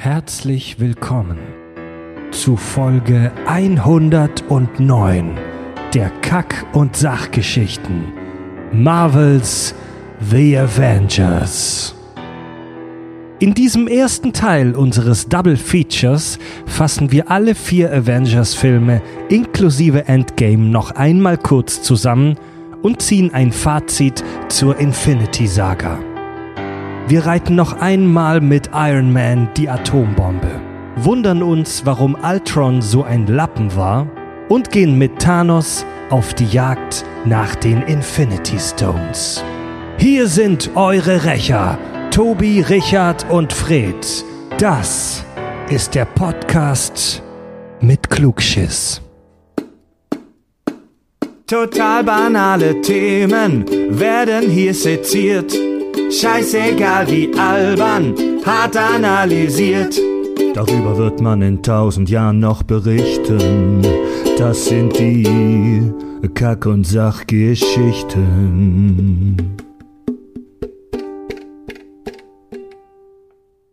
Herzlich willkommen zu Folge 109 der Kack- und Sachgeschichten Marvels The Avengers. In diesem ersten Teil unseres Double Features fassen wir alle vier Avengers-Filme inklusive Endgame noch einmal kurz zusammen und ziehen ein Fazit zur Infinity Saga. Wir reiten noch einmal mit Iron Man die Atombombe, wundern uns, warum Ultron so ein Lappen war und gehen mit Thanos auf die Jagd nach den Infinity Stones. Hier sind eure Rächer, Tobi, Richard und Fred. Das ist der Podcast mit Klugschiss. Total banale Themen werden hier seziert. Scheißegal wie albern, hart analysiert. Darüber wird man in tausend Jahren noch berichten. Das sind die Kack- und Sachgeschichten.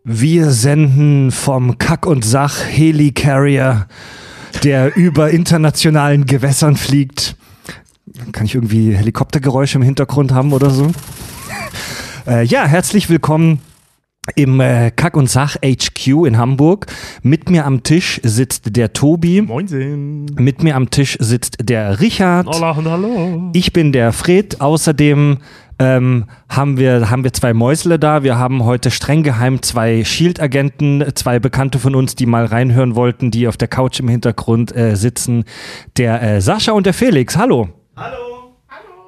Wir senden vom Kack- und Sach-Helicarrier, der über internationalen Gewässern fliegt. Kann ich irgendwie Helikoptergeräusche im Hintergrund haben oder so? Äh, ja, herzlich willkommen im äh, Kack- und Sach HQ in Hamburg. Mit mir am Tisch sitzt der Tobi. Moinsen. Mit mir am Tisch sitzt der Richard. Hola und hallo. Ich bin der Fred. Außerdem ähm, haben, wir, haben wir zwei Mäusle da. Wir haben heute streng geheim zwei Shield-Agenten, zwei Bekannte von uns, die mal reinhören wollten, die auf der Couch im Hintergrund äh, sitzen. Der äh, Sascha und der Felix. Hallo. Hallo.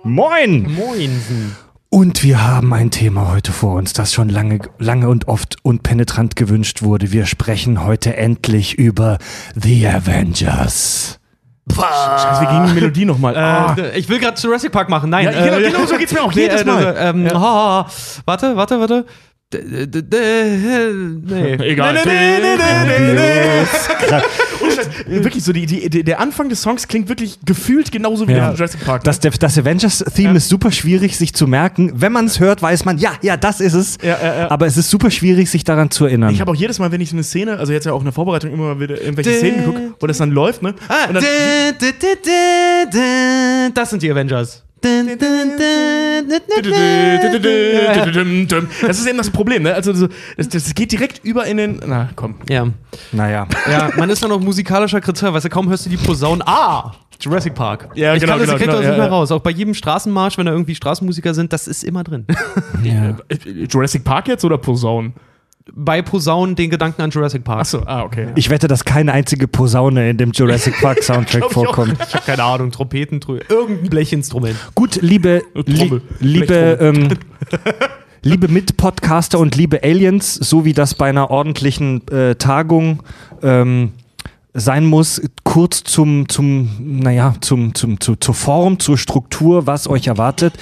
Moin. Moinsen. Und wir haben ein Thema heute vor uns, das schon lange, lange und oft und penetrant gewünscht wurde. Wir sprechen heute endlich über The Avengers. Scheiße, wir gingen die Melodie nochmal. Ah. Äh, ich will gerade Jurassic Park machen. Nein. Ja, genau, äh, genau so geht's mir auch jedes äh, Mal. Ähm, Ja. ha. Warte, warte, warte. Nee. Egal. Wirklich so, die, die, der Anfang des Songs klingt wirklich gefühlt genauso wie Ja. der von Jurassic Park. Das, das Avengers-Theme ist super schwierig, sich zu merken. Wenn man es hört, weiß man, ja, ja, das ist es. Ja, ja, ja. Aber es ist super schwierig, sich daran zu erinnern. ich habe auch jedes Mal, wenn ich so eine Szene, also jetzt ja auch in der Vorbereitung immer mal wieder irgendwelche Dä- Szenen geguckt, wo das dann läuft, ne? Ah, dann, Das sind die Avengers. Das ist eben das Problem, ne? Also so, das, das geht direkt über in den. Na, komm. Ja. naja. ja, man ist dann noch musikalischer Kritik, weißt du, kaum hörst du die Posaunen. Ah! Jurassic Park. Ja, ich genau, kann das, genau, ich krieg das genau, nicht ja, mehr ja. raus. Auch bei jedem Straßenmarsch, wenn da irgendwie Straßenmusiker sind, das ist immer drin. Ja. Äh, Jurassic Park jetzt oder Posaun? Bei Posaunen den Gedanken an Jurassic Park. Achso, ah, okay. Ich wette, dass keine einzige Posaune in dem Jurassic Park Soundtrack Glaub ich auch vorkommt. Ich habe keine Ahnung, Trompeten, irgendein Blechinstrument. Gut, liebe, li Trommel. liebe, ähm, liebe Mitpodcaster und liebe Aliens, so wie das bei einer ordentlichen äh, Tagung ähm, sein muss, kurz zum, zum, naja, zum, zum, zu, zur Form, zur Struktur, was euch erwartet.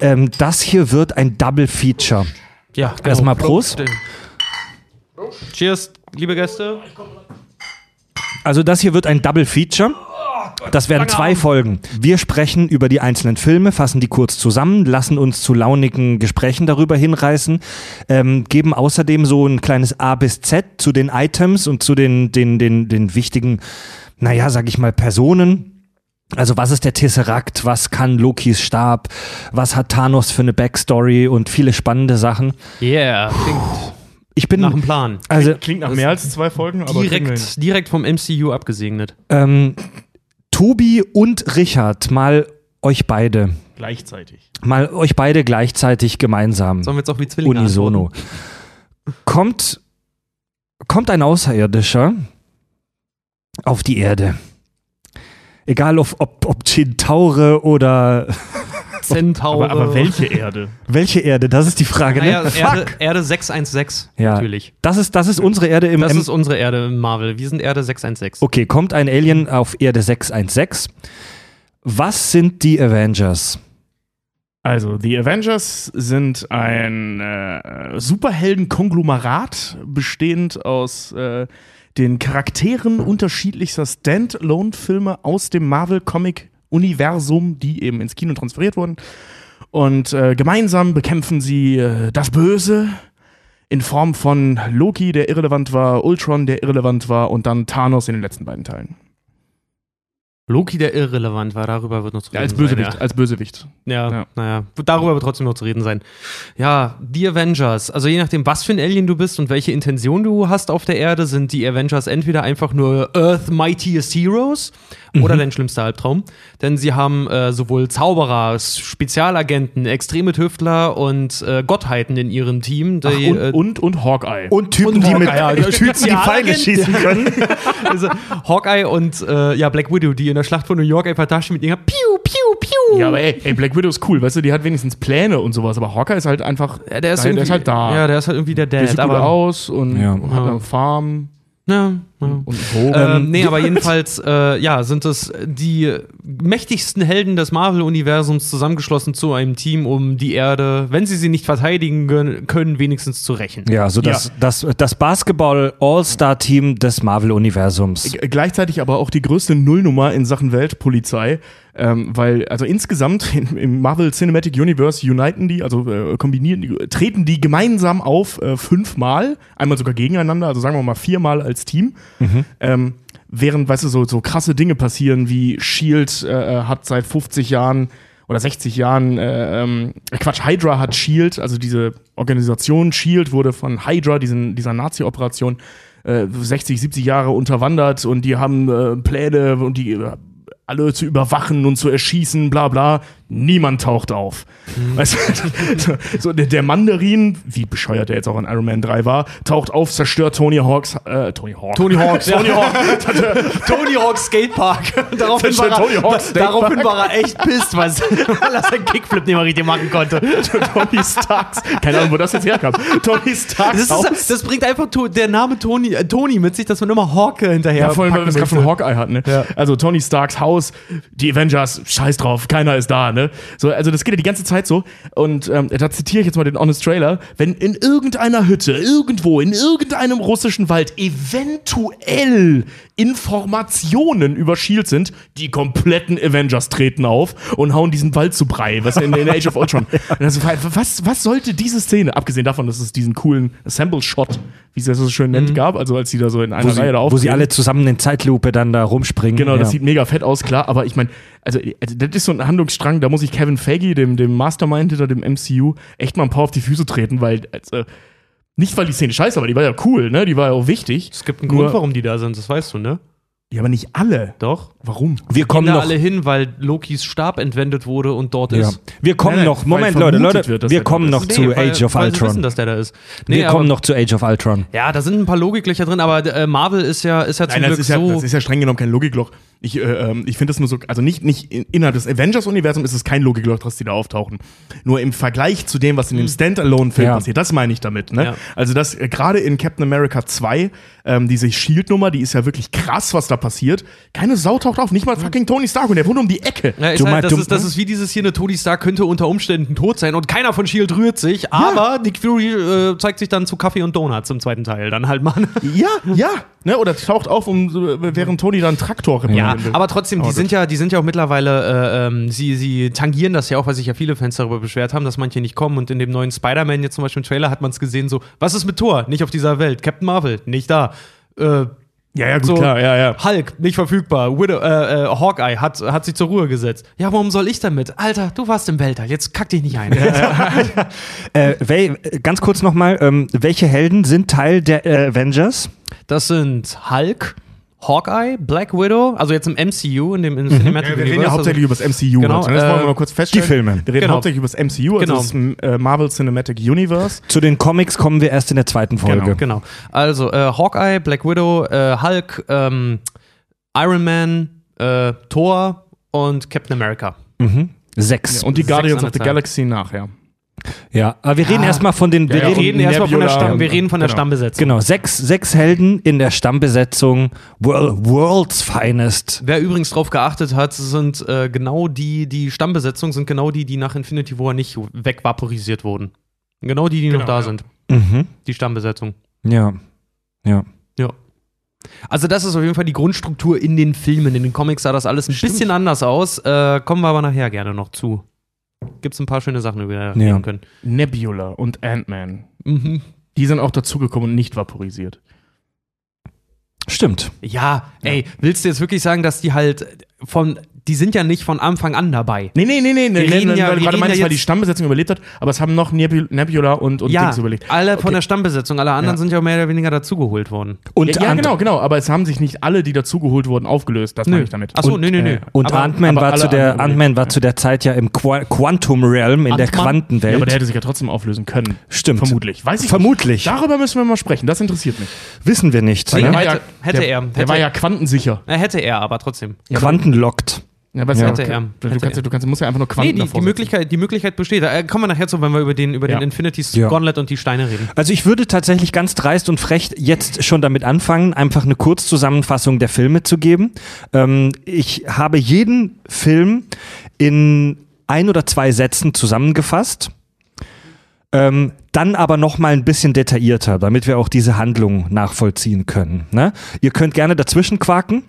Ähm, das hier wird ein Double Feature. Ja, Erstmal Prost. Cheers, liebe Gäste. Also das hier wird ein Double Feature. Das werden zwei Folgen. Wir sprechen über die einzelnen Filme, fassen die kurz zusammen, lassen uns zu launigen Gesprächen darüber hinreißen, ähm, geben außerdem so ein kleines A bis Z zu den Items und zu den, den, den, den wichtigen, naja, sag ich mal, Personen. Also was ist der Tesseract, was kann Lokis Stab, was hat Thanos für eine Backstory und viele spannende Sachen. Yeah, klingt Ich bin nach dem Plan. also Klingt nach mehr als zwei Folgen, aber. Direkt, direkt vom MCU abgesegnet. ähm, Tobi und Richard, mal euch beide, gleichzeitig. mal euch beide gleichzeitig gemeinsam, Sollen wir jetzt auch wie Zwillinge unisono. antworten? Kommt, kommt ein Außerirdischer auf die Erde. Egal ob, ob, ob Centaure oder Centaure. Aber, aber welche Erde? welche Erde, das ist die Frage. Naja, Ne? Erde, Erde 616, Ja. natürlich. Das, ist, das ist unsere Erde im Das im- ist unsere Erde im Marvel. Wir sind Erde 616. Okay, kommt ein Alien auf Erde 616. Was sind die Avengers? Also, die Avengers sind ein äh, Superhelden-Konglomerat, bestehend aus äh, den Charakteren unterschiedlichster Standalone-Filme aus dem Marvel-Comic-Universum, die eben ins Kino transferiert wurden. Und äh, gemeinsam bekämpfen sie äh, das Böse, in Form von Loki, der irrelevant war, Ultron, der irrelevant war und dann Thanos in den letzten beiden Teilen. Loki, der irrelevant war, darüber wird noch zu reden Ja, als sein, Bösewicht, ja. als Bösewicht. Ja, Ja. naja, darüber wird trotzdem noch zu reden sein. Ja, die Avengers, also je nachdem, was für ein Alien du bist und welche Intention du hast auf der Erde, sind die Avengers entweder einfach nur Earth Mightiest Heroes oder dein schlimmster Albtraum. Denn sie haben äh, sowohl Zauberer, Spezialagenten, extreme Tüftler und äh, Gottheiten in ihrem Team. Die, Ach, und, äh, und, und Hawkeye. Und Typen, Und die mit ja, Tüten die Pfeile schießen können. also Hawkeye und äh, ja, Black Widow, die in der Schlacht von New York einfach da stehen mit ihrer Piu, Piu, Piu. ja, aber ey, ey, Black Widow ist cool, weißt du, die hat wenigstens Pläne und sowas, aber Hawkeye ist halt einfach, Ja, der ist, der, der ist halt da. Ja, der ist halt irgendwie der Dad. der sieht gut aber, aus und, Ja. und hat eine Farm Ja, ja. und Bogen. Ähm, nee, aber jedenfalls, äh, ja, sind es die mächtigsten Helden des Marvel-Universums zusammengeschlossen zu einem Team, um die Erde, wenn sie sie nicht verteidigen können, wenigstens zu rächen. Ja, also das, das, das Basketball-All-Star-Team des Marvel-Universums. Gleichzeitig aber auch die größte Nullnummer in Sachen Weltpolizei, ähm, weil also insgesamt im, im Marvel Cinematic Universe uniten die, also äh, kombinieren, die, treten die gemeinsam auf äh, fünfmal, einmal sogar gegeneinander, also sagen wir mal viermal als Team. Ähm, während, weißt du, so, so krasse Dinge passieren, wie Shield äh, hat seit 50 Jahren oder 60 Jahren, äh, ähm, Quatsch, Hydra hat Shield, also diese Organisation Shield wurde von Hydra, diesen, dieser Nazi-Operation, äh, 60, 70 Jahre unterwandert und die haben äh, Pläne und die äh, alle zu überwachen und zu erschießen, bla bla. Niemand taucht auf. Weißt du, so, der, Mandarin, wie bescheuert er jetzt auch in Iron Man 3 war, taucht auf, zerstört Tony Hawks, äh, Tony Hawk. Tony Hawk, Tony Hawk. Tony Hawk Skatepark. daraufhin, war er, der Tony Hawk da- Skatepark. daraufhin war er echt pisst, weil er seinen Kickflip nicht mehr richtig machen konnte. Tony Starks. Keine Ahnung, wo das jetzt herkam. Tony Starks Das, ist, das bringt einfach der Name Tony, äh, Tony mit sich, dass man immer Hawke hinterher Ja, vor allem, weil wir es gerade von Hawkeye hatten. Ne? Also Tony Starks Haus, die Avengers, scheiß drauf, keiner ist da. Ne? So, also das geht ja die ganze Zeit so. Und ähm, da zitiere ich jetzt mal den Honest Trailer. Wenn in irgendeiner Hütte, irgendwo, in irgendeinem russischen Wald eventuell Informationen über S.H.I.E.L.D. sind, die kompletten Avengers treten auf und hauen diesen Wald zu Brei, was in, in Age of Ultron. also, was, was sollte diese Szene, abgesehen davon, dass es diesen coolen Assemble-Shot, wie sie das so schön nennt, gab, also als sie da so in einer Wo sie, Reihe da wo sie alle zusammen in Zeitlupe dann da rumspringen. Genau, das ja. sieht mega fett aus, klar, aber ich meine, also, also das ist so ein Handlungsstrang, da muss ich Kevin Feige, dem, dem Mastermind hinter dem MCU, echt mal ein paar auf die Füße treten, weil, also, nicht weil die Szene scheiße war, die war ja cool, ne? Die war ja auch wichtig. Es gibt einen Nur- Grund, warum die da sind, das weißt du, ne? Ja, aber nicht alle. Doch. Warum? Wir kommen Kommen da noch. alle hin, weil Lokis Stab entwendet wurde und dort Ja. ist. Wir kommen Nein, nein, noch. weil Moment, Leute, Leute. wird, wir kommen noch ist. zu weil, Age of weil Sie wissen, Ultron. dass der da ist. Nee, Wir aber, kommen noch zu Age of Ultron. Ja, da sind ein paar Logiklöcher drin, aber äh, Marvel ist ja, ist ja zum Nein, Glück ist, ja, so. das ist ja streng genommen kein Logikloch. Ich, äh, ähm, ich finde das nur so, also nicht, nicht in- innerhalb des Avengers-Universums ist es kein Logikloch, dass die da auftauchen. Nur im Vergleich zu dem, was in dem Standalone-Film Ja. passiert, das meine ich damit. Ne? Ja. Also das äh, gerade in Captain America 2, ähm, diese Shield-Nummer, die ist ja wirklich krass, was da passiert. Keine Sau taucht auf, nicht mal fucking Tony Stark und der wohnt um die Ecke. Ja, ist Du halt, meinst- das, ist, das ist wie dieses hier, eine Tony Stark könnte unter Umständen tot sein und keiner von S.H.I.E.L.D. rührt sich, aber Nick Fury äh, zeigt sich dann zu Kaffee und Donuts im zweiten Teil dann halt mal. Ja, ja. Ne? Oder taucht auf, um, so, während Tony dann Traktor Ja, aber trotzdem, die Aber sind ja, die sind ja auch mittlerweile, äh, ähm, sie, sie tangieren das ja auch, weil sich ja viele Fans darüber beschwert haben, dass manche nicht kommen. Und in dem neuen Spider-Man jetzt zum Beispiel im Trailer hat man es gesehen, so, was ist mit Thor? Nicht auf dieser Welt. Captain Marvel, nicht da. Äh, ja, ja, gut, so, klar, ja, ja. Hulk, nicht verfügbar. Widow, äh, äh, Hawkeye hat, hat sich zur Ruhe gesetzt. Ja, warum soll ich damit? Alter, du warst im Weltall, jetzt kack dich nicht ein. Äh, wel, ganz kurz nochmal, ähm, welche Helden sind Teil der äh, Avengers? Das sind Hulk, Hawkeye, Black Widow, also jetzt im MCU, in dem in Cinematic Ja, wir reden ja Universe, hauptsächlich über das MCU. Genau, jetzt. das wollen wir äh, mal kurz feststellen. die Filme. Wir reden Genau. hauptsächlich über das MCU, also Genau. das äh, Marvel Cinematic Universe. Zu den Comics kommen wir erst in der zweiten Folge. Genau. Also äh, Hawkeye, Black Widow, äh, Hulk, ähm, Iron Man, äh, Thor und Captain America. Mhm. Sechs. Und die Guardians an of the. Galaxy nachher. Ja, aber wir reden Ja. erstmal von den. Wir Ja, ja, reden, erstmal von der Stamm, wir reden von der genau. Stammbesetzung. genau, sechs, sechs Helden in der Stammbesetzung. World, World's Finest. Wer übrigens drauf geachtet hat, sind äh, genau die, die Stammbesetzung sind genau die, die nach Infinity War nicht wegvaporisiert wurden. Genau die, die noch Genau, da ja. sind. Mhm. Die Stammbesetzung. Ja. Ja. Ja. Also das ist auf jeden Fall die Grundstruktur in den Filmen. In den Comics sah das alles ein bisschen anders aus. Äh, kommen wir aber nachher gerne noch zu. Gibt es ein paar schöne Sachen, über die wir Ja. reden können. Nebula und Ant-Man. Mhm. Die sind auch dazugekommen und nicht vaporisiert. Stimmt. Ja, ey, willst du jetzt wirklich sagen, dass die halt von, die sind ja nicht von Anfang an dabei? Nee, nee, nee, nee, nee, reden nee ja- weil du wir gerade reden meinst, ja weil die Stammbesetzung überlebt hat, aber es haben noch Nebu- Nebula und, und ja, Dings überlebt. alle von der Stammbesetzung, alle anderen Ja. sind ja mehr oder weniger dazugeholt worden. Und Ja, ja Ant- genau, genau, aber es haben sich nicht alle, die dazugeholt wurden, aufgelöst. Das meine ich damit. Achso, Und, nö, nö, nö. äh, Und Aber- Ant-Man war, zu der, anderen Ant-Man war zu der Zeit ja im Qua Quantum Realm, in der? Quantenwelt. Ja, aber der hätte sich ja trotzdem auflösen können. Stimmt. Vermutlich. Weiß ich Vermutlich. Nicht. Darüber müssen wir mal sprechen. Das interessiert mich. Wissen wir nicht. Hätte- Ne? hätte er, Der war ja quantensicher. Äh, hätte er, aber trotzdem. Quantenlockt. Ja, aber es Ja. er. Du, Hätte kannst, du kannst, du musst ja einfach nur Nee, Quanten die, davor die, setzen. Möglichkeit, die Möglichkeit besteht. Äh, kommen wir nachher zu, wenn wir über den, über Ja. den Infinity Ja. Gauntlet und die Steine reden. Also ich würde tatsächlich ganz dreist und frech jetzt schon damit anfangen, einfach eine Kurzzusammenfassung der Filme zu geben. Ähm, ich habe jeden Film in ein oder zwei Sätzen zusammengefasst. Ähm, dann aber noch mal ein bisschen detaillierter, damit wir auch diese Handlung nachvollziehen können. Ne? Ihr könnt gerne dazwischen quaken.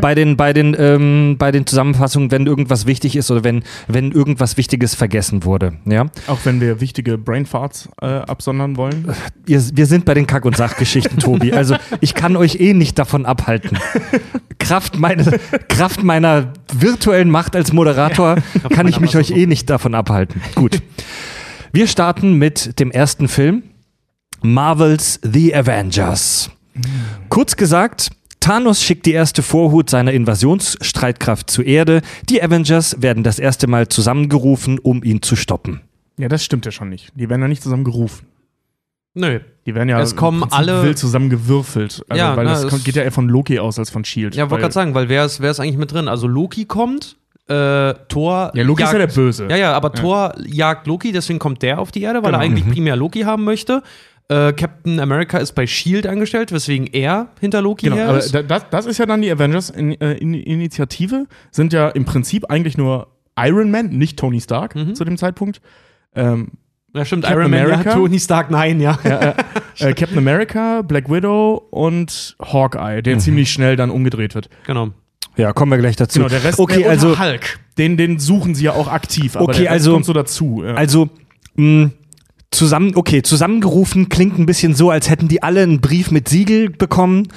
Bei den, bei, den, ähm, bei den Zusammenfassungen, wenn irgendwas wichtig ist oder wenn, wenn irgendwas Wichtiges vergessen wurde. Ja? Auch wenn wir wichtige Brainfarts äh, absondern wollen. Ihr, wir sind bei den Kack- und Sachgeschichten, Tobi. Also ich kann euch eh nicht davon abhalten. Kraft, meine, Kraft meiner virtuellen Macht als Moderator kann ich mich euch eh nicht davon abhalten. Gut. Wir starten mit dem ersten Film. Marvels The Avengers. Kurz gesagt, Thanos schickt die erste Vorhut seiner Invasionsstreitkraft zur Erde. Die Avengers werden das erste Mal zusammengerufen, um ihn zu stoppen. Ja, das stimmt ja schon nicht. Die werden ja nicht zusammen gerufen. Nö. Die werden ja Es kommen alle- wild zusammengewürfelt. Also, Ja, weil na, das es- kommt, geht ja eher von Loki aus als von Shield. Ja, wollte gerade sagen, weil wer ist, wer ist eigentlich mit drin? Also Loki kommt, äh, Thor. Ja, Loki ist ja der Böse. Ja, ja, aber Thor jagt Loki, deswegen kommt der auf die Erde, weil Genau. er eigentlich primär Loki haben möchte. Äh, Captain America ist bei Shield angestellt, weswegen er hinter Loki Genau, her ist. da- das, das ist ja dann die Avengers-Initiative. Sind ja im Prinzip eigentlich nur Iron Man, nicht Tony Stark Mhm. zu dem Zeitpunkt. Ähm, ja, stimmt, Captain Iron Man, ja, America? Tony Stark, nein, ja. äh, Captain America, Black Widow und Hawkeye, Mhm. der ziemlich schnell dann umgedreht wird. Genau. Ja, kommen wir gleich dazu. Genau, der Rest okay, also, unter Hulk, den, den suchen sie ja auch aktiv, aber Okay, der Rest also- kommt so dazu. Ja. also mh, zusammen, okay, zusammengerufen klingt ein bisschen so, als hätten die alle einen Brief mit Siegel bekommen.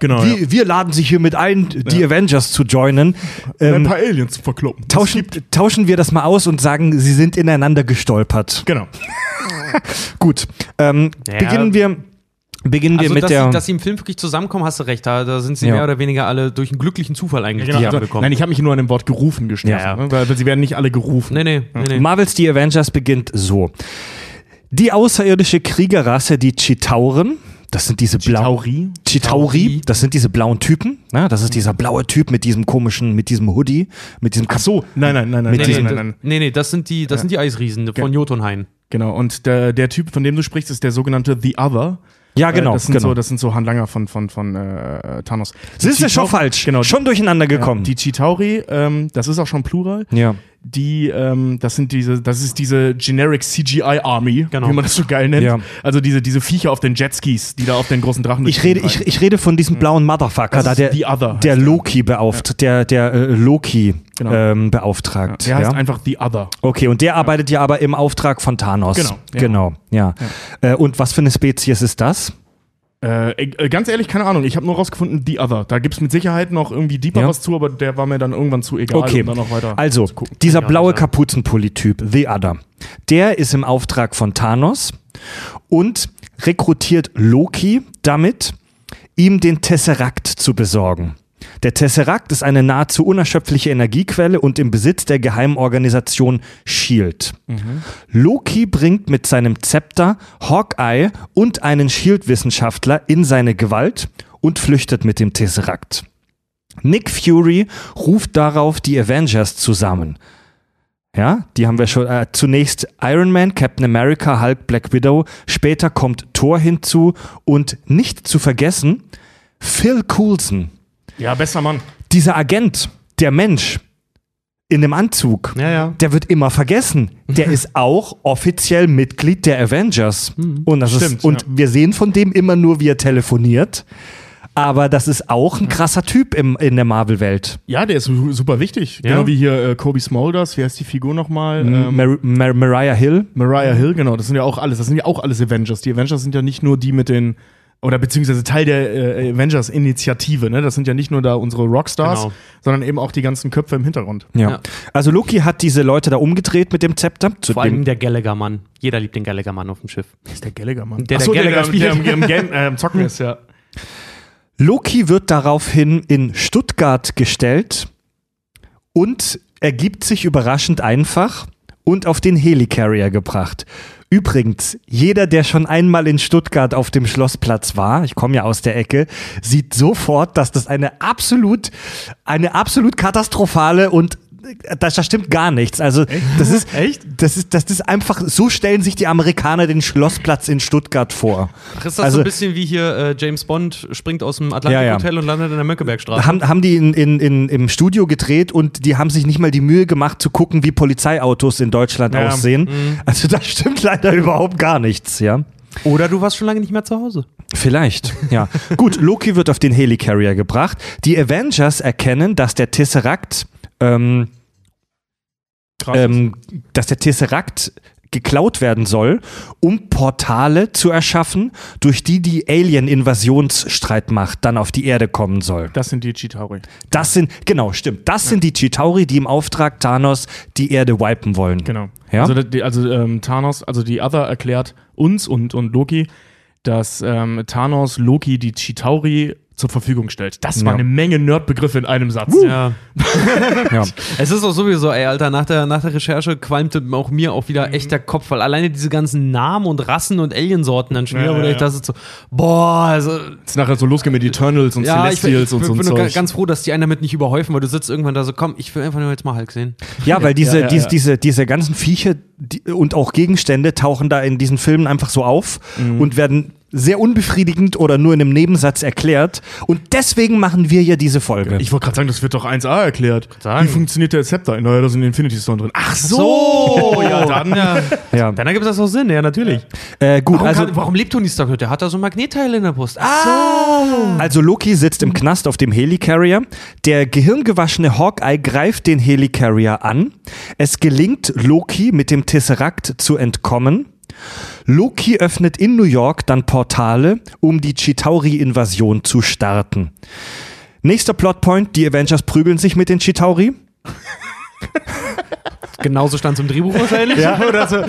genau, wir, wir laden sich hiermit ein, die Ja. Avengers zu joinen. ja. ein Ähm, paar Aliens zu verkloppen. Tauschen, tauschen wir das mal aus und sagen, sie sind ineinander gestolpert. Genau. Gut, ähm, Ja. beginnen wir, beginnen wir Also, mit dass, der. sie, dass sie im Film wirklich zusammenkommen, hast du recht. Da, da sind sie Ja. mehr oder weniger alle durch einen glücklichen Zufall eigentlich Genau. Also, nein, ich habe mich nur an dem Wort gerufen gestoßen, Ja, ja. Ne? Weil, weil sie werden nicht alle gerufen. nee, nee, nee, nee. Marvels The Avengers beginnt so. Die außerirdische Kriegerrasse, die Chitauren, das sind diese blauen. Tauri. Chitauri, das sind diese blauen Typen. Ne? Das ist dieser blaue Typ mit diesem komischen, mit diesem Hoodie, mit diesem Ach so, nein, nein, nein, nein, Mit nein, nein, nein, nein. Nee, nee, das sind die, das sind die Eisriesen von Jotunheim. Genau, und der, der Typ, von dem du sprichst, ist der sogenannte The Other. Ja, genau. Äh, das, sind genau. so, das sind so Handlanger von, von, von äh, Thanos. Die Siehst du, schon Chitauri- falsch. Genau. Schon durcheinander gekommen. Die Chitauri, ähm, das ist auch schon Plural. ja. Die, ähm, das sind diese, das ist diese Generic CGI Army, Genau. wie man das so geil nennt. Ja. Also diese, diese Viecher auf den Jetskis, die da auf den großen Drachen Ich rede, ich, ich rede von diesem blauen Motherfucker, da der, The Other, der. Loki beauftragt, der, der äh, Loki Genau. ähm, beauftragt. Der heißt ja? einfach The Other. Okay, und der arbeitet ja aber im Auftrag von Thanos. Genau, ja. Genau, ja. Äh, und was für eine Spezies ist das? Äh, äh, ganz ehrlich, keine Ahnung. Ich habe nur rausgefunden, The Other. Da gibt es mit Sicherheit noch irgendwie deeper Ja. was zu, aber der war mir dann irgendwann zu egal, Okay, um dann noch weiter also dieser Ja, blaue ja. Kapuzenpulli-Typ, The Other, der ist im Auftrag von Thanos und rekrutiert Loki damit, ihm den Tesseract zu besorgen. Der Tesseract ist eine nahezu unerschöpfliche Energiequelle und im Besitz der Geheimorganisation SHIELD. Loki bringt mit seinem Zepter Hawkeye und einen SHIELD-Wissenschaftler in seine Gewalt und flüchtet mit dem Tesseract. Nick Fury ruft darauf die Avengers zusammen. Ja, die haben wir schon. Äh, zunächst Iron Man, Captain America, Hulk, Black Widow. Später kommt Thor hinzu und nicht zu vergessen Phil Coulson. Ja, besser Mann. Dieser Agent, der Mensch in dem Anzug, Ja, ja. der wird immer vergessen. Der ist auch offiziell Mitglied der Avengers. Und, das ist, Stimmt, und ja. wir sehen von dem immer nur, wie er telefoniert. aber das ist auch ein krasser Typ im, in der Marvel-Welt. Ja, der ist su- super wichtig. Ja. Genau wie hier äh, Kobe Smulders. Wie heißt die Figur nochmal? Ähm, Mar Mar Mariah Hill. Mariah Hill, genau. Das sind ja auch alles. Das sind ja auch alles Avengers. Die Avengers sind ja nicht nur die mit den oder beziehungsweise Teil der äh, Avengers-Initiative. Ne? Das sind ja nicht nur da unsere Rockstars, Genau. sondern eben auch die ganzen Köpfe im Hintergrund. Ja. Ja. Also Loki hat diese Leute da umgedreht mit dem Zepter. Zu Vor dem, allem der Gallagher-Mann. Jeder liebt den Gallagher-Mann auf dem Schiff. Das ist der Gallagher, Mann. Der- Ach so, der Gallagher der, der, der im, Game, äh, im Zocken ist, ja. Loki wird daraufhin in Stuttgart gestellt und ergibt sich überraschend einfach und auf den Helicarrier gebracht. Übrigens, jeder, der schon einmal in Stuttgart auf dem Schlossplatz war, ich komme ja aus der Ecke, sieht sofort, dass das eine absolut, eine absolut katastrophale und das, das stimmt gar nichts. Also das ist Echt? Das ist, das ist einfach. So stellen sich die Amerikaner den Schlossplatz in Stuttgart vor. Ach, Ist das Also- so ein bisschen wie hier äh, James Bond springt aus dem Ja, Atlantic ja. Hotel und landet in der Mönckebergstraße? haben, haben die in, in, in, im Studio gedreht und die haben sich nicht mal die Mühe gemacht zu gucken, wie Polizeiautos in Deutschland Ja. aussehen. Also da stimmt leider überhaupt gar nichts, ja. Oder du warst schon lange nicht mehr zu Hause. Vielleicht, ja. Gut, Loki wird auf den Helicarrier gebracht. Die Avengers erkennen, dass der Tesseract, ähm, ähm, dass der Tesseract geklaut werden soll, um Portale zu erschaffen, durch die die Alien-Invasionsstreitmacht dann auf die Erde kommen soll. das sind die Chitauri. Das sind, genau, stimmt. Das sind die Chitauri, die im Auftrag Thanos die Erde wipen wollen. Genau. Ja? Also, die, also ähm, Thanos, also die Other erklärt uns und, und Loki, dass ähm, Thanos Loki die Chitauri zur Verfügung stellt. Das war Ja. eine Menge Nerdbegriffe in einem Satz. Ja. Ja. Es ist auch sowieso, ey, Alter, nach der, nach der Recherche qualmte auch mir auch wieder echt der Kopf, weil alleine diese ganzen Namen und Rassen und Aliensorten dann schon wieder, Ja, wo ja, ich ja. dachte so, boah, also Jetzt nachher so losgehen mit Eternals und ja, ich, bin- ich Celestials und so ein bin Zeug. ganz froh, dass die einen damit nicht überhäufen, weil du sitzt irgendwann da so, komm, ich will einfach nur jetzt mal Hulk sehen. Ja, weil diese, ja, diese, ja. diese, diese ganzen Viecher die, und auch Gegenstände tauchen da in diesen Filmen einfach so auf Mhm. und werden sehr unbefriedigend oder nur in einem Nebensatz erklärt. Und deswegen machen wir ja diese Folge. Ich wollte gerade sagen, das wird doch 1A erklärt. Wie funktioniert der Scepter? Naja, da sind Infinity Stone drin. Ach so! So, ja, dann. Ja. ja. Dann ergibt das auch Sinn, ja, natürlich. Äh, gut, Warum, also, kann, warum lebt Tony Stark nicht? Der hat da so ein Magnetteil in der Brust. Ah! also Loki sitzt im Knast auf dem Helicarrier. Der gehirngewaschene Hawkeye greift den Helicarrier an. Es gelingt Loki mit dem Tesseract zu entkommen. Loki öffnet in New York dann Portale, um die Chitauri-Invasion zu starten. Nächster Plotpoint, die Avengers prügeln sich mit den Chitauri. Genauso stand es im Drehbuch wahrscheinlich. Ja. Oder so.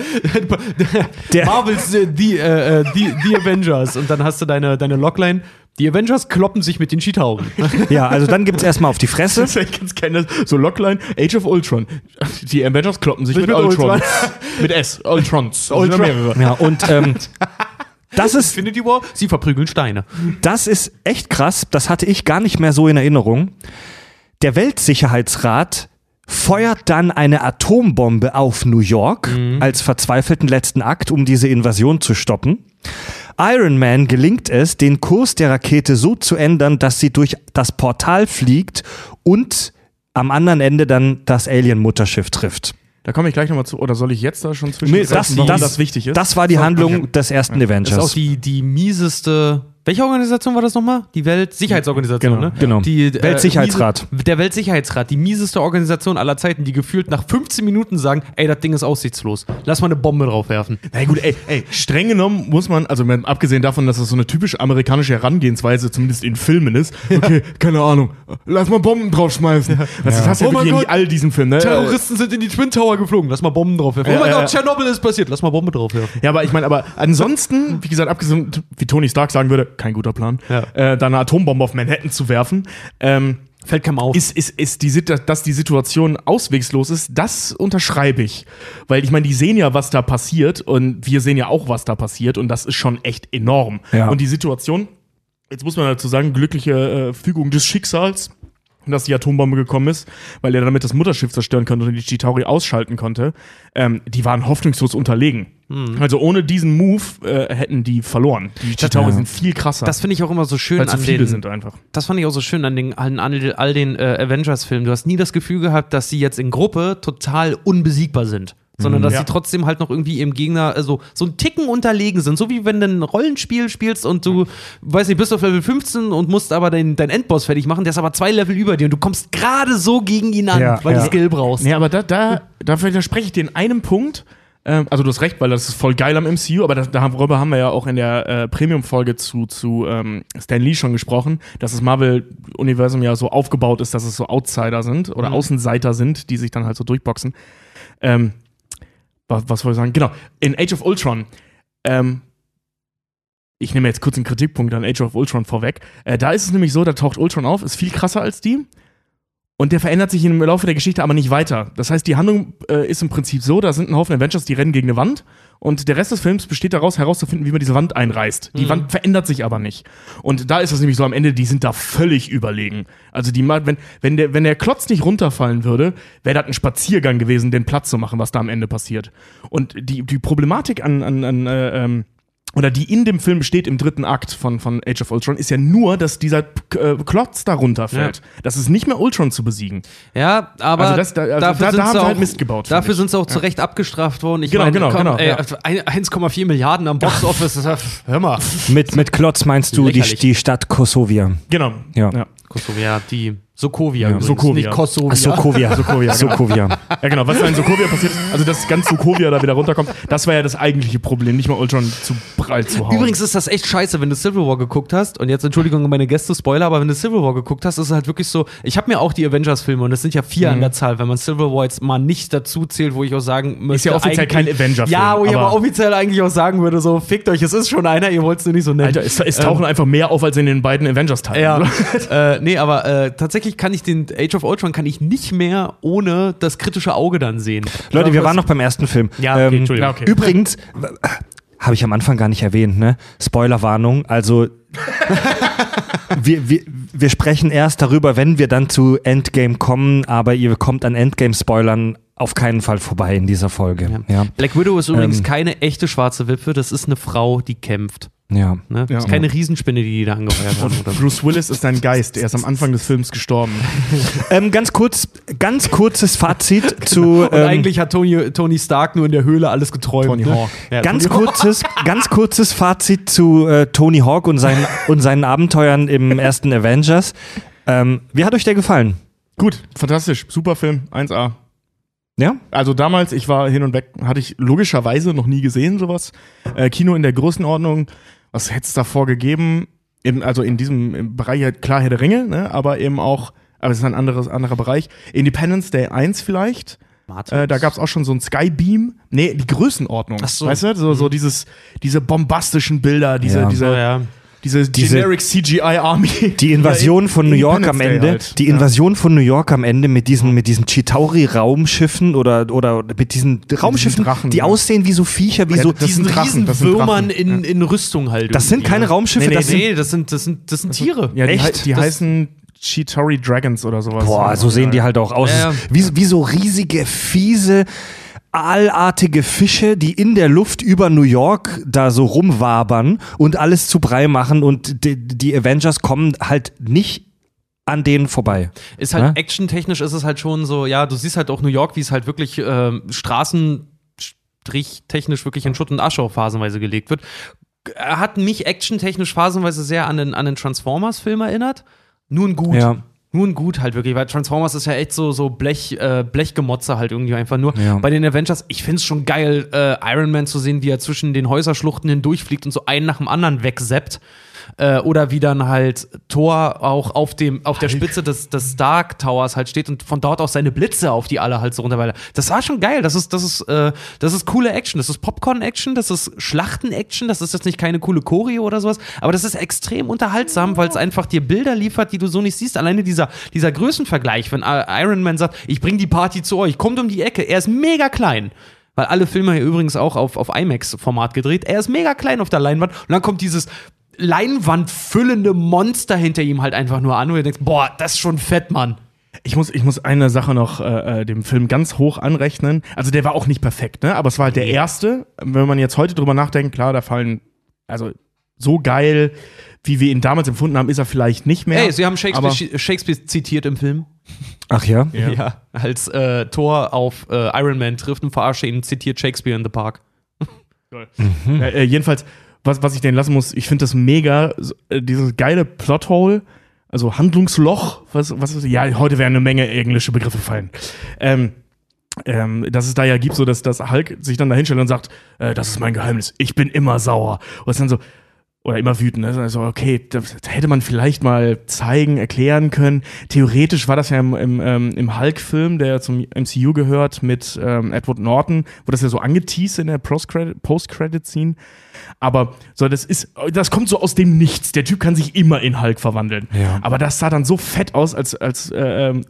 Der- Marvels äh, die, äh, äh, die, die Avengers. Und dann hast du deine, deine Logline. Die Avengers kloppen sich mit den Chitauri. Ja, also dann gibt's erstmal auf die Fresse. Das ist ganz geil. So Logline, Age of Ultron. Die Avengers kloppen sich mit, mit Ultron. Ultron. mit S. Ultrons. Ultron. mehrere. Ja, und ähm, das ist Infinity War, sie verprügeln Steine. Das ist echt krass. Das hatte ich gar nicht mehr so in Erinnerung. Der Weltsicherheitsrat feuert dann eine Atombombe auf New York als verzweifelten letzten Akt, um diese Invasion zu stoppen. Iron Man gelingt es, den Kurs der Rakete so zu ändern, dass sie durch das Portal fliegt und am anderen Ende dann das Alien-Mutterschiff trifft. Da komme ich gleich nochmal zu. Oder soll ich jetzt da schon zwischen Nee, das, warum das, das, wichtig ist? Das war die Handlung des ersten Das ist auch Avengers. die, die mieseste. Welche Organisation war das nochmal? Die Weltsicherheitsorganisation, Genau, ne? genau. Die, äh, Weltsicherheitsrat. miese- der Weltsicherheitsrat, die mieseste Organisation aller Zeiten, die gefühlt nach 15 Minuten sagen, ey, das Ding ist aussichtslos. Lass mal eine Bombe drauf werfen. Na gut, ey, ey, streng genommen muss man, also abgesehen davon, dass das so eine typisch amerikanische Herangehensweise zumindest in Filmen ist, okay, keine Ahnung, lass mal Bomben draufschmeißen. Das, das hast du ja Oh wirklich in all diesen Filmen, ne? Terroristen sind in die Twin Tower geflogen. Lass mal Bomben drauf werfen. Ja, oh mein ja, Gott, ja. Tschernobyl ist passiert. Lass mal Bombe drauf werfen. Ja, aber ich meine, aber ansonsten, wie gesagt, abgesehen, wie Tony Stark sagen würde, kein guter Plan, Ja. äh, da eine Atombombe auf Manhattan zu werfen, ähm, Fällt keinem auf. ist, ist, ist die, dass die Situation auswegslos ist, das unterschreibe ich. Weil ich meine, die sehen ja, was da passiert und wir sehen ja auch, was da passiert und das ist schon echt enorm. Ja. Und die Situation, jetzt muss man dazu sagen, glückliche äh, Fügung des Schicksals, dass die Atombombe gekommen ist, weil er damit das Mutterschiff zerstören konnte und die Chitauri ausschalten konnte, ähm, die waren hoffnungslos unterlegen. Hm. Also ohne diesen Move äh, hätten die verloren. Die Chitauri Ja. sind viel krasser, das finde ich auch immer so schön weil an viele den, sind einfach. das fand ich auch so schön an den, an all, all den äh, Avengers-Filmen. Du hast nie das Gefühl gehabt, dass sie jetzt in Gruppe total unbesiegbar sind. sondern dass Ja. sie trotzdem halt noch irgendwie ihrem Gegner also so einen Ticken unterlegen sind. So wie wenn du ein Rollenspiel spielst und du, weiß nicht, bist auf Level 15 und musst aber deinen dein Endboss fertig machen, der ist aber zwei Level über dir und du kommst gerade so gegen ihn an, Ja, weil ja. du Skill brauchst. Nee, aber da, da, da widerspreche ich dir in einem Punkt. Ähm, also du hast recht, weil das ist voll geil am MCU, aber das, darüber haben wir ja auch in der äh, Premium-Folge zu, zu ähm, Stan Lee schon gesprochen, dass das Marvel-Universum ja so aufgebaut ist, dass es so Outsider sind oder Außenseiter sind, die sich dann halt so durchboxen. Ähm, was, was soll ich sagen? Genau, in Age of Ultron, ähm, ich nehme jetzt kurz einen Kritikpunkt an Age of Ultron vorweg. Äh, da ist es nämlich so, da taucht Ultron auf, ist viel krasser als die. Und der verändert sich im Laufe der Geschichte aber nicht weiter. Das heißt, die Handlung äh, ist im Prinzip so, da sind ein Haufen Avengers, die rennen gegen eine Wand und der Rest des Films besteht daraus, herauszufinden, wie man diese Wand einreißt. Die Wand verändert sich aber nicht. Und da ist es nämlich so am Ende, die sind da völlig überlegen. Also die mal, wenn, wenn der, wenn der Klotz nicht runterfallen würde, wäre das ein Spaziergang gewesen, den Platz zu machen, was da am Ende passiert. Und die, die Problematik an, an, an äh, ähm, oder die in dem Film besteht im dritten Akt von, von Age of Ultron, ist ja nur, dass dieser äh, Klotz da runterfällt. Das ist nicht mehr Ultron zu besiegen. Ja, aber Also das- da- also dafür da- da sind haben sie sie halt auch, Mist gebaut, Dafür sind sie auch zu Recht abgestraft worden. Ich Genau, meine, genau, komm, genau, ey, ja. ein- 1,4 Milliarden am Boxoffice, ja- hör mal. Mit, mit Klotz meinst du die, die Stadt Kosovia. Genau. Ja. ja. Kosovia, die Sokovia übrigens, Sokovia. nicht Kosovia. Sokovia. Sokovia, genau. Sokovia. Ja, genau. Was da in Sokovia passiert ist, also dass ganz Sokovia da wieder runterkommt, das war ja das eigentliche Problem, nicht mal Ultron zu prall zu hauen. Übrigens ist das echt scheiße, wenn du Civil War geguckt hast. Und jetzt Entschuldigung meine Gäste, Spoiler, aber wenn du Civil War geguckt hast, ist es halt wirklich so. Ich habe mir auch die Avengers-Filme und es sind ja vier Mhm. an der Zahl, wenn man Civil War jetzt mal nicht dazu zählt, wo ich auch sagen möchte. ja offiziell kein Avenger-Film, Ja, wo ich aber aber- offiziell eigentlich auch sagen würde, so fickt euch, es ist schon einer, ihr wollt es nur nicht so nennen. Alter, es, es tauchen einfach mehr auf als in den beiden Avengers-Teilen. Ja, äh, nee, aber äh, tatsächlich kann ich den Age of Ultron kann ich nicht mehr ohne das kritische Auge dann sehen. Leute, wir Was- waren noch beim ersten Film. Ähm, Ja, okay, Entschuldigung. Ja, okay. Übrigens, habe ich am Anfang gar nicht erwähnt, ne? Spoilerwarnung. Also, wir, wir, wir sprechen erst darüber, wenn wir dann zu Endgame kommen, aber ihr kommt an Endgame-Spoilern auf keinen Fall vorbei in dieser Folge. Ja. Black Widow ist übrigens Ähm. keine echte schwarze Witwe, das ist eine Frau, die kämpft. ja. Ne? Das ist keine Riesenspinne, die die da angeheuert haben. Oder? Bruce Willis ist ein Geist. Er ist am Anfang des Films gestorben. Ähm, ganz kurz, ganz kurzes Fazit zu. Und ähm, eigentlich hat Tony, Tony Stark nur in der Höhle alles geträumt. Tony ne? Hawk. Ja, Ganz Tony kurzes, ganz kurzes Fazit zu äh, Tony Hawk und seinen, und seinen Abenteuern im ersten Avengers. Ähm, wie hat euch der gefallen? Gut, fantastisch. Super Film. 1A. Ja? Also damals, ich war hin und weg, hatte ich logischerweise noch nie gesehen, sowas. Äh, Kino in der Größenordnung, was hätte es davor gegeben? Eben, also in diesem im Bereich, klar Herr der Ringe, ne? aber eben auch, aber es ist ein anderes, anderer Bereich. Independence Day 1 vielleicht. Äh, da gab es auch schon so ein Skybeam. Nee, die Größenordnung. Ach so. Weißt du? So, so dieses, diese bombastischen Bilder, diese, Ja. diese, Oh, ja. Diese, Diese- generic CGI Army. Die Invasion von New York am Ende, halt. die Invasion von New York am Ende mit diesen, mit diesen Chitauri-Raumschiffen oder, oder mit diesen Raumschiffen, Drachen, die ja. aussehen wie so Viecher, wie Ja, so. Diesen sind Drachen, riesen das sind Würmern Drachen. in, in Rüstung halt. Das sind irgendwie, keine ne? Raumschiffe, Nee, nee, das sind- nee, das sind, das sind, das sind Tiere. Ja, die, Echt? die Das- heißen Chitauri Dragons oder sowas. Boah, so sehen die halt auch aus. Wie, wie so riesige, fiese, aalartige Fische, die in der Luft über New York da so rumwabern und alles zu Brei machen und die, die Avengers kommen halt nicht an denen vorbei. Ist halt Ja? actiontechnisch ist es halt schon so, ja, du siehst halt auch New York, wie es halt wirklich ähm, straßenstrichtechnisch wirklich in Schutt und Asche auch phasenweise gelegt wird. Er hat mich actiontechnisch phasenweise sehr an den, an den Transformers-Film erinnert. Nur ein gut. Ja. Nur ein gut halt wirklich, weil Transformers ist ja echt so, so Blech, äh, Blechgemotze halt irgendwie einfach nur. Ja. Bei den Avengers, ich find's schon geil, äh, Iron Man zu sehen, wie er zwischen den Häuserschluchten hindurchfliegt und so einen nach dem anderen wegseppt. Äh, oder wie dann halt Thor auch auf dem auf der Spitze des, des Stark Towers halt steht und von dort aus seine Blitze auf die alle halt so runterweilen. Das war schon geil. Das ist das ist äh, das ist coole Action. Das ist Popcorn Action. Das ist Schlachten Action. Das ist jetzt nicht keine coole Choreo oder sowas. Aber das ist extrem unterhaltsam, weil es einfach dir Bilder liefert, die du so nicht siehst. Alleine dieser dieser Größenvergleich, wenn äh, Iron Man sagt, ich bring die Party zu euch, kommt um die Ecke. Er ist mega klein. Weil alle Filme hier übrigens auch auf, auf IMAX-Format gedreht. Er ist mega klein auf der Leinwand. Und dann kommt dieses Leinwand füllende Monster hinter ihm halt einfach nur an, wo du denkst, boah, das ist schon fett, Mann. Ich muss, ich muss eine Sache noch äh, äh, dem Film ganz hoch anrechnen. Also der war auch nicht perfekt, ne? Aber es war halt der erste. Wenn man jetzt heute drüber nachdenkt, klar, da fallen, also so geil, wie wir ihn damals empfunden haben, ist er vielleicht nicht mehr. Ey, sie haben Shakespeare, Shakespeare zitiert im Film. Ach ja? Ja. Als äh, Thor auf äh, Iron Man trifft und verarscht ihn, zitiert Shakespeare in the Park. Äh, äh, jedenfalls, was, was ich denen lassen muss, ich finde das mega, äh, dieses geile Plothole, also Handlungsloch, was, was ist, ja, heute werden eine Menge englische Begriffe fallen. Ähm, ähm, dass es da ja gibt, so dass, dass Hulk sich dann da hinstellt und sagt, äh, das ist mein Geheimnis, ich bin immer sauer. Und es dann so, oder immer wütend. Ne? Also, okay, das hätte man vielleicht mal zeigen, erklären können. Theoretisch war das ja im, im, ähm, im Hulk-Film, der zum MCU gehört, mit ähm, Edward Norton, wo das ja so angeteased in der Post-Credit- Post-Credit-Scene. Aber so, das ist, das kommt so aus dem Nichts. Der Typ kann sich immer in Hulk verwandeln. Ja. Aber das sah dann so fett aus, als, als äh, ähm,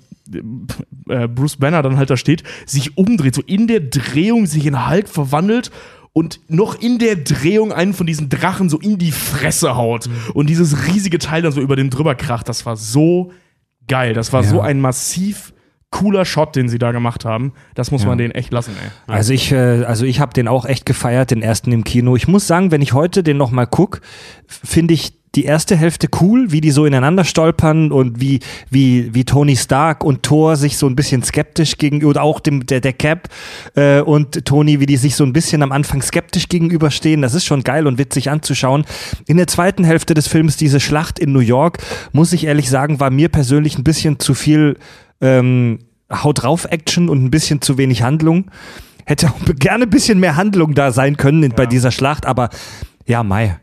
äh, Bruce Banner dann halt da steht, sich umdreht, so in der Drehung sich in Hulk verwandelt und noch in der Drehung einen von diesen Drachen so in die Fresse haut und dieses riesige Teil dann so über den drüber kracht. Das war so geil. Das war Ja. so ein massiv cooler Shot, den sie da gemacht haben. Das muss Ja. man denen echt lassen, ey. Also ich, äh, also ich habe den auch echt gefeiert, den ersten im Kino. Ich muss sagen, wenn ich heute den noch mal guck, f- finde ich die erste Hälfte cool, wie die so ineinander stolpern und wie, wie, wie Tony Stark und Thor sich so ein bisschen skeptisch gegenüber, oder auch dem, der, der Cap äh, und Tony, wie die sich so ein bisschen am Anfang skeptisch gegenüberstehen. Das ist schon geil und witzig anzuschauen. In der zweiten Hälfte des Films, diese Schlacht in New York, muss ich ehrlich sagen, war mir persönlich ein bisschen zu viel ähm, Haut drauf Action und ein bisschen zu wenig Handlung. Hätte auch gerne ein bisschen mehr Handlung da sein können in, bei dieser Schlacht, aber ja, Mai.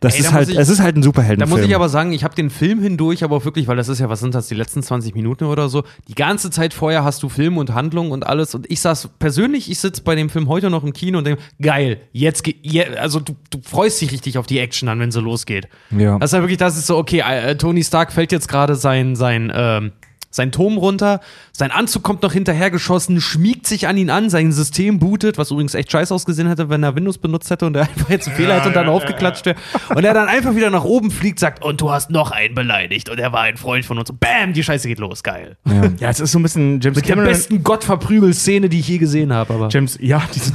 Das Ey, da ist halt, ich- es ist halt ein Da Superheldenfilm. muss ich aber sagen, ich habe den Film hindurch, aber auch wirklich, weil das ist ja, was sind das, die letzten 20 Minuten oder so. Die ganze Zeit vorher hast du Film und Handlung und alles. Und ich saß persönlich, ich sitze bei dem Film heute noch im Kino und denke, geil, jetzt geht, je, also du, du freust dich richtig auf die Action an, wenn sie losgeht. Ja. Das ist ja wirklich, das ist so, okay, äh, Tony Stark fällt jetzt gerade sein, sein, ähm, sein Turm runter, sein Anzug kommt noch hinterhergeschossen, schmiegt sich an ihn an, sein System bootet, was übrigens echt scheiße ausgesehen hätte, wenn er Windows benutzt hätte und er einfach jetzt einen Fehler hätte und dann aufgeklatscht wäre. Und er dann einfach wieder nach oben fliegt, sagt, und du hast noch einen beleidigt und er war ein Freund von uns. Und bam, die Scheiße geht los, geil. Ja, es ist so ein bisschen James Mit der Cameron. besten Gottverprügel-Szene, die ich je gesehen habe, aber. James, ja, diese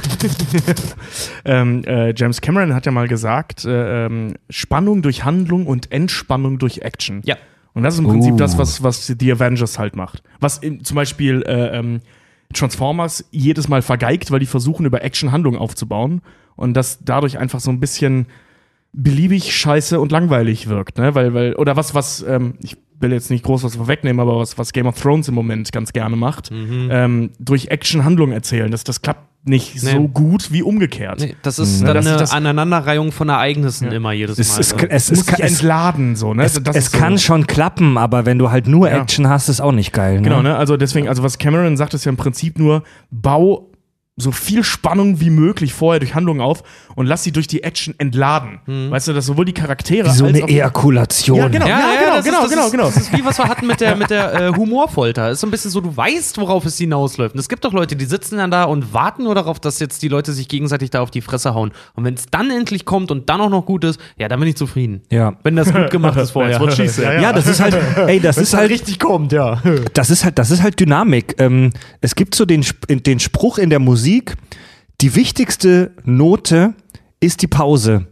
ähm, äh, James Cameron hat ja mal gesagt, äh, ähm, Spannung durch Handlung und Entspannung durch Action. Ja. Und das ist im Prinzip Uh. das, was, was die Avengers halt macht. Was in, zum Beispiel äh, ähm, Transformers jedes Mal vergeigt, weil die versuchen, über Action Handlung aufzubauen und das dadurch einfach so ein bisschen beliebig, scheiße und langweilig wirkt, ne? Weil, weil, oder was, was, ähm, ich will jetzt nicht groß was vorwegnehmen, aber was, was Game of Thrones im Moment ganz gerne macht, ähm, durch Action Handlung erzählen. Das, das klappt nicht Nee. so gut wie umgekehrt. Nee, das ist Mhm. dann Das- eine das- Aneinanderreihung von Ereignissen immer jedes es, Mal. es, so. es, Es es, muss sich es, entladen, so, ne? es, Das es ist so. kann schon klappen, aber wenn du halt nur Ja. Action hast, ist auch nicht geil. Ne? Genau, ne? Also deswegen, also was Cameron sagt, ist ja im Prinzip nur, bau so viel Spannung wie möglich vorher durch Handlungen auf und lass sie durch die Action entladen. Weißt du, dass sowohl die Charaktere Wie so als eine Ejakulation. Ja, genau. Ja, ja, genau, das genau, ist, das genau, ist, genau. Das ist wie was wir hatten mit der, mit der äh, Humorfolter. Ist so ein bisschen so, du weißt, worauf es hinausläuft. Und es gibt doch Leute, die sitzen dann da und warten nur darauf, dass jetzt die Leute sich gegenseitig da auf die Fresse hauen. Und wenn es dann endlich kommt und dann auch noch gut ist, ja, dann bin ich zufrieden. Ja. Wenn das gut gemacht ist vorher. Said. Ja, das ist halt, ey, das ist halt, richtig kommt, ja. das ist halt, das ist halt Dynamik. Ähm, es gibt so den, den Spruch in der Musik, die wichtigste Note ist die Pause.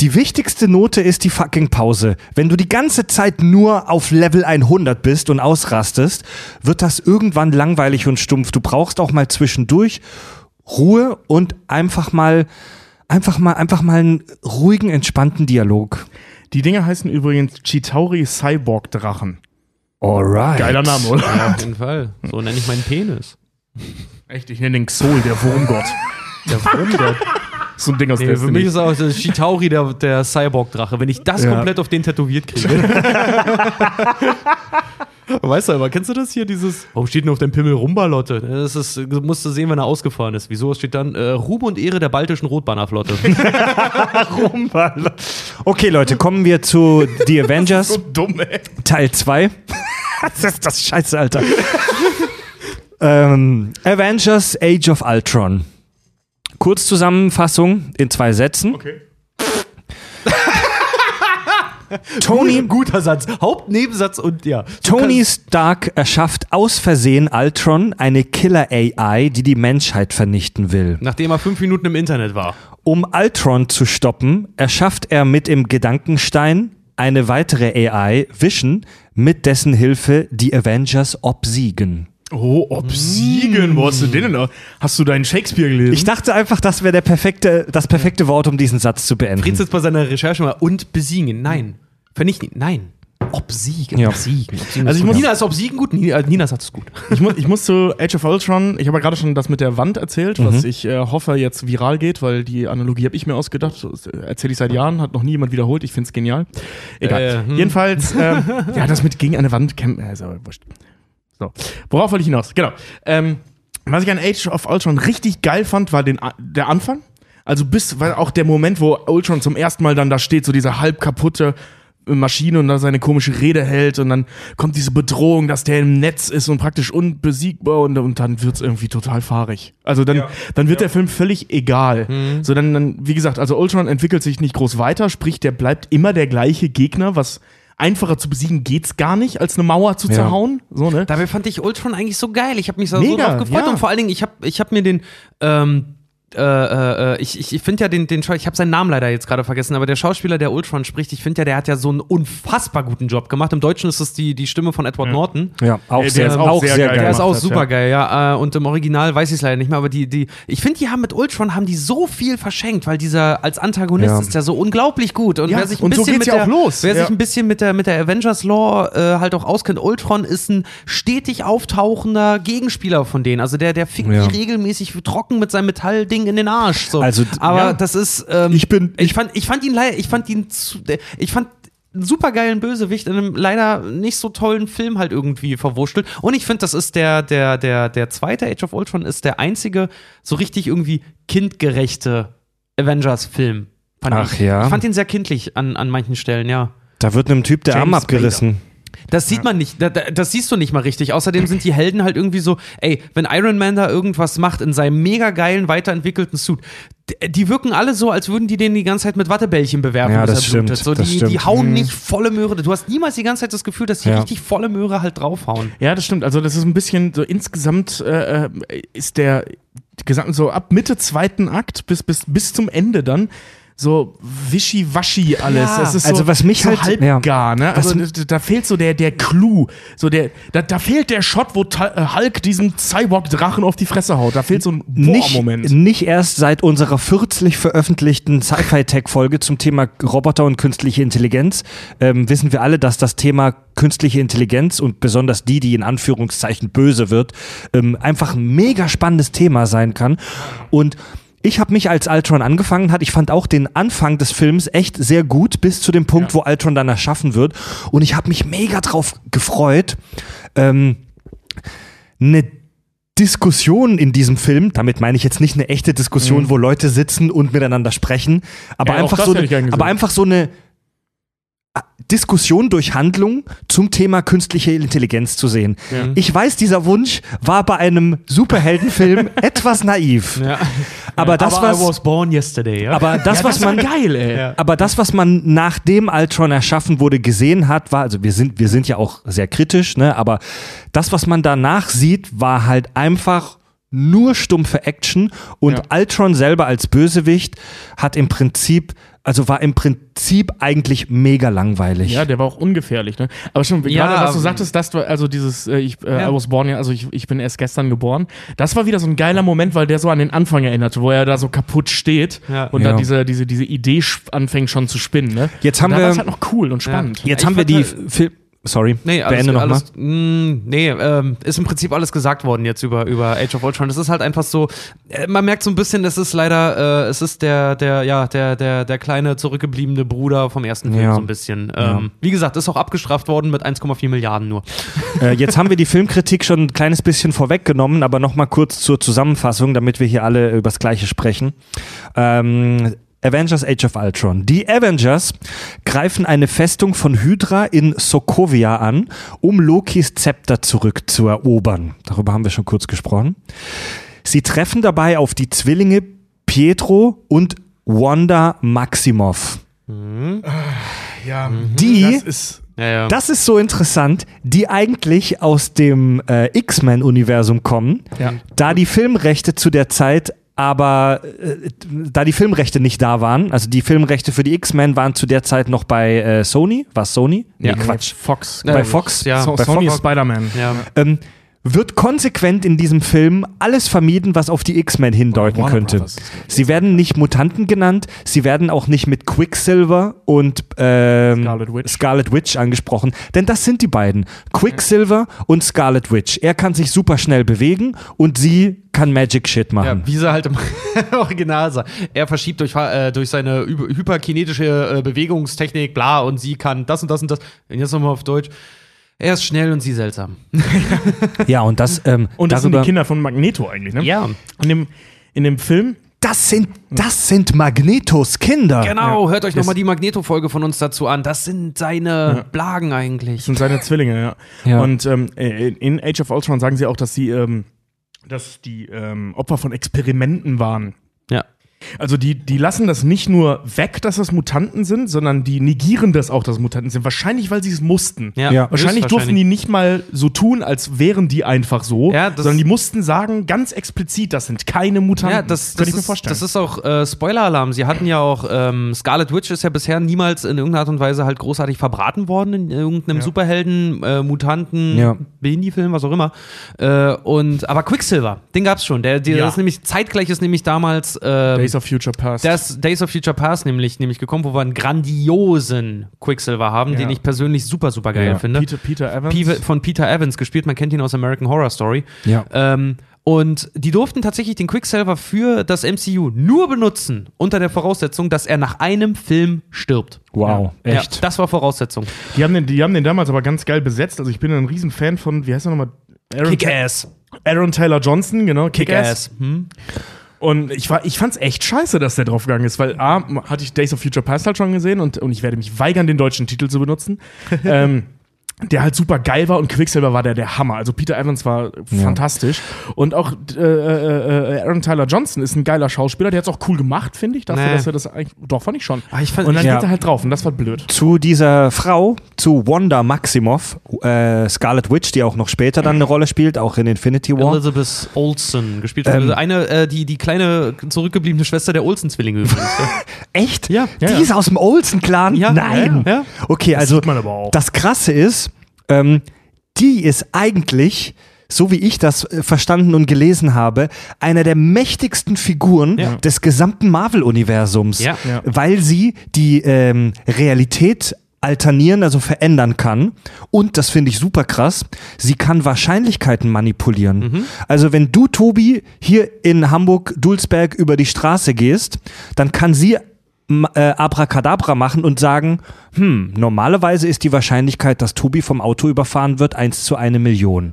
Die wichtigste Note ist die fucking Pause. Wenn du die ganze Zeit nur auf Level 100 bist und ausrastest, wird das irgendwann langweilig und stumpf. Du brauchst auch mal zwischendurch Ruhe und einfach mal, einfach mal, einfach mal einen ruhigen, entspannten Dialog. Die Dinge heißen übrigens Chitauri Cyborg Drachen. Alright. Geiler Name, oder? Ja, auf jeden Fall. So nenne ich meinen Penis. Echt, ich nenne den Xol, der Wurmgott. Der Wurmgott. So ein Ding aus Nee, der für mich ist auch der Shitauri der, der Cyborg-Drache. Wenn ich das Ja. komplett auf den tätowiert kriege. weißt du aber, kennst du das hier, dieses, warum steht denn auf dem Pimmel Rumbalotte? Das ist, du musst du sehen, wenn er ausgefahren ist. Wieso steht dann äh, Ruhm und Ehre der baltischen Rotbannerflotte? Okay, Leute, kommen wir zu The Avengers so dumm, ey. Teil 2. das ist das Scheiße, Alter. Ähm, Avengers Age of Ultron. Kurzzusammenfassung in zwei Sätzen. Okay. Tony, Guter Satz. Hauptnebensatz und ja. Tony Stark erschafft aus Versehen Ultron, eine Killer-AI, die die Menschheit vernichten will. Nachdem er fünf Minuten im Internet war. Um Ultron zu stoppen, erschafft er mit dem Gedankenstein eine weitere AI, Vision, mit dessen Hilfe die Avengers obsiegen. Oh, obsiegen. Wo hast du den denn? auch? Hast du deinen Shakespeare gelesen? Ich dachte einfach, das wäre der perfekte, das perfekte Wort, um diesen Satz zu beenden. Fritz jetzt bei seiner Recherche mal und besiegen. Nein. Vernichten. Nein. Obsiegen. Ja. Obsiegen. obsiegen Also ist ich muss- Nina ist obsiegen gut. Nina, äh, Nina sagt es gut. Ich, mu ich muss zu Age of Ultron, ich habe ja gerade schon das mit der Wand erzählt, Mhm. was ich äh, hoffe jetzt viral geht, weil die Analogie habe ich mir ausgedacht. Das erzähle ich seit Jahren, hat noch nie jemand wiederholt. Ich finde es genial. Egal. Äh, hm. Jedenfalls, ähm, ja, das mit gegen eine Wand kämpfen, äh, ist aber wurscht. So, worauf wollte ich hinaus? Genau. Ähm, was ich an Age of Ultron richtig geil fand, war den, der Anfang. Also bis, weil auch der Moment, wo Ultron zum ersten Mal dann da steht, so diese halb kaputte Maschine und da seine komische Rede hält und dann kommt diese Bedrohung, dass der im Netz ist und praktisch unbesiegbar und, und dann wird's irgendwie total fahrig. Also dann, dann wird der Film völlig egal. So dann, dann, wie gesagt, also Ultron entwickelt sich nicht groß weiter, sprich, der bleibt immer der gleiche Gegner, was einfacher zu besiegen geht's gar nicht, als eine Mauer zu Ja. zerhauen. So, ne? Dabei fand ich Ultron eigentlich so geil. Ich habe mich so, so drauf gefreut ja. und vor allen Dingen, ich habe ich hab mir den, ähm, äh, äh, ich, ich, ich finde ja den, den ich habe seinen Namen leider jetzt gerade vergessen, aber der Schauspieler, der Ultron spricht, ich finde ja, der hat ja so einen unfassbar guten Job gemacht. Im Deutschen ist es die, die Stimme von Edward Norton. Ja, auch Der sehr, ist auch sehr, sehr geil. Der ist auch hat, super geil, ja. Äh, Und im Original weiß ich es leider nicht mehr, aber die, die, ich finde, die haben mit Ultron haben die so viel verschenkt, weil dieser als Antagonist Ja. ist der so unglaublich gut. Und Ja, wer sich ein so bisschen geht's mit ja auch der, los. wer Ja. sich ein bisschen mit der, mit der Avengers Law äh, halt auch auskennt, Ultron ist ein stetig auftauchender Gegenspieler von denen. Also der, der fickt Ja. die regelmäßig trocken mit seinem Metallding in den Arsch. So. Also, aber ja. das ist, ähm, Ich bin- ich fand, ich fand ihn leider, ich fand ihn zu, ich fand einen supergeilen Bösewicht in einem leider nicht so tollen Film halt irgendwie verwurschtelt. Und ich finde, das ist der, der, der, der zweite Age of Ultron ist der einzige so richtig irgendwie kindgerechte Avengers-Film. Ach ich. ja. Ich fand ihn sehr kindlich an, an manchen Stellen, ja. Da wird einem Typ der Arm James abgerissen. Das sieht man nicht, da, da, das siehst du nicht mal richtig. Außerdem sind die Helden halt irgendwie so, ey, wenn Iron Man da irgendwas macht in seinem mega geilen, weiterentwickelten Suit, die wirken alle so, als würden die den die ganze Zeit mit Wattebällchen bewerfen, Ja, das er blutet. stimmt, So, das die, stimmt. die hauen nicht volle Möhre. Du hast niemals die ganze Zeit das Gefühl, dass die Ja. richtig volle Möhre halt draufhauen. Ja, das stimmt. Also das ist ein bisschen so insgesamt äh, äh, ist der gesamt so ab Mitte zweiten Akt bis bis bis zum Ende dann so wischiwaschi alles. Ja. Es ist Also so, was mich so halt- halbgar, ne? Also was- da, da fehlt so der der Clou, so der da, da fehlt der Shot, wo Ta äh, Hulk diesem Cyborg Drachen auf die Fresse haut. Da fehlt so ein Nicht, Boah-Moment. nicht erst seit unserer kürzlich veröffentlichten Sci-Fi-Tech-Folge zum Thema Roboter und künstliche Intelligenz ähm, wissen wir alle, dass das Thema künstliche Intelligenz und besonders die, die in Anführungszeichen böse wird, ähm, einfach ein mega spannendes Thema sein kann. Und ich habe mich als Ultron angefangen hat, ich fand auch den Anfang des Films echt sehr gut, bis zu dem Punkt, wo Ultron dann erschaffen wird. Und ich habe mich mega drauf gefreut. Ähm, eine Diskussion in diesem Film, damit meine ich jetzt nicht eine echte Diskussion, wo Leute sitzen und miteinander sprechen, aber Ja, einfach so eine, aber einfach so eine Diskussion durch Handlung zum Thema künstliche Intelligenz zu sehen. Ich weiß, dieser Wunsch war bei einem Superheldenfilm etwas naiv. Ja. Aber das, aber was, yesterday, ja. aber das, ja, was das man, geil, aber das, was man nachdem Ultron erschaffen wurde, gesehen hat, war, also wir sind, wir sind ja auch sehr kritisch, ne, aber das, was man danach sieht, war halt einfach nur stumpfe Action und Ja. Ultron selber als Bösewicht hat im Prinzip, also war im Prinzip eigentlich mega langweilig. Ja, der war auch ungefährlich, ne? Aber schon, Ja, gerade was du ähm, sagtest, dass du, also dieses, äh, ich, äh, Ja. I was born, ja, also ich, ich bin erst gestern geboren. Das war wieder so ein geiler Moment, weil der so an den Anfang erinnerte, wo er da so kaputt steht Ja. und Ja. dann diese, diese, diese Idee anfängt schon zu spinnen, ne? Jetzt Und haben da wir- es halt noch cool und spannend. Jetzt Ich haben wir die halt- Film. Sorry, Nee, alles, beende alles, mh, nee, ähm, ist im Prinzip alles gesagt worden jetzt über, über Age of Ultron. Das ist halt einfach so, äh, man merkt so ein bisschen, es ist leider, äh, es ist der, der, ja, der, der, der kleine zurückgebliebene Bruder vom ersten Film Ja. so ein bisschen. Ähm, Wie gesagt, ist auch abgestraft worden mit 1,4 Milliarden nur. Äh, jetzt haben wir die Filmkritik schon ein kleines bisschen vorweggenommen, aber nochmal kurz zur Zusammenfassung, damit wir hier alle übers Gleiche sprechen. Ähm, Avengers Age of Ultron. Die Avengers greifen eine Festung von Hydra in Sokovia an, um Lokis Zepter zurückzuerobern. Darüber haben wir schon kurz gesprochen. Sie treffen dabei auf die Zwillinge Pietro und Wanda Maximoff. Ja, Die- das ist. Ja, ja. Das ist so interessant, die eigentlich aus dem äh, X-Men-Universum kommen, Ja. da die Filmrechte zu der Zeit aber äh, da die Filmrechte nicht da waren, also die Filmrechte für die X-Men waren zu der Zeit noch bei äh, Sony, war Sony? Ja. Nee, Quatsch. Fox. Ja, bei Fox? Ja, bei Sony Fox- Spider-Man. ja. Ähm, wird konsequent in diesem Film alles vermieden, was auf die X-Men hindeuten könnte. Sie werden nicht Mutanten genannt, sie werden auch nicht mit Quicksilver und ähm, Scarlet Witch. Scarlet Witch angesprochen, denn das sind die beiden. Quicksilver und Scarlet Witch. Er kann sich super schnell bewegen und sie kann Magic Shit Ja, machen. wie sie halt im Original sagt. Er verschiebt durch, äh, durch seine hyperkinetische äh, Bewegungstechnik, bla, und sie kann das und das und das. Und jetzt nochmal auf Deutsch. Er ist schnell und sie seltsam. Ja, und das, ähm, Und das sind die Kinder von Magneto eigentlich, ne? Ja. In dem, in dem Film. das sind, das sind Magnetos Kinder. Genau, hört euch nochmal die Magneto-Folge von uns dazu an. Das sind seine Blagen eigentlich. sind seine Zwillinge, ja. Ja. Und ähm, in in Age of Ultron sagen sie auch, dass sie, ähm, dass die ähm, Opfer von Experimenten waren. Ja. Also die, die lassen das nicht nur weg, dass das Mutanten sind, sondern die negieren das auch, dass es Mutanten sind. Wahrscheinlich, weil sie es mussten. Ja, Ja. Wahrscheinlich durften die nicht mal so tun, als wären die einfach so, Ja, das- sondern die mussten sagen, ganz explizit, das sind keine Mutanten. Ja, das, Könnte das, ich mir ist, vorstellen. das ist auch äh, Spoiler-Alarm. Sie hatten ja auch, ähm, Scarlet Witch ist ja bisher niemals in irgendeiner Art und Weise halt großartig verbraten worden in irgendeinem Superhelden, äh, Mutanten, Ja. Indie-Film, was auch immer. Äh, und, aber Quicksilver, den gab's schon. Der, der Ja. ist nämlich, zeitgleich ist nämlich damals ähm, Days of Future Past. das Days of Future Past nämlich, nämlich gekommen, wo wir einen grandiosen Quicksilver haben, Ja. den ich persönlich super, super geil Ja. finde. Peter, Peter Evans. Peter, von Peter Evans gespielt, man kennt ihn aus American Horror Story. Ja. Ähm, und die durften tatsächlich den Quicksilver für das MCU nur benutzen, unter der Voraussetzung, dass er nach einem Film stirbt. Wow, Ja, echt. das war Voraussetzung. Die haben, den, die haben den damals aber ganz geil besetzt. Also ich bin ein Riesenfan von, wie heißt er nochmal? Aaron, Kick-Ass. Aaron Taylor Johnson, genau. Kick-Ass. Hm? Und ich, war, ich fand's echt scheiße, dass der draufgegangen ist, weil A, hatte ich Days of Future Past halt schon gesehen und, und ich werde mich weigern, den deutschen Titel zu benutzen. ähm, der halt super geil war und Quicksilver war der der Hammer. Also Peter Evans war fantastisch. Und auch äh, äh, äh, Aaron Tyler Johnson ist ein geiler Schauspieler, der hat's auch cool gemacht, finde ich. Dafür, Nee. dass er das eigentlich. Doch, fand ich schon. Ah, ich fand- und dann Ja. geht er halt drauf und das war blöd. Zu dieser Frau, zu Wanda Maximoff, äh, Scarlet Witch, die auch noch später dann eine Rolle spielt, auch in Infinity War. Elizabeth Olsen, gespielt Ähm. eine, äh, die, die kleine zurückgebliebene Schwester der Olsen-Zwillinge übrigens. ja. Echt? Ja. Die Ja, ja. ist aus dem Olsen-Clan? Ja, Nein. ja, ja. Okay, also sieht man aber auch. das Krasse ist, ähm, die ist eigentlich, so wie ich das äh, verstanden und gelesen habe, einer der mächtigsten Figuren Ja. des gesamten Marvel-Universums, Ja. Ja. weil sie die ähm, Realität alternieren, also verändern kann. Und, das finde ich super krass, sie kann Wahrscheinlichkeiten manipulieren. Mhm. Also wenn du, Tobi, hier in Hamburg-Dulsberg über die Straße gehst, dann kann sie äh, Abracadabra machen und sagen, hm, normalerweise ist die Wahrscheinlichkeit, dass Tobi vom Auto überfahren wird, 1 zu eine Million.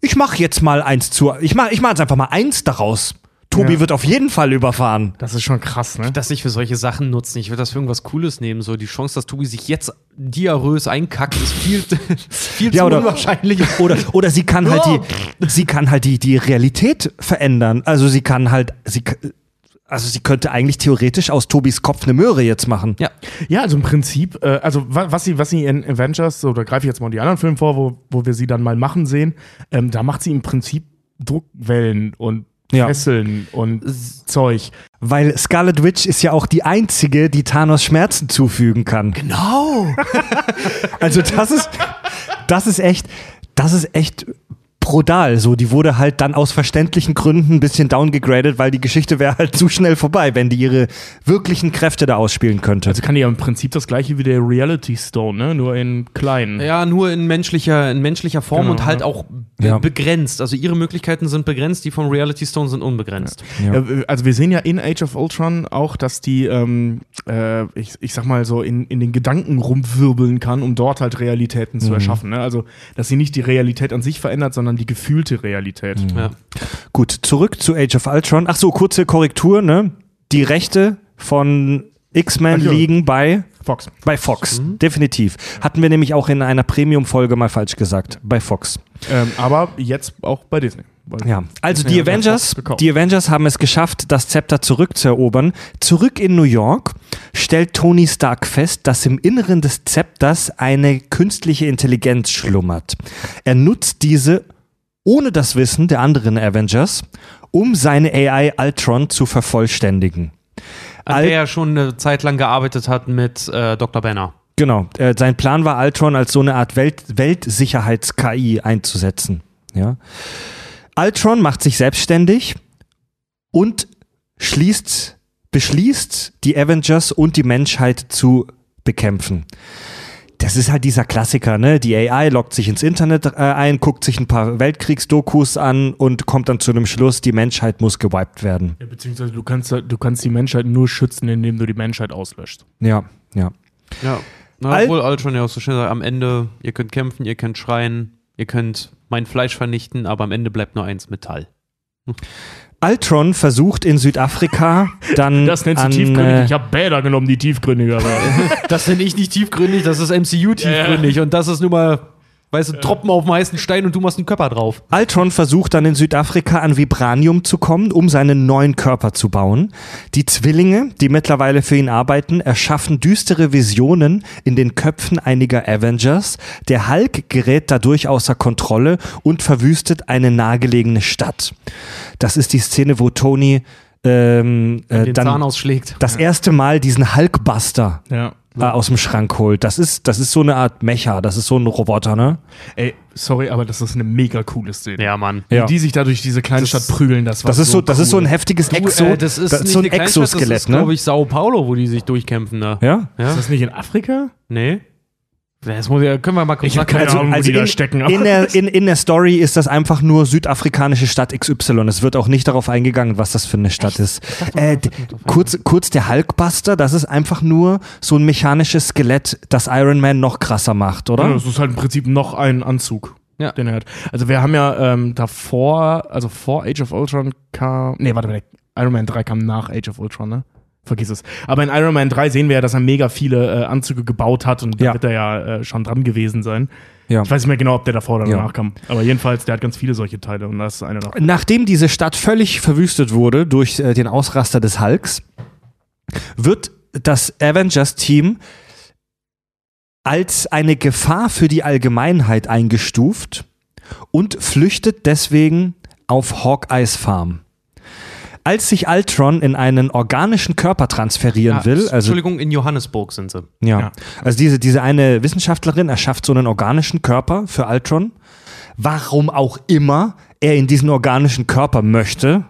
Ich mache jetzt mal eins zu, ich mache ich mach jetzt einfach mal eins daraus. Tobi Ja. wird auf jeden Fall überfahren. Das ist schon krass, ne? das nicht für solche Sachen nutzen. Ich würde das für irgendwas Cooles nehmen. So die Chance, dass Tobi sich jetzt diarrös einkackt, ist viel, viel Ja, zu oder- unwahrscheinlich. Oder, oder sie kann halt die, sie kann halt die, die Realität verändern. Also sie kann halt, sie, also sie könnte eigentlich theoretisch aus Tobis Kopf eine Möhre jetzt machen. Ja. Ja, also im Prinzip, äh, also wa was sie, was sie in Avengers, so da greife ich jetzt mal die anderen Filme vor, wo, wo wir sie dann mal machen sehen, ähm, da macht sie im Prinzip Druckwellen und Ja. Fesseln und Zeug. Weil Scarlet Witch ist ja auch die einzige, die Thanos Schmerzen zufügen kann. Genau. Also das ist, das ist echt, das ist echt brutal. So, die wurde halt dann aus verständlichen Gründen ein bisschen downgegradet, weil die Geschichte wäre halt zu schnell vorbei, wenn die ihre wirklichen Kräfte da ausspielen könnte. Also kann die ja im Prinzip das gleiche wie der Reality Stone, ne? Nur in klein. Ja, nur in menschlicher, in menschlicher Form Genau, und halt ja. auch be Ja. begrenzt. Also ihre Möglichkeiten sind begrenzt, die von Reality Stone sind unbegrenzt. Ja. Ja, also wir sehen ja in Age of Ultron auch, dass die, ähm, äh, ich, ich sag mal so, in, in den Gedanken rumwirbeln kann, um dort halt Realitäten zu erschaffen. Ne? Also, dass sie nicht die Realität an sich verändert, sondern die gefühlte Realität. Ja. Gut, zurück zu Age of Ultron. Ach so, kurze Korrektur, ne? Die Rechte von X-Men liegen bei Fox. bei Fox, definitiv. Hatten wir nämlich auch in einer Premium-Folge mal falsch gesagt. Bei Fox. Ähm, aber jetzt auch bei Disney. Ja, also die Avengers, die Avengers haben es geschafft, das Zepter zurückzuerobern. Zurück in New York stellt Tony Stark fest, dass im Inneren des Zepters eine künstliche Intelligenz schlummert. Er nutzt diese ohne das Wissen der anderen Avengers, um seine AI Ultron zu vervollständigen. An Al- der er schon eine Zeit lang gearbeitet hat mit äh, Dr. Banner. Genau, äh, sein Plan war Ultron als so eine Art Welt Weltsicherheits-KI einzusetzen. Ja. Ultron macht sich selbstständig und schließt, beschließt, die Avengers und die Menschheit zu bekämpfen. Das ist halt dieser Klassiker, ne? Die AI loggt sich ins Internet äh, ein, guckt sich ein paar Weltkriegsdokus an und kommt dann zu dem Schluss, die Menschheit muss gewiped werden. Ja, beziehungsweise du kannst, du kannst die Menschheit nur schützen, indem du die Menschheit auslöscht. Ja, ja. Ja. Na, Al- obwohl Ultron ja auch so schnell sagt, am Ende, ihr könnt kämpfen, ihr könnt schreien, ihr könnt mein Fleisch vernichten, aber am Ende bleibt nur eins Metall. Ultron versucht in Südafrika dann Das nennt sie an, tiefgründig. äh, Ich habe Bäder genommen, die tiefgründiger waren. Das nenne ich nicht tiefgründig, das ist MCU tiefgründig und das ist nur mal, weißt du, Tropfen auf dem heißen Stein und du machst einen Körper drauf. Ultron versucht dann in Südafrika an Vibranium zu kommen, um seinen neuen Körper zu bauen. Die Zwillinge, die mittlerweile für ihn arbeiten, erschaffen düstere Visionen in den Köpfen einiger Avengers. Der Hulk gerät dadurch außer Kontrolle und verwüstet eine nahegelegene Stadt. Das ist die Szene, wo Tony ähm, äh, den dann Zahn ausschlägt. das erste Mal diesen Hulkbuster ja. Äh, aus dem Schrank holt. Das ist, das ist so eine Art Mecha, das ist so ein Roboter, ne? Ey, sorry, aber das ist eine mega coole Szene. Ja, Mann. Wie Ja. die sich da durch diese kleine Stadt prügeln, das war Das ist so, das ist so ein cool. heftiges Du, Exo, äh, das ist, nicht so ein Exoskelett, das ist, ne? glaube ich, Sao Paulo, wo die sich durchkämpfen da. Ja? Ja? Ist das nicht in Afrika? Nee? Das muss ja, können wir mal kurz Ich hab keine nachgucken. Ahnung, wo die da in, stecken, aber- in, der, in, in der Story ist das einfach nur südafrikanische Stadt XY. Es wird auch nicht darauf eingegangen, was das für eine Stadt ist. Äh, d- kurz, kurz der Hulkbuster, das ist einfach nur so ein mechanisches Skelett, das Iron Man noch krasser macht, oder? Ja, das ist halt im Prinzip noch ein Anzug, Ja. den er hat. Also wir haben ja ähm, davor, also vor Age of Ultron kam, nee, warte mal, Iron Man 3 kam nach Age of Ultron, ne? Vergiss es. Aber in Iron Man 3 sehen wir ja, dass er mega viele äh, Anzüge gebaut hat und da Ja. wird er ja äh, schon dran gewesen sein. Ja. Ich weiß nicht mehr genau, ob der davor oder Ja. danach kam. Aber jedenfalls, der hat ganz viele solche Teile und das ist eine davon. Nachdem diese Stadt völlig verwüstet wurde durch äh, den Ausraster des Hulks, wird das Avengers-Team als eine Gefahr für die Allgemeinheit eingestuft und flüchtet deswegen auf Hawkeyes Farm. Als sich Ultron in einen organischen Körper transferieren Ah, will, also Entschuldigung, in Johannesburg sind sie. ja. Ja. Also diese, diese eine Wissenschaftlerin erschafft so einen organischen Körper für Ultron. Warum auch immer er in diesen organischen Körper möchte.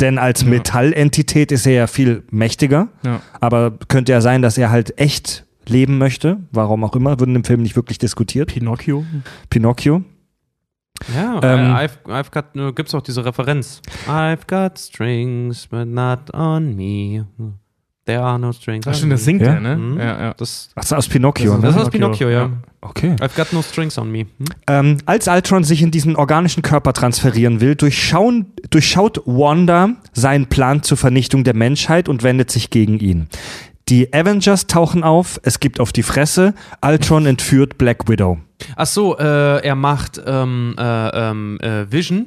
Denn als Metallentität ist er ja viel mächtiger. Ja. Aber könnte ja sein, dass er halt echt leben möchte. Warum auch immer. Wird in dem Film nicht wirklich diskutiert. Pinocchio. Pinocchio. Ja, Ähm, I've, I've got, äh, gibt's auch diese Referenz. I've got strings, but not on me. There are no strings. Ach on stimmt, das singt Ja? er, ne? Mhm. Ja, ja. Das, Ach, so, aus Pinocchio. Das ist- ne? das ist aus Pinocchio, ja. Okay. I've got no strings on me. Hm? Ähm, als Ultron sich in diesen organischen Körper transferieren will, durchschauen, durchschaut Wanda seinen Plan zur Vernichtung der Menschheit und wendet sich gegen ihn. Die Avengers tauchen auf, es gibt auf die Fresse, Ultron entführt Black Widow. Ach so, äh, er macht ähm, äh, ähm, äh, Vision.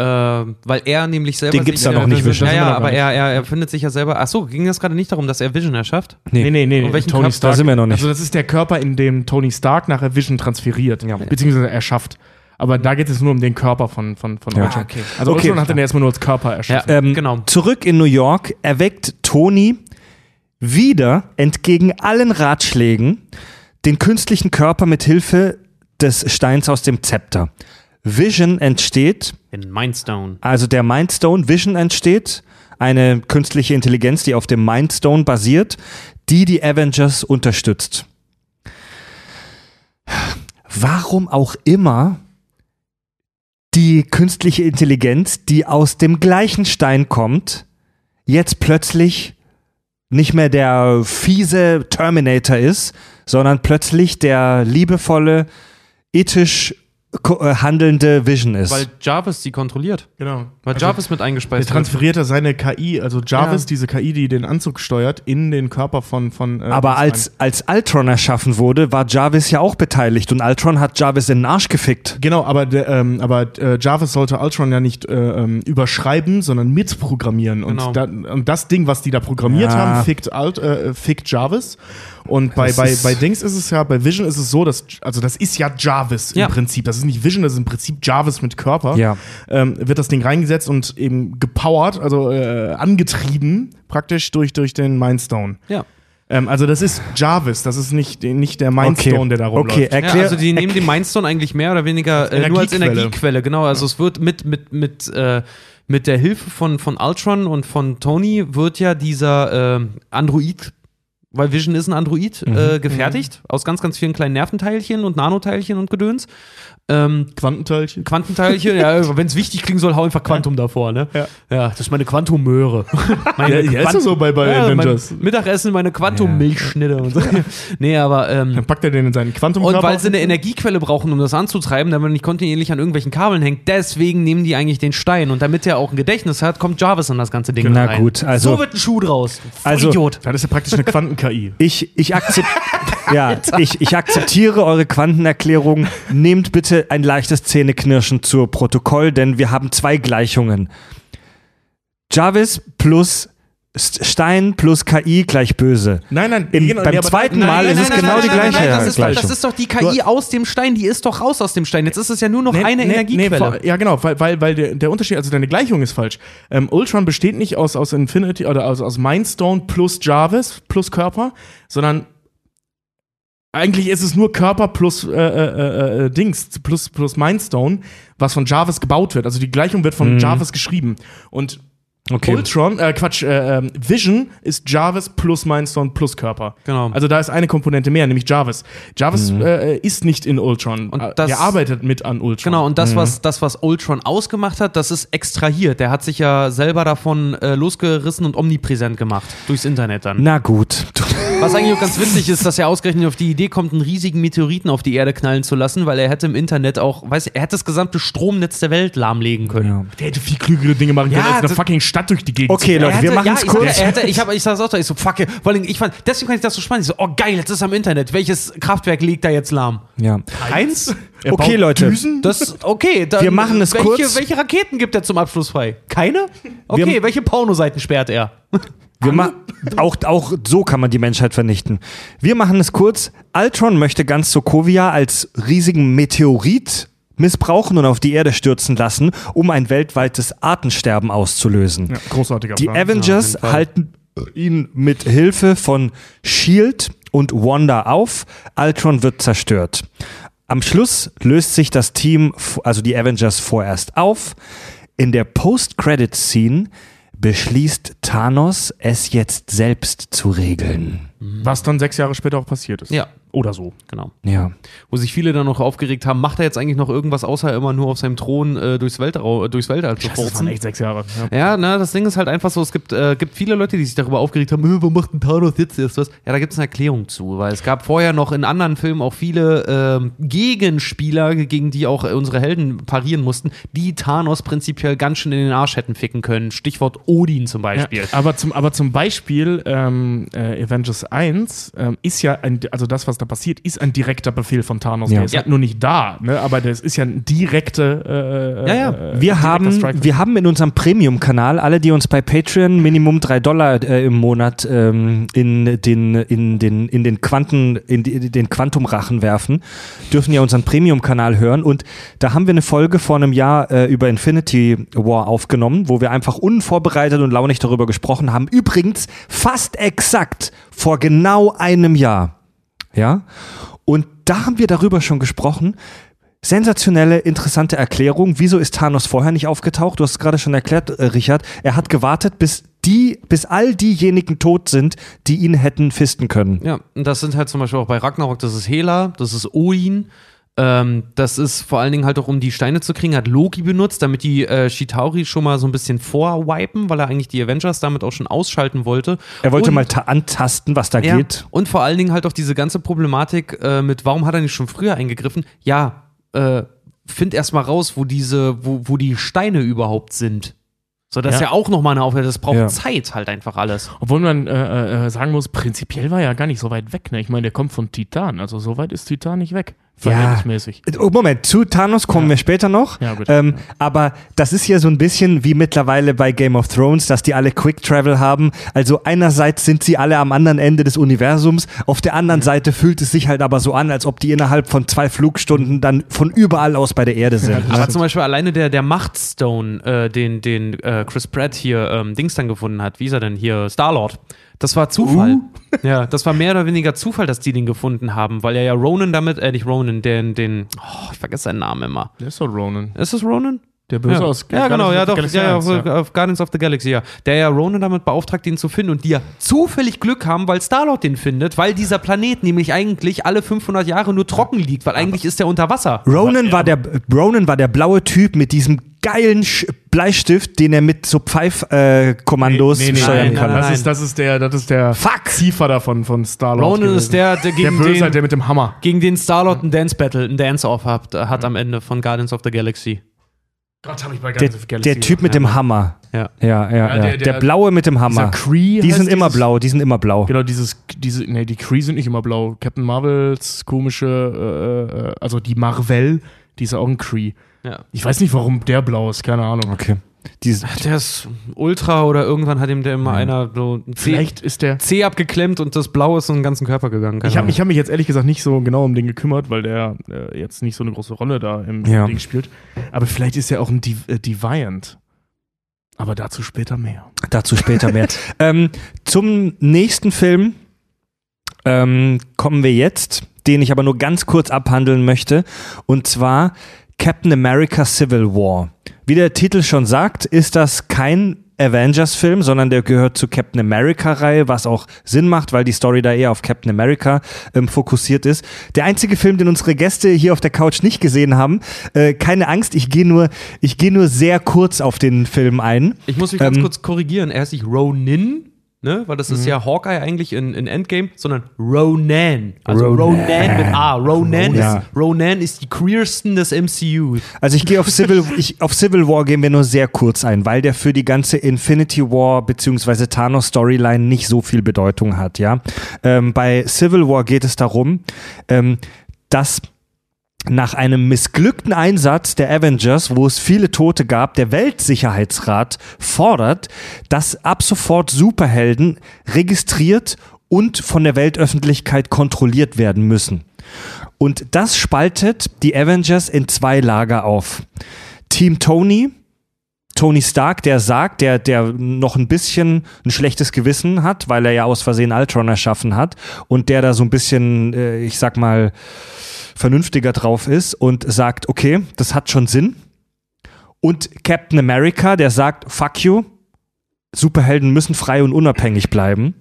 Äh, weil er nämlich selber. Den gibt's sich- ja noch nicht, Vision. Ja, ja, noch aber er, er, er findet sich ja selber. Ach so, ging das gerade nicht darum, dass er Vision erschafft? Nee, nee, nee. Welchen Tony Stark. Da sind wir noch nicht. Also das ist der Körper, in dem Tony Stark nachher Vision transferiert, Ja. beziehungsweise erschafft. Aber da geht es nur um den Körper von, von, von Ja. Ultron. Okay. Also Okay. Ultron hat den erstmal nur als Körper erschaffen. Ähm, genau. Zurück in New York erweckt Tony wieder entgegen allen Ratschlägen den künstlichen Körper mit Hilfe des Steins aus dem Zepter. Vision entsteht, In Mindstone. also der Mindstone Vision entsteht, eine künstliche Intelligenz, die auf dem Mindstone basiert, die die Avengers unterstützt. Warum auch immer die künstliche Intelligenz, die aus dem gleichen Stein kommt, jetzt plötzlich nicht mehr der fiese Terminator ist, sondern plötzlich der liebevolle, ethisch handelnde Vision ist. Weil Jarvis die kontrolliert. Genau. Weil Also, Jarvis mit eingespeist wird. transferiert er seine KI, also Jarvis, Ja. diese KI, die den Anzug steuert, in den Körper von. von äh, aber als, als Ultron erschaffen wurde, war Jarvis ja auch beteiligt und Ultron hat Jarvis in den Arsch gefickt. Genau, aber, der, ähm, aber äh, Jarvis sollte Ultron ja nicht äh, ähm, überschreiben, sondern mitprogrammieren. Und, Genau. da, und das Ding, was die da programmiert Ja. haben, fickt, Alt, äh, fickt Jarvis. Und bei, Das bei, bei Dings ist es ja, bei Vision ist es so, dass, also das ist ja Jarvis Ja. im Prinzip. Das ist nicht Vision, das ist im Prinzip Jarvis mit Körper. Ja. Ähm, wird das Ding reingesetzt und eben gepowert, also äh, angetrieben praktisch durch, durch den Mindstone. Ja. Ähm, also das ist Jarvis, das ist nicht, nicht der Mindstone, der da rumläuft. Okay, Ja, erklär. also die nehmen den Mindstone eigentlich mehr oder weniger äh, nur als Energiequelle. Energiequelle, genau. Also es wird mit, mit, mit, äh, mit der Hilfe von, von Ultron und von Tony wird ja dieser äh, Android, weil Vision ist ein Android, äh, gefertigt aus ganz, ganz vielen kleinen Nerventeilchen und Nanoteilchen und Gedöns. Ähm, Quantenteilchen. Quantenteilchen, ja, wenn es wichtig klingen soll, hau einfach Quantum davor, ne? Ja. ja, das ist meine Quantummöhre. meine Ja, ja, ist so bei, bei ja, Avengers. Mein Mittagessen, meine Quantummilchschnitte und so. nee, aber ähm, Dann packt er den in seinen Quantumkörper. und weil sie eine Energiequelle brauchen, um das anzutreiben, damit er nicht kontinuierlich an irgendwelchen Kabeln hängt, deswegen nehmen die eigentlich den Stein. Und damit er auch ein Gedächtnis hat, kommt Jarvis an das ganze Ding Na rein. gut, also- so wird ein Schuh draus. Voll Also- Idiot. Das ist ja praktisch eine Quanten-KI. Ich, ich, akzept, ja, ich, ich akzeptiere eure Quantenerklärung. Nehmt bitte ein leichtes Zähneknirschen zur Protokoll, denn wir haben zwei Gleichungen. Jarvis plus St- Stein plus KI gleich böse. Nein, nein, Im- genau, beim nee, zweiten nein, Mal nein, ist es nein, genau nein, die gleiche nein, das, ist Gleichung. das ist doch die KI aus dem Stein, die ist doch raus aus dem Stein. Jetzt ist es ja nur noch Nee, eine nee, Energiequelle. Ja, genau, weil, weil, weil der, der Unterschied, also deine Gleichung ist falsch. Ähm, Ultron besteht nicht aus, aus Infinity oder aus, aus Mindstone plus Jarvis plus Körper, sondern eigentlich ist es nur Körper plus äh, äh, äh, Dings, plus, plus Mindstone, was von Jarvis gebaut wird. Also die Gleichung wird von Jarvis geschrieben. Und Okay. Ultron, äh, Quatsch, äh, ähm, Vision ist Jarvis plus Mindstone plus Körper. Genau. Also da ist eine Komponente mehr, nämlich Jarvis. Jarvis äh, ist nicht in Ultron. Und Äh, das- der arbeitet mit an Ultron. Genau, und das, was, das, was Ultron ausgemacht hat, das ist extrahiert. Der hat sich ja selber davon äh, losgerissen und omnipräsent gemacht. Durchs Internet dann. Na gut. Was eigentlich auch ganz witzig ist, dass er ausgerechnet auf die Idee kommt, einen riesigen Meteoriten auf die Erde knallen zu lassen, weil er hätte im Internet auch, weiß er hätte das gesamte Stromnetz der Welt lahmlegen können. Ja. Der hätte viel klügere Dinge machen können, Ja, als eine fucking Stadt durch die Gegend Okay, Leute, wir machen ja, es ich sag, kurz. Er hätte, ich, hab, ich sag's auch, ich so, fuck, vor allem, ich fand, deswegen fand ich das so spannend. Ich so, oh geil, jetzt ist am Internet. Welches Kraftwerk liegt da jetzt lahm? Ja. Eins? Er Okay, baut Leute. Düsen? Das, okay, dann, Wir machen es welche, kurz. Welche Raketen gibt er zum Abschluss frei? Keine? Okay, Wir- welche Pornoseiten sperrt er? Wir ma auch, auch so kann man die Menschheit vernichten. Wir machen es kurz. Ultron möchte ganz Sokovia als riesigen Meteorit missbrauchen und auf die Erde stürzen lassen, um ein weltweites Artensterben auszulösen. Ja, großartiger Die Plan. Avengers halten ihn mit Hilfe von Shield und Wanda auf. Ultron wird zerstört. Am Schluss löst sich das Team, also die Avengers, vorerst auf. In der Post-Credit-Scene beschließt Thanos, es jetzt selbst zu regeln. Was dann sechs Jahre später auch passiert ist. Ja. Oder so. Genau. Ja. Wo sich viele dann noch aufgeregt haben, macht er jetzt eigentlich noch irgendwas, außer immer nur auf seinem Thron äh, durchs, Weltrau äh, durchs Weltall zu Das waren echt sechs Jahre. Ja. Ja, na, das Ding ist halt einfach so, es gibt, äh, gibt viele Leute, die sich darüber aufgeregt haben, "Äh, warum macht ein Thanos jetzt erst was? Ja, da gibt es eine Erklärung zu, weil es gab vorher noch in anderen Filmen auch viele ähm, Gegenspieler, gegen die auch unsere Helden parieren mussten, die Thanos prinzipiell ganz schön in den Arsch hätten ficken können. Stichwort Odin zum Beispiel. Ja, aber, zum, aber zum Beispiel ähm, äh, Avengers 1 ähm, ist ja ein, also das, was da passiert, ist ein direkter Befehl von Thanos. Ja. Der ist Ja. halt nur nicht da, ne? aber das ist ja ein direkte äh, Ja, ja. äh, Wir direkter haben, wir haben in unserem Premium-Kanal, alle, die uns bei Patreon Minimum 3 Dollar äh, im Monat ähm, in den, in den, in den Quanten, in die, den Quantumrachen werfen, dürfen ja unseren Premium-Kanal hören. Und da haben wir eine Folge vor einem Jahr äh, über Infinity War aufgenommen, wo wir einfach unvorbereitet und launig darüber gesprochen haben. Übrigens fast exakt vor genau einem Jahr. Ja. Und da haben wir darüber schon gesprochen. Sensationelle, interessante Erklärung. Wieso ist Thanos vorher nicht aufgetaucht? Du hast es gerade schon erklärt, äh, Richard. Er hat gewartet, bis die, bis all diejenigen tot sind, die ihn hätten fisten können. Ja, und das sind halt zum Beispiel auch bei Ragnarok, das ist Hela, das ist Odin. Ähm, das ist vor allen Dingen halt auch, um die Steine zu kriegen, hat Loki benutzt, damit die äh, Shitauri schon mal so ein bisschen vorwipen, weil er eigentlich die Avengers damit auch schon ausschalten wollte. Er wollte und, mal ta- antasten, was da ja, geht. Und vor allen Dingen halt auch diese ganze Problematik äh, mit, warum hat er nicht schon früher eingegriffen? Ja, äh, find erst mal raus, wo diese, wo, wo die Steine überhaupt sind. So, das ist Ja. ja auch nochmal eine Aufgabe, das braucht Ja. Zeit halt einfach alles. Obwohl man äh, äh, sagen muss, prinzipiell war er ja gar nicht so weit weg. Ne? Ich meine, der kommt von Titan. Also so weit ist Titan nicht weg. Verhältnismäßig. Oh, Moment, zu Thanos kommen wir später noch. Ja, gut. Ähm, aber das ist ja so ein bisschen wie mittlerweile bei Game of Thrones, dass die alle Quick Travel haben. Also einerseits sind sie alle am anderen Ende des Universums, auf der Mhm. anderen Seite fühlt es sich halt aber so an, als ob die innerhalb von zwei Flugstunden dann von überall aus bei der Erde sind. Aber zum Beispiel alleine der, der Machtstone, äh, den, den äh, Chris Pratt hier ähm, Dings dann gefunden hat, wie ist er denn hier? Star-Lord. Das war Zufall. Ja, das war mehr oder weniger Zufall, dass die den gefunden haben, weil er ja Ronan damit, äh, nicht Ronan, den, den, oh, ich vergesse seinen Namen immer. Der ist doch Ronan. Ist es Ronan? Der Böse ja. aus Ja, genau, ja, doch. Galaxy Ja, ja, 1, auf, auf Guardians of the Galaxy, ja. Der ja Ronan damit beauftragt, ihn zu finden und die ja zufällig Glück haben, weil Star-Lord den findet, weil dieser Planet nämlich eigentlich alle 500 Jahre nur trocken liegt, weil eigentlich ist der unter Wasser. Ronan war, der, Ronan war der blaue Typ mit diesem geilen Sch Bleistift, den er mit so Pfeif-Kommandos Nee, nee, steuern nein, kann. nein, Das ist, das ist der, das ist der Fuck! Ziehvater von, von Star-Lord. Ronan ist der, der der gegen Böse, den, der mit dem Hammer. gegen den Star-Lord ein Dance-Battle, ein Dance-Off hat, hat am Ende von Guardians of the Galaxy. Gott, hab ich bei Der, Guardians of the Galaxy der Typ mit dem Hammer. Ja. Ja, ja, ja. der- Der, der- blaue mit dem Hammer. Kree Die sind immer blau, die sind immer blau. Genau, dieses, diese, nee, die Kree sind nicht immer blau. Captain Marvels komische, äh, äh, also die Marvel, die ist auch ein Kree. Ja. Ich weiß nicht, warum der blau ist, keine Ahnung. Okay. Diese, Der ist Ultra oder irgendwann hat ihm der immer einer so ein C, Vielleicht ist der. C abgeklemmt und das Blau ist in den ganzen Körper gegangen. Keine Ich habe hab mich jetzt ehrlich gesagt nicht so genau um den gekümmert, weil der äh, jetzt nicht so eine große Rolle da im Ja. Ding spielt. Aber vielleicht ist er auch ein Div äh, Deviant. Aber dazu später mehr. dazu später mehr. ähm, zum nächsten Film ähm, kommen wir jetzt, den ich aber nur ganz kurz abhandeln möchte. Und zwar Captain America Civil War. Wie der Titel schon sagt, ist das kein Avengers-Film, sondern der gehört zur Captain America-Reihe, was auch Sinn macht, weil die Story da eher auf Captain America ähm, fokussiert ist. Der einzige Film, den unsere Gäste hier auf der Couch nicht gesehen haben, äh, keine Angst, ich gehe nur, ich gehe nur sehr kurz auf den Film ein. Ich muss mich ganz Ähm, kurz korrigieren. Er ist nicht Ronin, ne? Weil das ist ja Hawkeye eigentlich in, in Endgame, sondern Ronan. Also Ronan, mit A. Ronan, Ja. ist, Ronan ist die queersten des MCU. Also ich gehe auf Civil, ich, auf Civil War gehen wir nur sehr kurz ein, weil der für die ganze Infinity War beziehungsweise Thanos Storyline nicht so viel Bedeutung hat, ja. Ähm, bei Civil War geht es darum, ähm, dass nach einem missglückten Einsatz der Avengers, wo es viele Tote gab, der Weltsicherheitsrat fordert, dass ab sofort Superhelden registriert und von der Weltöffentlichkeit kontrolliert werden müssen. Und das spaltet die Avengers in zwei Lager auf. Team Tony, Tony Stark, der sagt, der, der noch ein bisschen ein schlechtes Gewissen hat, weil er ja aus Versehen Ultron erschaffen hat und der da so ein bisschen, äh, ich sag mal, vernünftiger drauf ist und sagt, okay, das hat schon Sinn. Und Captain America, der sagt, fuck you, Superhelden müssen frei und unabhängig bleiben.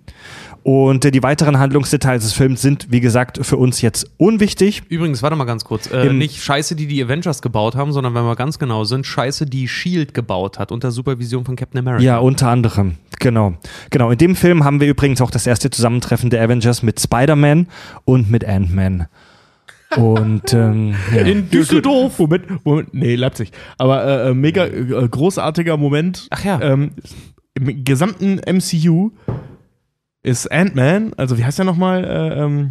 Und äh, die weiteren Handlungsdetails des Films sind, wie gesagt, für uns jetzt unwichtig. Übrigens, warte mal ganz kurz. Äh, nicht Scheiße, die die Avengers gebaut haben, sondern wenn wir ganz genau sind, Scheiße, die Shield gebaut hat, unter Supervision von Captain America. Ja, unter anderem. Genau. Genau. In dem Film haben wir übrigens auch das erste Zusammentreffen der Avengers mit Spider-Man und mit Ant-Man. Und ähm, ja. In Düsseldorf. Moment, Moment, nee, Leipzig. Aber äh, äh, mega äh, großartiger Moment. Ach ja. Ähm, Im gesamten MCU ist Ant-Man, also wie heißt der nochmal? Äh, ähm,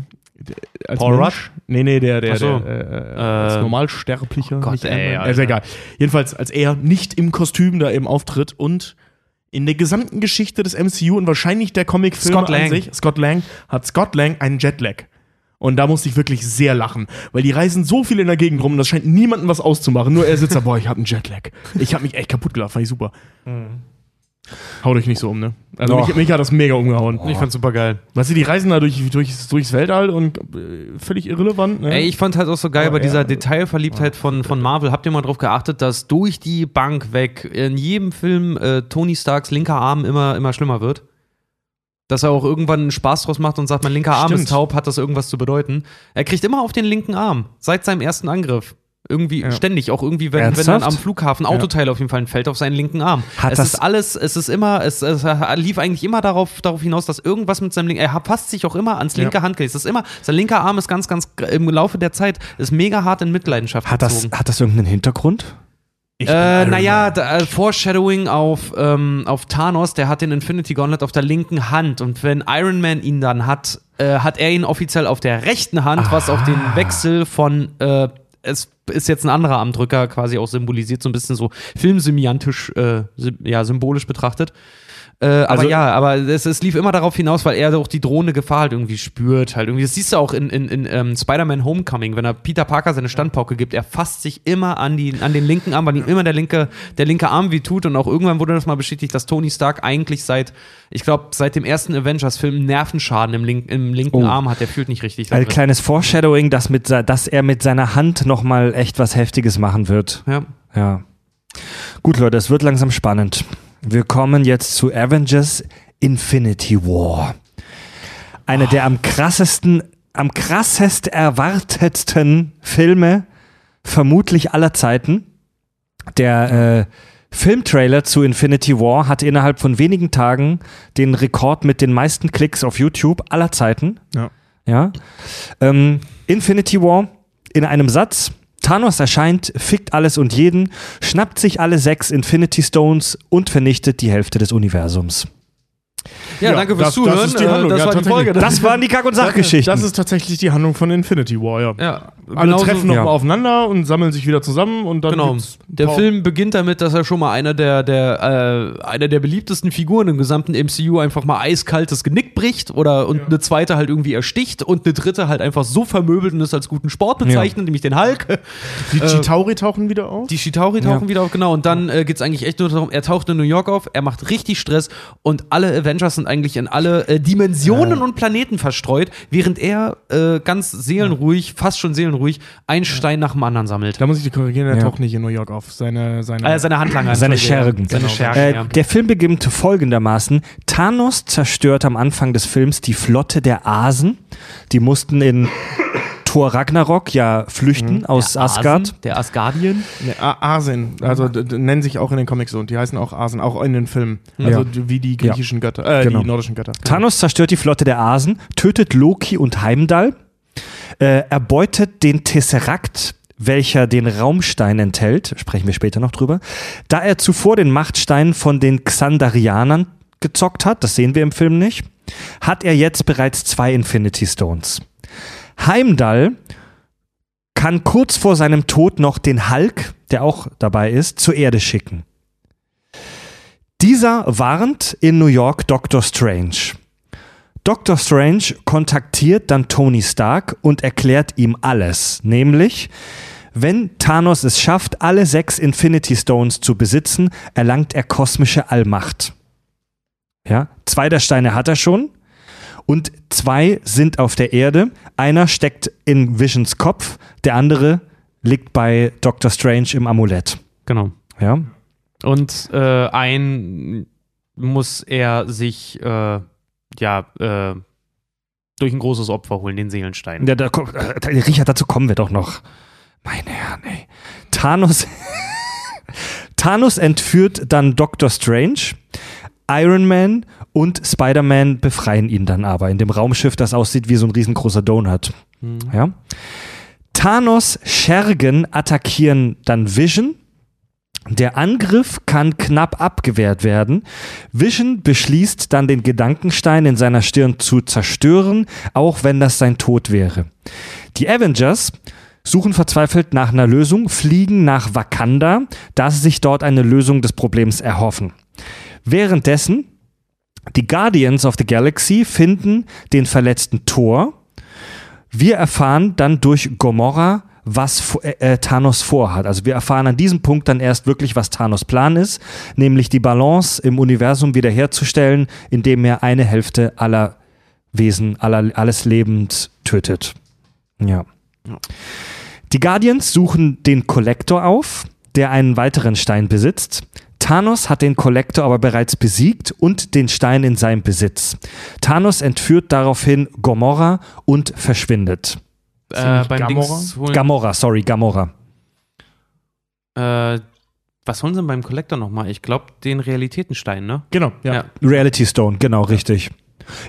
Paul Mensch? Rudd? Nee, nee, der, der, so. der äh, äh, als Äh, Normalsterblicher. oh Gott, ey, ist Alter. egal. Jedenfalls, als er nicht im Kostüm da eben auftritt und in der gesamten Geschichte des MCU und wahrscheinlich der Comicfilme Scott Lang. an sich, Scott Lang, hat Scott Lang einen Jetlag. Und da musste ich wirklich sehr lachen, weil die reisen so viel in der Gegend rum und das scheint niemandem was auszumachen. Nur er sitzt da, boah, ich hab einen Jetlag. Ich hab mich echt kaputt gelacht, fand ich super. Haut euch nicht so um, ne? Also mich, mich hat das mega umgehauen. Ich fand's super geil. Weißt du, die reisen da durch, durchs, durchs Weltall und äh, völlig irrelevant, ne? Ey, ich fand halt auch so geil Aber bei dieser ja. Detailverliebtheit von, von Marvel. Habt ihr mal drauf geachtet, dass durch die Bank weg in jedem Film äh, Tony Starks linker Arm immer, immer schlimmer wird? Dass er auch irgendwann einen Spaß draus macht und sagt, mein linker Arm Stimmt. ist taub, hat das irgendwas zu bedeuten. Er kriegt immer auf den linken Arm, seit seinem ersten Angriff. Irgendwie Ja. ständig, auch irgendwie, wenn, wenn dann am Flughafen Autoteil auf jeden Fall fällt auf seinen linken Arm. Hat es das- ist alles, es ist immer, es, es lief eigentlich immer darauf, darauf hinaus, dass irgendwas mit seinem linken, er passt sich auch immer ans linke Handgelenk. Es ist immer, sein linker Arm ist ganz, ganz im Laufe der Zeit, ist mega hart in Mitleidenschaft Hat das, gezogen. hat das irgendeinen Hintergrund? Äh, naja, da, äh, Foreshadowing auf, ähm, auf Thanos, der hat den Infinity Gauntlet auf der linken Hand und wenn Iron Man ihn dann hat, äh, hat er ihn offiziell auf der rechten Hand, was auch den Wechsel von, äh, es ist jetzt ein anderer Armdrücker quasi auch symbolisiert, so ein bisschen so filmsemiantisch, äh, ja, symbolisch betrachtet. Äh, aber Also- ja, aber es, es lief immer darauf hinaus, weil er auch die drohende Gefahr halt irgendwie spürt. Halt irgendwie. Das siehst du auch in, in, in ähm, Spider-Man Homecoming, wenn er Peter Parker seine Standpauke gibt, er fasst sich immer an, die, an den linken Arm, weil ihm immer der linke, der linke Arm wie tut. Und auch irgendwann wurde das mal bestätigt, dass Tony Stark eigentlich seit, ich glaube, seit dem ersten Avengers-Film Nervenschaden im, link, im linken Oh. Arm hat. Der fühlt nicht richtig. Ein drin. kleines Foreshadowing, dass, mit, dass er mit seiner Hand nochmal echt was Heftiges machen wird. ja. Ja. Gut, Leute, es wird langsam spannend. Wir kommen jetzt zu Avengers Infinity War. Eine der am krassesten, am krassest erwartetsten Filme vermutlich aller Zeiten. Der äh, Filmtrailer zu Infinity War hat innerhalb von wenigen Tagen den Rekord mit den meisten Klicks auf YouTube aller Zeiten. Ja. Ja. Ähm, Infinity War in einem Satz. Thanos erscheint, fickt alles und jeden, schnappt sich alle sechs Infinity Stones und vernichtet die Hälfte des Universums. Ja, Ja, danke fürs das- das Zuhören. ist die Äh, Handlung, das ja, war die. Folge. Das waren die Kack- und Sachgeschichten. Das ist tatsächlich die Handlung von Infinity War, ja. ja, Alle genauso- treffen nochmal Ja. aufeinander und sammeln sich wieder zusammen und dann Genau. Der Film beginnt damit, dass er schon mal einer der, der, äh, einer der beliebtesten Figuren im gesamten MCU einfach mal eiskaltes Genick bricht oder und eine zweite halt irgendwie ersticht und eine dritte halt einfach so vermöbelt und es als guten Sport bezeichnet, nämlich den Hulk. Die äh, Chitauri tauchen wieder auf. Die Shitauri tauchen wieder auf, genau. Und dann äh, geht es eigentlich echt nur darum, er taucht in New York auf, er macht richtig Stress und alle Avengers sind eigentlich in alle äh, Dimensionen und Planeten verstreut, während er äh, ganz seelenruhig, fast schon seelenruhig, einen Stein nach dem anderen sammelt. da muss ich die korrigieren, er Ja. taucht nicht in New York auf. Seine, seine, Äh, seine Handlanger. Seine. Schergen. Seine Genau. Schergen, Äh, ja. Der Film beginnt folgendermaßen. Thanos zerstört am Anfang des Films die Flotte der Asen. Die mussten in Thor Ragnarok ja flüchten aus Der Asgard. Asen, der Asgardian. Ne, Asen, also nennen sich auch in den Comics so und die heißen auch Asen, auch in den Filmen. Also Ja. wie die griechischen Götter, äh, Genau. die nordischen Götter. Thanos zerstört die Flotte der Asen, tötet Loki und Heimdall, äh, erbeutet den Tesseract, welcher den Raumstein enthält, sprechen wir später noch drüber, da er zuvor den Machtstein von den Xandarianern gezockt hat, das sehen wir im Film nicht, hat er jetzt bereits zwei Infinity Stones. Heimdall kann kurz vor seinem Tod noch den Hulk, der auch dabei ist, zur Erde schicken. Dieser warnt in New York Dr. Strange. Dr. Strange kontaktiert dann Tony Stark und erklärt ihm alles, nämlich, wenn Thanos es schafft, alle sechs Infinity Stones zu besitzen, erlangt er kosmische Allmacht. Ja, zwei der Steine hat er schon und zwei sind auf der Erde. Einer steckt in Visions Kopf, der andere liegt bei Dr. Strange im Amulett. Genau. Ja, Und äh, ein muss er sich äh, ja äh, durch ein großes Opfer holen, den Seelenstein. Ja, da, kommt- äh, Richard, dazu kommen wir doch noch. Meine Herren, ey. Thanos, Thanos entführt dann Doctor Strange. Iron Man und Spider-Man befreien ihn dann aber in dem Raumschiff, das aussieht wie so ein riesengroßer Donut. Ja. Thanos Schergen attackieren dann Vision. Der Angriff kann knapp abgewehrt werden. Vision beschließt dann den Gedankenstein in seiner Stirn zu zerstören, auch wenn das sein Tod wäre. Die Avengers suchen verzweifelt nach einer Lösung, fliegen nach Wakanda, da sie sich dort eine Lösung des Problems erhoffen. Währenddessen die Guardians of the Galaxy finden den verletzten Thor. Wir erfahren dann durch Gomorra, was äh, äh, Thanos vorhat. Also wir erfahren an diesem Punkt dann erst wirklich, was Thanos Plan ist, nämlich die Balance im Universum wiederherzustellen, indem er eine Hälfte aller Wesen, aller, alles Lebend tötet. Ja. Die Guardians suchen den Kollektor auf, der einen weiteren Stein besitzt. Thanos hat den Kollektor aber bereits besiegt und den Stein in seinem Besitz. Thanos entführt daraufhin Gomorra und verschwindet. äh, beim Gamora? Gamora, sorry, Gamora. Äh, was holen sie denn beim Collector nochmal? Ich glaube, den Realitätenstein, ne? Genau, ja. Ja. Reality Stone, genau, richtig.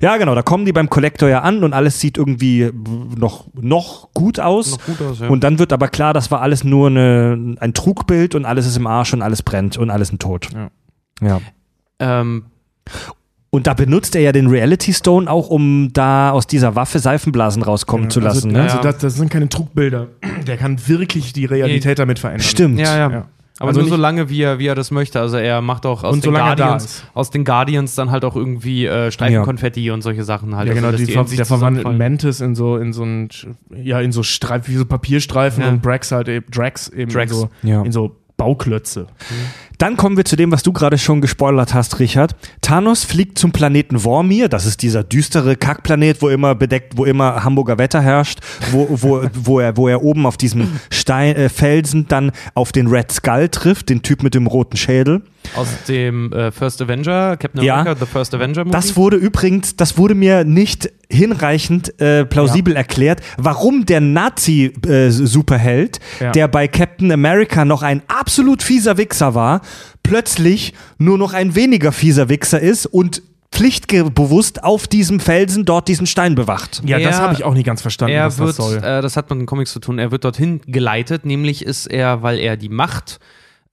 Ja, genau, da kommen die beim Collector ja an und alles sieht irgendwie noch, noch gut aus. Noch gut aus, ja. Und dann wird aber klar, das war alles nur eine, ein Trugbild und alles ist im Arsch und alles brennt und alles ein Tod. Ja. ja. ähm, Und da benutzt er ja den Reality Stone auch, um da aus dieser Waffe Seifenblasen rauskommen zu lassen. Also, ne? also Ja. das, das sind keine Trugbilder. Der kann wirklich die Realität damit verändern. Stimmt. ja, ja. Ja. Aber Also nur so lange, wie er, wie er das möchte. Also er macht auch aus, den, Guardians, aus den Guardians dann halt auch irgendwie äh, Streifenkonfetti und solche Sachen halt. Ja, Also, genau, dass die, die ver der verwandelt. Mantis in so, in so ein, ja, in so Streif, wie so Papierstreifen Ja. und Drax halt eben, Drax eben Drax. in so, Ja. in so Bauklötze. Dann kommen wir zu dem, was du gerade schon gespoilert hast, Richard. Thanos fliegt zum Planeten Vormir. Das ist dieser düstere Kackplanet, wo immer bedeckt, wo immer Hamburger Wetter herrscht, wo, wo, wo, er, wo er oben auf diesem Stein, äh, Felsen dann auf den Red Skull trifft, den Typ mit dem roten Schädel. Aus dem äh, First Avenger, Captain Ja. America, The First Avenger Movie. Das wurde übrigens, das wurde mir nicht hinreichend äh, plausibel erklärt, warum der Nazi-Superheld, Ja. der bei Captain America noch ein absolut fieser Wichser war, plötzlich nur noch ein weniger fieser Wichser ist und pflichtbewusst auf diesem Felsen dort diesen Stein bewacht. Ja, das Er- habe ich auch nicht ganz verstanden, er was wird, das soll. Äh, das hat man in Comics zu tun, er wird dorthin geleitet, nämlich ist er, weil er die Macht, äh,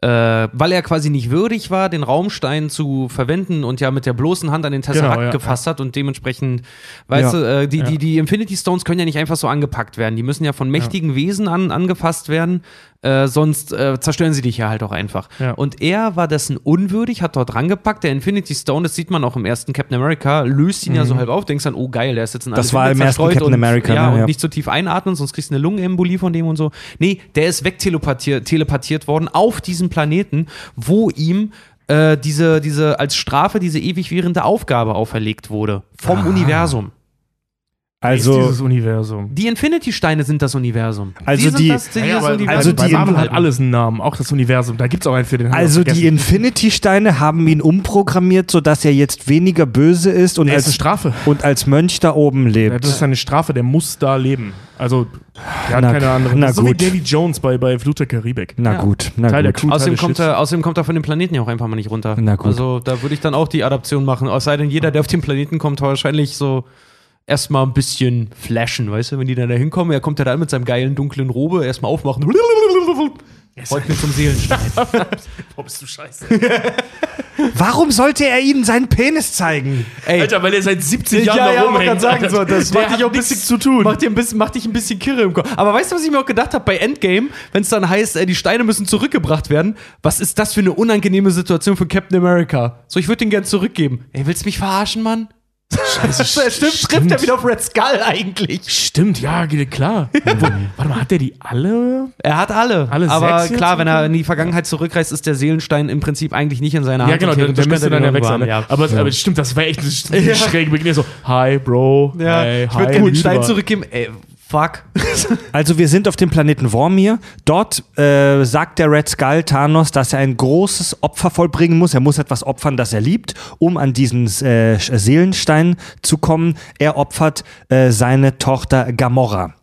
weil er quasi nicht würdig war, den Raumstein zu verwenden und ja mit der bloßen Hand an den Tesseract Genau, ja, gefasst hat und dementsprechend, weißt Ja. du, äh, die, die, die Infinity Stones können ja nicht einfach so angepackt werden, die müssen ja von mächtigen Wesen an, angefasst werden, äh, sonst äh, zerstören sie dich ja halt auch einfach. Ja. Und er war dessen unwürdig, hat dort rangepackt, der Infinity Stone, das sieht man auch im ersten Captain America, löst ihn ja so halb auf, denkst dann, oh geil, der ist jetzt in Mhm. Das war im ersten Captain und, America, Ja, ne? und Ja. nicht zu tief einatmen, sonst kriegst du eine Lungenembolie von dem und so. Nee, der ist wegteleportiert teleportiert worden auf diesem Planeten, wo ihm äh, diese, diese, als Strafe diese ewig währende Aufgabe auferlegt wurde. Vom Universum. Ist Also, dieses Universum. Die Infinity-Steine sind das Universum. Also sind die- das, die Ja, das aber, Universum. also bei die- Marvel hat alles einen Namen, auch das Universum. Da gibt es auch einen für den. also die. Infinity-Steine haben ihn umprogrammiert, sodass er jetzt weniger böse ist und Nee, ist eine als, Strafe. und als Mönch da oben Ja, lebt. das ist eine Strafe, der muss da leben. Also, der hat Na, keine andere. na Das ist so wie gut. Davy Jones bei, bei Flut der Karibik. Na Ja. gut, na Teil der gut. Crew, Teil Außerdem kommt, er, außerdem kommt er von dem Planeten ja auch einfach mal nicht runter. Na gut. Also da würde ich dann auch die Adaption machen. Es sei denn, jeder, der auf den Planeten kommt, wahrscheinlich so erstmal ein bisschen flashen, weißt du, wenn die dann da hinkommen, er kommt ja da mit seinem geilen dunklen Robe, erstmal aufmachen. Folgt mir zum Seelenstein. Boah, bist du scheiße. Warum sollte er ihnen seinen Penis zeigen? Ey, Alter, weil er seit 17 Jahren ja, da ja, wollte rumhängt. grad sagen, so, das Der macht dich auch ein bisschen zu tun. Macht, dir ein bisschen, macht dich ein bisschen kirre im Kopf. Aber weißt du, was ich mir auch gedacht habe bei Endgame, wenn es dann heißt, äh, die Steine müssen zurückgebracht werden? Was ist das für eine unangenehme Situation für Captain America? So, ich würde den gern zurückgeben. Ey, willst du mich verarschen, Mann? Scheiße, stimmt, trifft er wieder auf Red Skull eigentlich. Stimmt, ja, klar. Warte mal, hat der die alle? Er hat alle. Alle aber sechs klar, wenn er in die Vergangenheit zurückreist, ist der Seelenstein im Prinzip eigentlich nicht in seiner Hand. Ja, genau, der, der müsste dann ja weg sein. Ne? irgendwann- Aber, aber stimmt, das wäre echt eine Ja. schräge Begegnung. So, hi, Bro. Ja, hey, ich würde den Stein zurückgeben. Ey, fuck. Also wir sind auf dem Planeten Vormir. Dort äh, sagt der Red Skull Thanos, dass er ein großes Opfer vollbringen muss. Er muss etwas opfern, das er liebt, um an diesen äh, Seelenstein zu kommen. Er opfert äh, seine Tochter Gamora,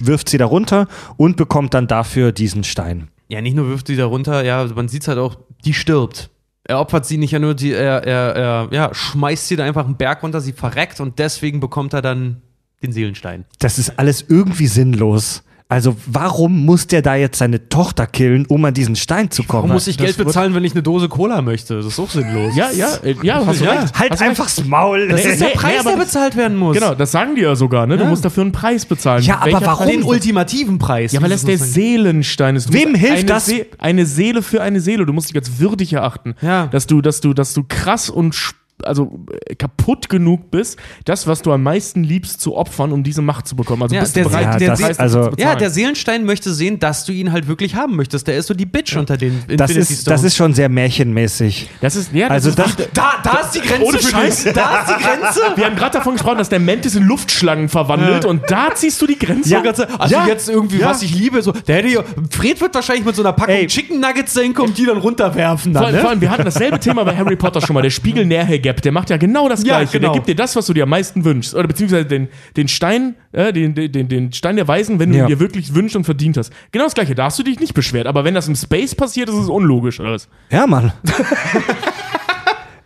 wirft sie darunter und bekommt dann dafür diesen Stein. Ja, nicht nur wirft sie da runter, ja, man sieht halt auch, die stirbt. Er opfert sie nicht ja nur, die, er, er, er ja, schmeißt sie da einfach einen Berg runter, sie verreckt und deswegen bekommt er dann den Seelenstein. Das ist alles irgendwie sinnlos. Also warum muss der da jetzt seine Tochter killen, um an diesen Stein zu kommen? Warum muss ich Geld bezahlen, wenn ich eine Dose Cola möchte? Das ist auch sinnlos. Ja, ja, äh, ja, hast du Ja. recht. halt Hast einfach's Maul. Das ist der Nee, nee, Preis, aber der bezahlt werden muss. Genau, das sagen die ja sogar, ne? Du Ja. musst dafür einen Preis bezahlen. Ja, aber Welcher warum? Preis? Den ultimativen Preis. Ja, weil das der. Seelenstein ist. Du Wem hilft eine das? See eine Seele für eine Seele. Du musst dich als würdig erachten. Ja. Dass du, dass du, dass du krass und sp- also äh, kaputt genug bist, das, was du am meisten liebst, zu opfern, um diese Macht zu bekommen. Also Ja, bist der du bereit, den der Preis Se- dafür also- zu Ja, der Seelenstein möchte sehen, dass du ihn halt wirklich haben möchtest. Der ist so die Bitch unter den Das Infinity ist, das ist schon sehr märchenmäßig. das ist, ja, das Also ist das, Da, da ist die Grenze. Ohne für Scheiß. dich. Da ist die Grenze. Wir haben gerade davon gesprochen, dass der Mantis in Luftschlangen verwandelt und da ziehst du die Grenze. Ja. Also Ja. jetzt irgendwie, Ja. was ich liebe, so, der hätte ja, Fred wird wahrscheinlich mit so einer Packung Ey. Chicken Nuggets dahin kommen, die dann runterwerfen. Vor, Dann, allem- vor ne? allem, wir hatten dasselbe Thema bei Harry Potter schon mal. Der Spiegel Nährherr Brainiac, der macht ja genau das Ja, Gleiche. genau. Der gibt dir das, was du dir am meisten wünschst. Oder beziehungsweise den, den Stein, äh, den, den, den Stein der Weisen, wenn du Ja. ihn dir wirklich wünschst und verdient hast. Genau das Gleiche. Da hast du dich nicht beschwert. Aber wenn das im Space passiert, ist es unlogisch, oder was? Ja, Mann.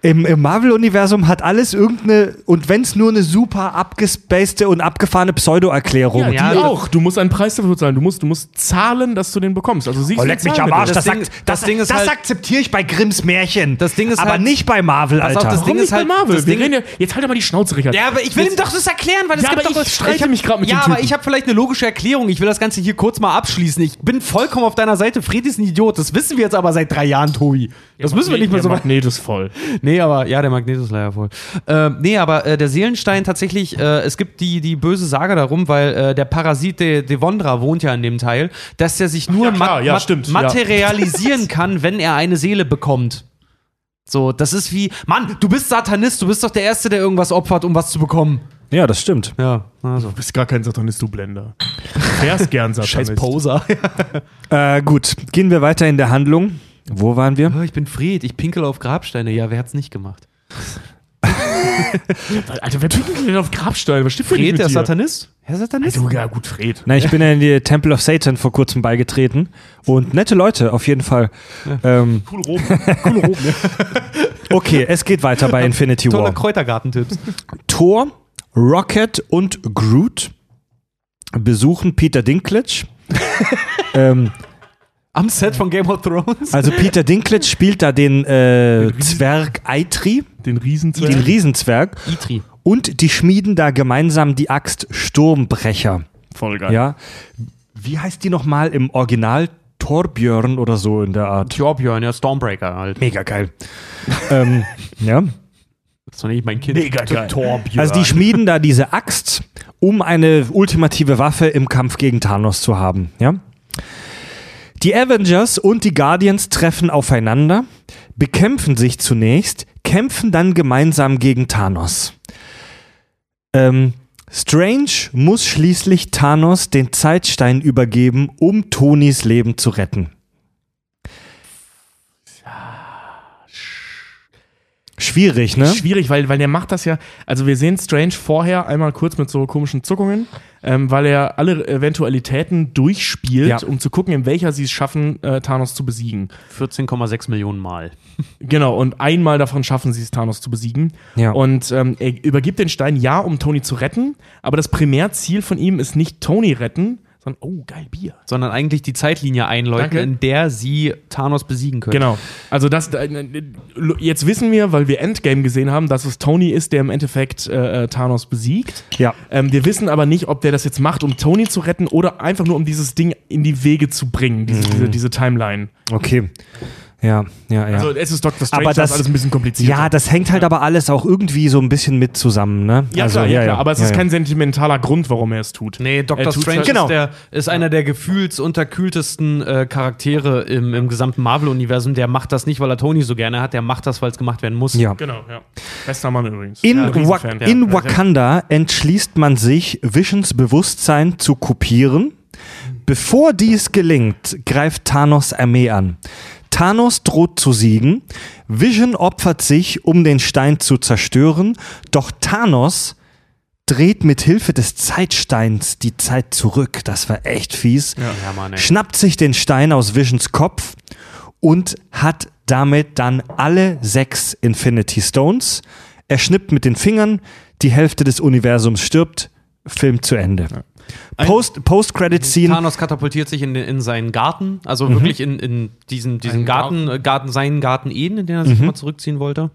Im, Im Marvel-Universum hat alles irgendeine, und wenn es nur eine super abgespacede und abgefahrene Pseudo-Erklärung. Ja, Ja, die das- auch. Du musst einen Preis dafür zahlen. Du musst, du musst zahlen, dass du den bekommst. Also siehst Oh, du leck mich am Arsch, das, Das Ding- sagt, das das, Ding ist das halt- akzeptiere ich bei Grimms Märchen. Das Ding ist aber halt- nicht bei Marvel, Alter. auf, das Warum Ding nicht ist bei halt- Marvel? das Wir Ding- reden ja, jetzt halt doch mal die Schnauze, Richard. Ja, aber ich will ihm doch das erklären, weil es Ja, gibt aber doch ich streite mich grad mit Ja, dem aber ich habe vielleicht eine logische Erklärung. Ich will das Ganze hier kurz mal abschließen. Ich bin vollkommen auf deiner Seite. Fred ist ein Idiot. Das wissen wir jetzt aber seit drei Jahren, Tobi. Das müssen wir nicht mehr so weit. Magnet ist voll. Nee, aber ja, der Magnet ist leider voll. Äh, nee, aber äh, der Seelenstein tatsächlich, äh, es gibt die, die böse Sage darum, weil äh, der Parasit De Devondra wohnt ja in dem Teil, dass der sich nur ja, klar, ma- ja, ma- stimmt, ja. materialisieren kann, wenn er eine Seele bekommt. So, das ist wie, Mann, du bist Satanist, du bist doch der Erste, der irgendwas opfert, um was zu bekommen. Ja, das stimmt. Ja, also. Du bist gar kein Satanist, du Blender. Du wärst gern Satanist. Poser. Äh, gut, gehen wir weiter in der Handlung. Wo waren wir? Oh, ich bin Fred, ich pinkel auf Grabsteine. Ja, wer hat's nicht gemacht? Alter, wer pinkelt denn auf Grabstein? Was nicht Fred, mit der dir? Satanist? Herr Satanist? Also, ja, gut, Fred. Na, ich bin ja in die Temple of Satan vor kurzem beigetreten. Und nette Leute, auf jeden Fall. Ähm, Cool Rom. Cool Rom, ja. okay, es geht weiter bei Infinity Tolle War. Kräutergartentipps. Thor, Rocket und Groot besuchen Peter Dinklage. ähm, Am Set von Game of Thrones. also Peter Dinklage spielt da den äh, Zwerg Eitri, Den Riesenzwerg. den Riesenzwerg. Itri. Und die schmieden da gemeinsam die Axt Sturmbrecher. Voll geil. Ja. Wie heißt die nochmal im Original? Torbjörn oder so in der Art. Torbjörn, ja, Stormbreaker halt. Mega geil. ähm, ja. Das ist doch nicht mein Kind. Mega geil. Torbjörn. Also die schmieden da diese Axt, um eine ultimative Waffe im Kampf gegen Thanos zu haben. Ja? Die Avengers und die Guardians treffen aufeinander, bekämpfen sich zunächst, kämpfen dann gemeinsam gegen Thanos. Ähm, Strange muss schließlich Thanos den Zeitstein übergeben, um Tonys Leben zu retten. Schwierig, ne? Schwierig, weil, weil der macht das ja. Also, wir sehen Strange vorher einmal kurz mit so komischen Zuckungen, ähm, weil er alle Eventualitäten durchspielt, Ja. um zu gucken, in welcher sie es schaffen, äh, Thanos zu besiegen. 14,6 Millionen Mal. Genau, und einmal davon schaffen sie es, Thanos zu besiegen. Ja. Und ähm, er übergibt den Stein ja, um Tony zu retten, aber das Primärziel von ihm ist nicht Tony retten, sondern, oh, geil, Bier. Sondern eigentlich die Zeitlinie einläuten, Danke. in der sie Thanos besiegen können. Genau. Also das äh, jetzt wissen wir, weil wir Endgame gesehen haben, dass es Tony ist, der im Endeffekt äh, äh, Thanos besiegt. Ja. Ähm, wir wissen aber nicht, ob der das jetzt macht, um Tony zu retten oder einfach nur um dieses Ding in die Wege zu bringen, diese, diese, diese Timeline. Okay. Ja, ja, ja. Also es ist Dr. Strange, Aber das das- ist alles ein bisschen kompliziert. Ja, das hängt halt aber alles auch irgendwie so ein bisschen mit zusammen, ne? ja, also, klar, ja, klar, aber es ja, ist ja. kein sentimentaler Grund, warum er es tut. Nee, Dr. Strange halt- Genau. ist, der, ist einer der gefühlsunterkühltesten äh, Charaktere im, im gesamten Marvel-Universum. Der macht das nicht, weil er Tony so gerne hat, der macht das, weil es gemacht werden muss. Ja. Genau, ja. Bester Mann übrigens. In, ja, Wa in Ja. Wakanda entschließt man sich, Visions Bewusstsein zu kopieren. Bevor dies gelingt, greift Thanos Armee an. Thanos droht zu siegen. Vision opfert sich, um den Stein zu zerstören. Doch Thanos dreht mit Hilfe des Zeitsteins die Zeit zurück. Das war echt fies. Ja, Mann, schnappt sich den Stein aus Visions Kopf und hat damit dann alle sechs Infinity Stones. Er schnippt mit den Fingern, die Hälfte des Universums stirbt, Film zu Ende. Post, Post-Credit-Scene. Thanos katapultiert sich in, in seinen Garten, also Mhm. wirklich in, in diesen, diesen Garten, äh, Garten, seinen Garten Eden, in den er sich Mhm. mal zurückziehen wollte.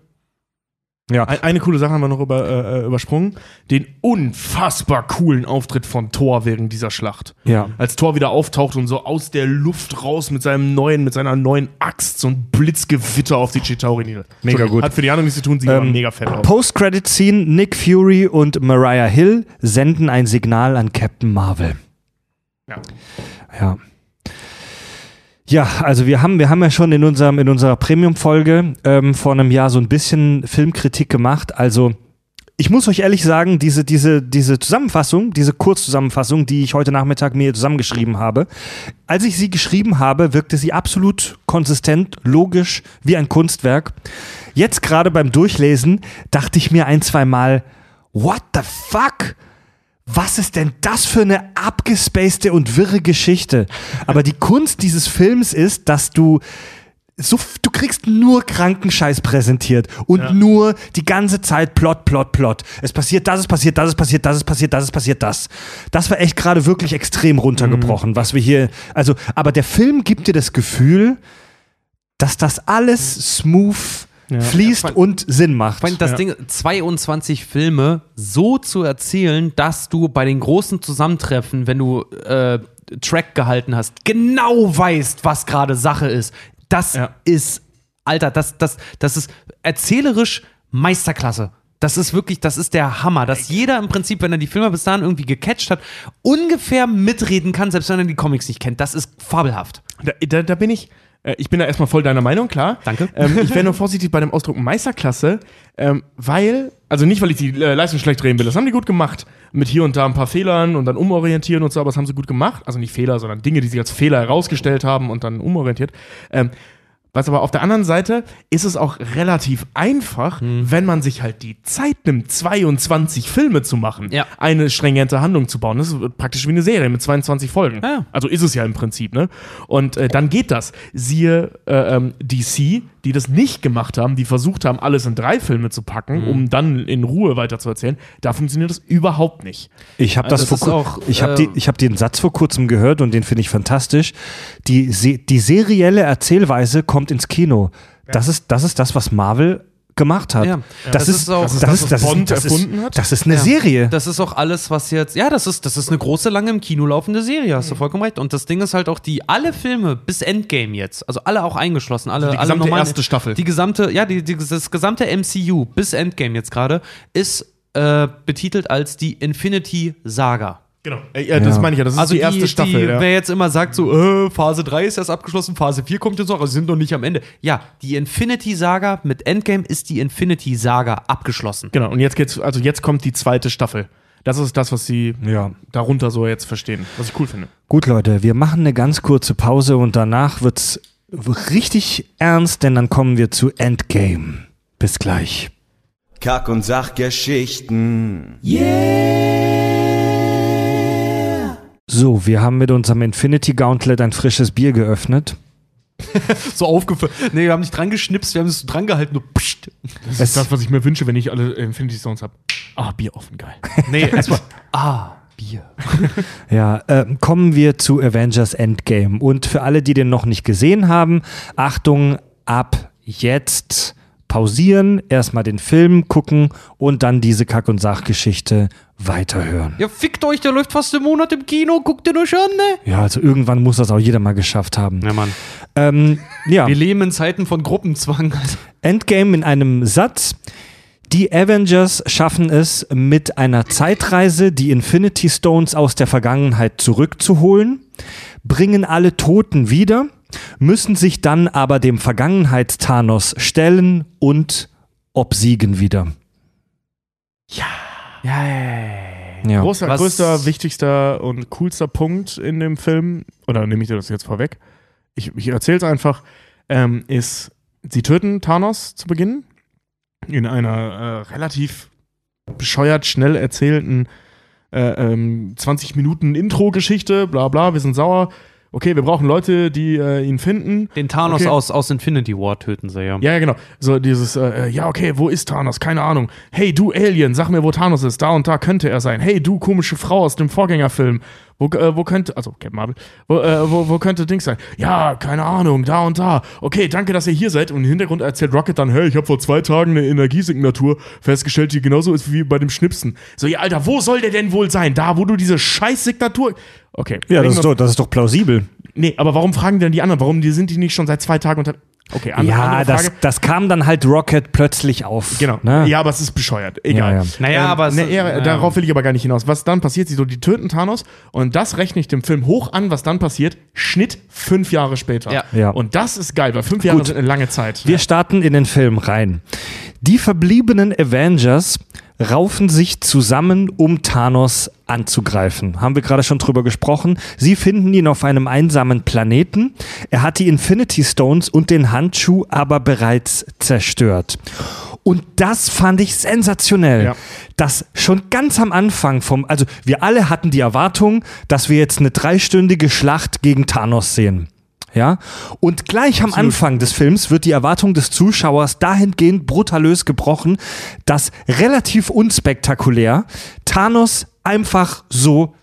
Ja. Ein- Eine coole Sache haben wir noch über, äh, übersprungen. Den unfassbar coolen Auftritt von Thor während dieser Schlacht. Ja. Als Thor wieder auftaucht und so aus der Luft raus mit seinem neuen, mit seiner neuen Axt so ein Blitzgewitter auf die Chitauri nieder. Mega gut. Hat für die anderen nichts zu tun, sieht aber Ähm, mega fett aus. Post-Credit-Scene. Nick Fury und Mariah Hill senden ein Signal an Captain Marvel. Ja. Ja. Ja, also wir haben, wir haben ja schon in, unserem, in unserer Premium-Folge ähm, vor einem Jahr so ein bisschen Filmkritik gemacht. Also ich muss euch ehrlich sagen, diese, diese, diese Zusammenfassung, diese Kurzzusammenfassung, die ich heute Nachmittag mir zusammengeschrieben habe, als ich sie geschrieben habe, wirkte sie absolut konsistent, logisch, wie ein Kunstwerk. Jetzt gerade beim Durchlesen dachte ich mir ein, zwei Mal, what the fuck? Was ist denn das für eine abgespacede und wirre Geschichte? Aber die Kunst dieses Films ist, dass du so, du kriegst nur Krankenscheiß präsentiert und nur die ganze Zeit Plot, Plot, Plot. Es passiert das, es passiert das, es passiert das, es passiert das, es passiert das. Das war echt gerade wirklich extrem runtergebrochen, was wir hier, also, aber der Film gibt dir das Gefühl, dass das alles smooth fließt vor- und Sinn macht. Allem das Ding, 22 Filme so zu erzählen, dass du bei den großen Zusammentreffen, wenn du äh, Track gehalten hast, genau weißt, was gerade Sache ist. Das Ja. ist, Alter, das, das, das ist erzählerisch Meisterklasse. Das ist wirklich, das ist der Hammer, dass jeder im Prinzip, wenn er die Filme bis dahin irgendwie gecatcht hat, ungefähr mitreden kann, selbst wenn er die Comics nicht kennt. Das ist fabelhaft. Da, da, da bin ich, äh, ich bin da erstmal voll deiner Meinung, klar. Danke. Ähm, ich wäre nur vorsichtig bei dem Ausdruck Meisterklasse, ähm, weil, also nicht, weil ich die äh, Leistung schlecht reden will, das haben die gut gemacht. Mit hier und da ein paar Fehlern und dann umorientieren und so, aber das haben sie gut gemacht. Also nicht Fehler, sondern Dinge, die sie als Fehler herausgestellt haben und dann umorientiert. Ähm, was aber auf der anderen Seite ist es auch relativ einfach, Hm. wenn man sich halt die Zeit nimmt, 22 Filme zu machen, Ja. eine stringente Handlung zu bauen. Das ist praktisch wie eine Serie mit 22 Folgen. Ja. Also ist es ja im Prinzip, ne? Und äh, dann geht das. Siehe äh, ähm, DC, die das nicht gemacht haben, die versucht haben, alles in drei Filme zu packen, Mhm. um dann in Ruhe weiterzuerzählen. Da funktioniert das überhaupt nicht. Ich habe das, das vor auch, ich habe äh, die, ich hab den Satz vor kurzem gehört und den finde ich fantastisch. Die, se die serielle Erzählweise kommt ins Kino. Das, ist, das ist das, was Marvel gemacht hat. Ja. Das, Das ist auch- das, das ist das, Bond ist, erfunden ist, hat? das ist eine Ja. Serie. Das ist auch alles, was jetzt. Ja, das ist, das ist eine große, lange im Kino laufende Serie, hast du vollkommen recht. Und das Ding ist halt auch die, alle Filme bis Endgame jetzt, also alle auch eingeschlossen, alle, Also die alle gesamte normalen- erste Staffel. Die gesamte, ja, die, die, das gesamte MCU bis Endgame jetzt gerade ist äh, betitelt als die Infinity Saga. Genau. Äh, ja, das Ja. meine ich ja. Das ist Also die erste Staffel. Die, ja. Wer jetzt immer sagt, so, äh, Phase 3 ist erst abgeschlossen, Phase 4 kommt jetzt noch, also sie sind noch nicht am Ende. Ja, die Infinity Saga mit Endgame ist die Infinity Saga abgeschlossen. Genau. Und jetzt geht's, also jetzt kommt die zweite Staffel. Das ist das, was sie Ja. darunter so jetzt verstehen, was ich cool finde. Gut, Leute, wir machen eine ganz kurze Pause und danach wird's richtig ernst, denn dann kommen wir zu Endgame. Bis gleich. Kack- und Sachgeschichten. So, wir haben mit unserem Infinity Gauntlet ein frisches Bier geöffnet. So aufgefüllt. Nee, wir haben nicht dran geschnipst, wir haben es so dran gehalten, nur pssst. Das ist das, was ich mir wünsche, wenn ich alle Infinity Stones habe. Ah, Bier offen, geil. Nee, erstmal. ah, Bier. Ja, ähm, kommen wir zu Avengers Endgame. Und für alle, die den noch nicht gesehen haben, Achtung, ab jetzt pausieren, erstmal den Film gucken und dann diese Kack- und Sachgeschichte weiterhören. Ja, fickt euch, der läuft fast im Monat im Kino, guckt ihr euch an, ne? Ja, also irgendwann muss das auch jeder mal geschafft haben. Ja, Mann. Ähm, ja, Wir leben in Zeiten von Gruppenzwang. Endgame in einem Satz. Die Avengers schaffen es mit einer Zeitreise, die Infinity Stones aus der Vergangenheit zurückzuholen, bringen alle Toten wieder, müssen sich dann aber dem Vergangenheits-Thanos stellen und obsiegen wieder. ja, ja, ja. Ja. Großer, Was- größter, wichtigster und coolster Punkt in dem Film, oder nehme ich dir das jetzt vorweg? Ich, ich erzähle es einfach, ähm, ist, sie töten Thanos zu Beginn in einer äh, relativ bescheuert schnell erzählten äh, ähm, 20 Minuten Intro-Geschichte, bla bla, wir sind sauer. Okay, wir brauchen Leute, die äh, ihn finden. Den Thanos Okay. aus, aus Infinity War töten sie, ja. Ja, ja, genau. So dieses, äh, ja, okay, wo ist Thanos? Keine Ahnung. Hey, du Alien, sag mir, wo Thanos ist. Da und da könnte er sein. Hey, du komische Frau aus dem Vorgängerfilm. Wo, äh, wo könnte, also Captain Marvel, wo, äh, wo, wo könnte Dings sein? Ja, keine Ahnung, da und da. Okay, danke, dass ihr hier seid. Und im Hintergrund erzählt Rocket dann, hey, ich habe vor zwei Tagen eine Energiesignatur festgestellt, die genauso ist wie bei dem Schnipsen. So, ja, Alter, wo soll der denn wohl sein? Da, wo du diese scheiß Signatur... Okay. Ja, das ist, doch, das ist doch plausibel. Nee, aber warum fragen denn die anderen? Warum die, sind die nicht schon seit zwei Tagen unter... Okay, andere, Ja, andere das, Frage. das kam dann halt Rocket plötzlich auf. Genau. Ne? Ja, aber es ist bescheuert. Egal. Ja, ja. Naja, aber es- ne, eher, ja. darauf will ich aber gar nicht hinaus. Was dann passiert, sie so, die töten Thanos und das rechne ich dem Film hoch an, was dann passiert. Schnitt fünf Jahre später. Ja. Ja. Und das ist geil, weil fünf Jahre Gut. sind eine lange Zeit. Wir starten in den Film rein. Die verbliebenen Avengers raufen sich zusammen, um Thanos anzugreifen. Haben wir gerade schon drüber gesprochen. Sie finden ihn auf einem einsamen Planeten. Er hat die Infinity Stones und den Handschuh aber bereits zerstört. Und das fand ich sensationell. Ja. Dass schon ganz am Anfang vom, also wir alle hatten die Erwartung, dass wir jetzt eine dreistündige Schlacht gegen Thanos sehen. Ja, und gleich am Anfang des Films wird die Erwartung des Zuschauers dahingehend brutalös gebrochen, dass relativ unspektakulär Thanos einfach so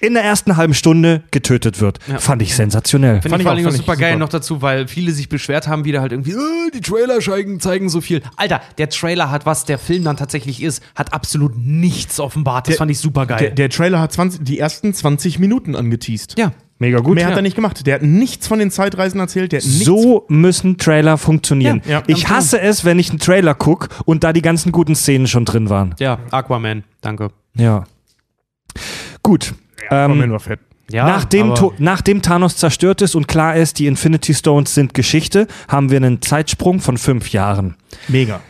in der ersten halben Stunde getötet wird. Ja. Fand ich sensationell. Finde Fand ich vor auch, allem super geil noch dazu, weil viele sich beschwert haben, wieder halt irgendwie, äh, die Trailer zeigen, zeigen so viel. Alter, der Trailer hat, was der Film dann tatsächlich ist, hat absolut nichts offenbart. Das Der- fand ich super geil. Der, der Trailer hat 20, die ersten 20 Minuten angeteased. ja. Mega gut. Mehr hat ja. er nicht gemacht. Der hat nichts von den Zeitreisen erzählt. Hat So müssen Trailer funktionieren. Ja, ja, ich hasse es, wenn ich einen Trailer gucke und da die ganzen guten Szenen schon drin waren. Ja, Aquaman, danke. Ja. Gut. Aquaman Ähm, war fett. Ja, nachdem, nachdem Thanos zerstört ist und klar ist, die Infinity Stones sind Geschichte, haben wir einen Zeitsprung von fünf Jahren. Mega.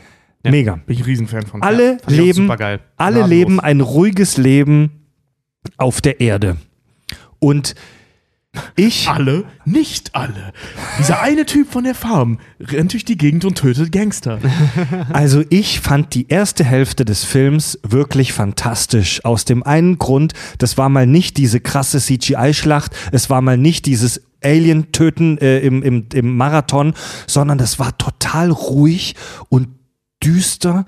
Mega. Bin ich ein Riesenfan von. Alle auch leben, alle leben ein ruhiges Leben auf der Erde. Und ich, Alle, nicht alle. Dieser eine Typ von der Farm rennt durch die Gegend und tötet Gangster. also ich fand die erste Hälfte des Films wirklich fantastisch. Aus dem einen Grund, das war mal nicht diese krasse CGI-Schlacht, es war mal nicht dieses Alien-Töten äh, im, im, im Marathon, sondern das war total ruhig und düster,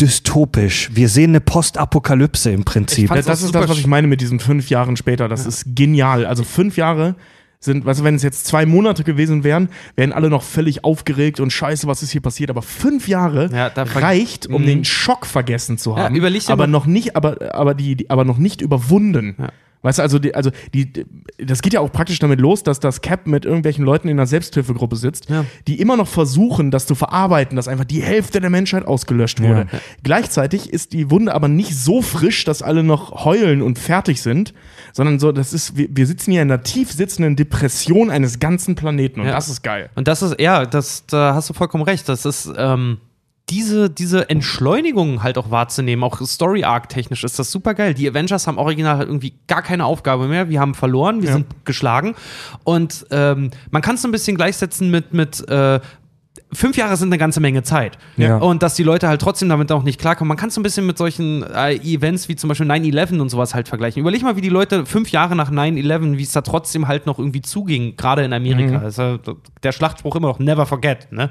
dystopisch. Wir sehen eine Postapokalypse im Prinzip. Ich fand- das ist das, was ich meine mit diesen fünf Jahren später. Das ist genial. Also fünf Jahre sind, weißt du, wenn es jetzt zwei Monate gewesen wären, wären alle noch völlig aufgeregt und scheiße, was ist hier passiert. Aber fünf Jahre Ja, reicht, um Mhm. den Schock vergessen zu Ja, haben. dir aber mal- noch nicht, aber, aber die, die, aber noch nicht überwunden. Ja. Weißt du, also, die, also die, das geht ja auch praktisch damit los, dass das Cap mit irgendwelchen Leuten in einer Selbsthilfegruppe sitzt, Ja. die immer noch versuchen, das zu verarbeiten, dass einfach die Hälfte der Menschheit ausgelöscht wurde. Gleichzeitig ist die Wunde aber nicht so frisch, dass alle noch heulen und fertig sind, sondern so, das ist, wir, wir sitzen hier in einer tief sitzenden Depression eines ganzen Planeten und Ja. das ist geil. Und das ist, ja, das, da hast du vollkommen recht. Das ist, ähm, diese, diese Entschleunigung halt auch wahrzunehmen, auch Story-Arc-technisch ist das super geil. Die Avengers haben original halt irgendwie gar keine Aufgabe mehr. Wir haben verloren, wir Ja. sind geschlagen. Und ähm, man kann es ein bisschen gleichsetzen mit, mit äh, fünf Jahre sind eine ganze Menge Zeit. Ja. Und dass die Leute halt trotzdem damit auch nicht klarkommen. Man kann es so ein bisschen mit solchen äh, Events wie zum Beispiel 9-11 und sowas halt vergleichen. Überleg mal, wie die Leute fünf Jahre nach 9-11, wie es da trotzdem halt noch irgendwie zuging, gerade in Amerika. Mhm. Ist ja der Schlachtspruch immer noch never forget. Ne?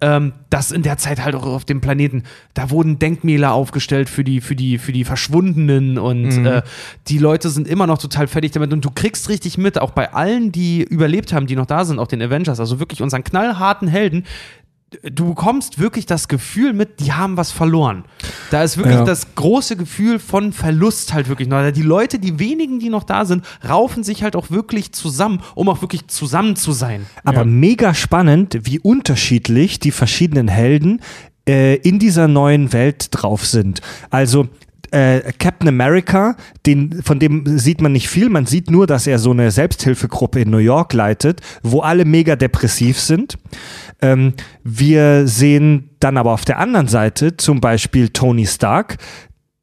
Ähm, das in der Zeit halt auch auf dem Planeten. Da wurden Denkmäler aufgestellt für die, für die, für die Verschwundenen und Mhm. äh, die Leute sind immer noch total fertig damit. Und du kriegst richtig mit, auch bei allen, die überlebt haben, die noch da sind, auch den Avengers, also wirklich unseren knallharten Helden, du bekommst wirklich das Gefühl mit, die haben was verloren. Da ist wirklich Ja. das große Gefühl von Verlust halt wirklich noch. Die Leute, die wenigen, die noch da sind, raufen sich halt auch wirklich zusammen, um auch wirklich zusammen zu sein. Aber mega spannend, wie unterschiedlich die verschiedenen Helden äh, in dieser neuen Welt drauf sind. Also äh, Captain America, den, von dem sieht man nicht viel, man sieht nur, dass er so eine Selbsthilfegruppe in New York leitet, wo alle mega depressiv sind. Ähm, wir sehen dann aber auf der anderen Seite zum Beispiel Tony Stark,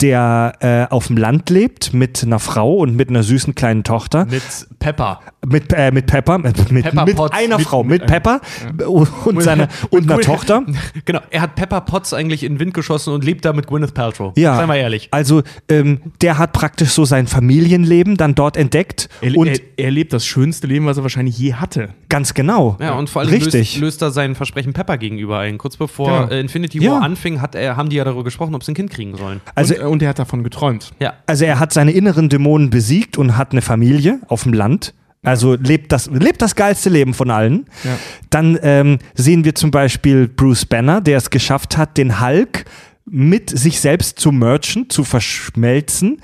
der äh, auf dem Land lebt mit einer Frau und mit einer süßen kleinen Tochter. Mit Pepper. Mit, äh, mit Pepper, mit, mit, Pepper mit Potts. einer Mit- Frau, mit, Pepper und, seiner, und einer Tochter. Genau, er hat Pepper Potts eigentlich in den Wind geschossen und lebt da mit Gwyneth Paltrow. Ja. Seien wir ehrlich. Also, ähm, der hat praktisch so sein Familienleben dann dort entdeckt. Er, und er, er lebt das schönste Leben, was er wahrscheinlich je hatte. ganz genau. Ja, und vor allem Richtig. löst, löst er sein Versprechen Pepper gegenüber ein. Kurz bevor Genau. äh, Infinity Ja. War anfing, hat er, haben die ja darüber gesprochen, ob sie ein Kind kriegen sollen. Also, und, und er hat davon geträumt. Ja. also, er hat seine inneren Dämonen besiegt und hat eine Familie auf dem Land. Also lebt das, lebt das geilste Leben von allen. Ja. Dann ähm, sehen wir zum Beispiel Bruce Banner, der es geschafft hat, den Hulk mit sich selbst zu merchen, zu verschmelzen.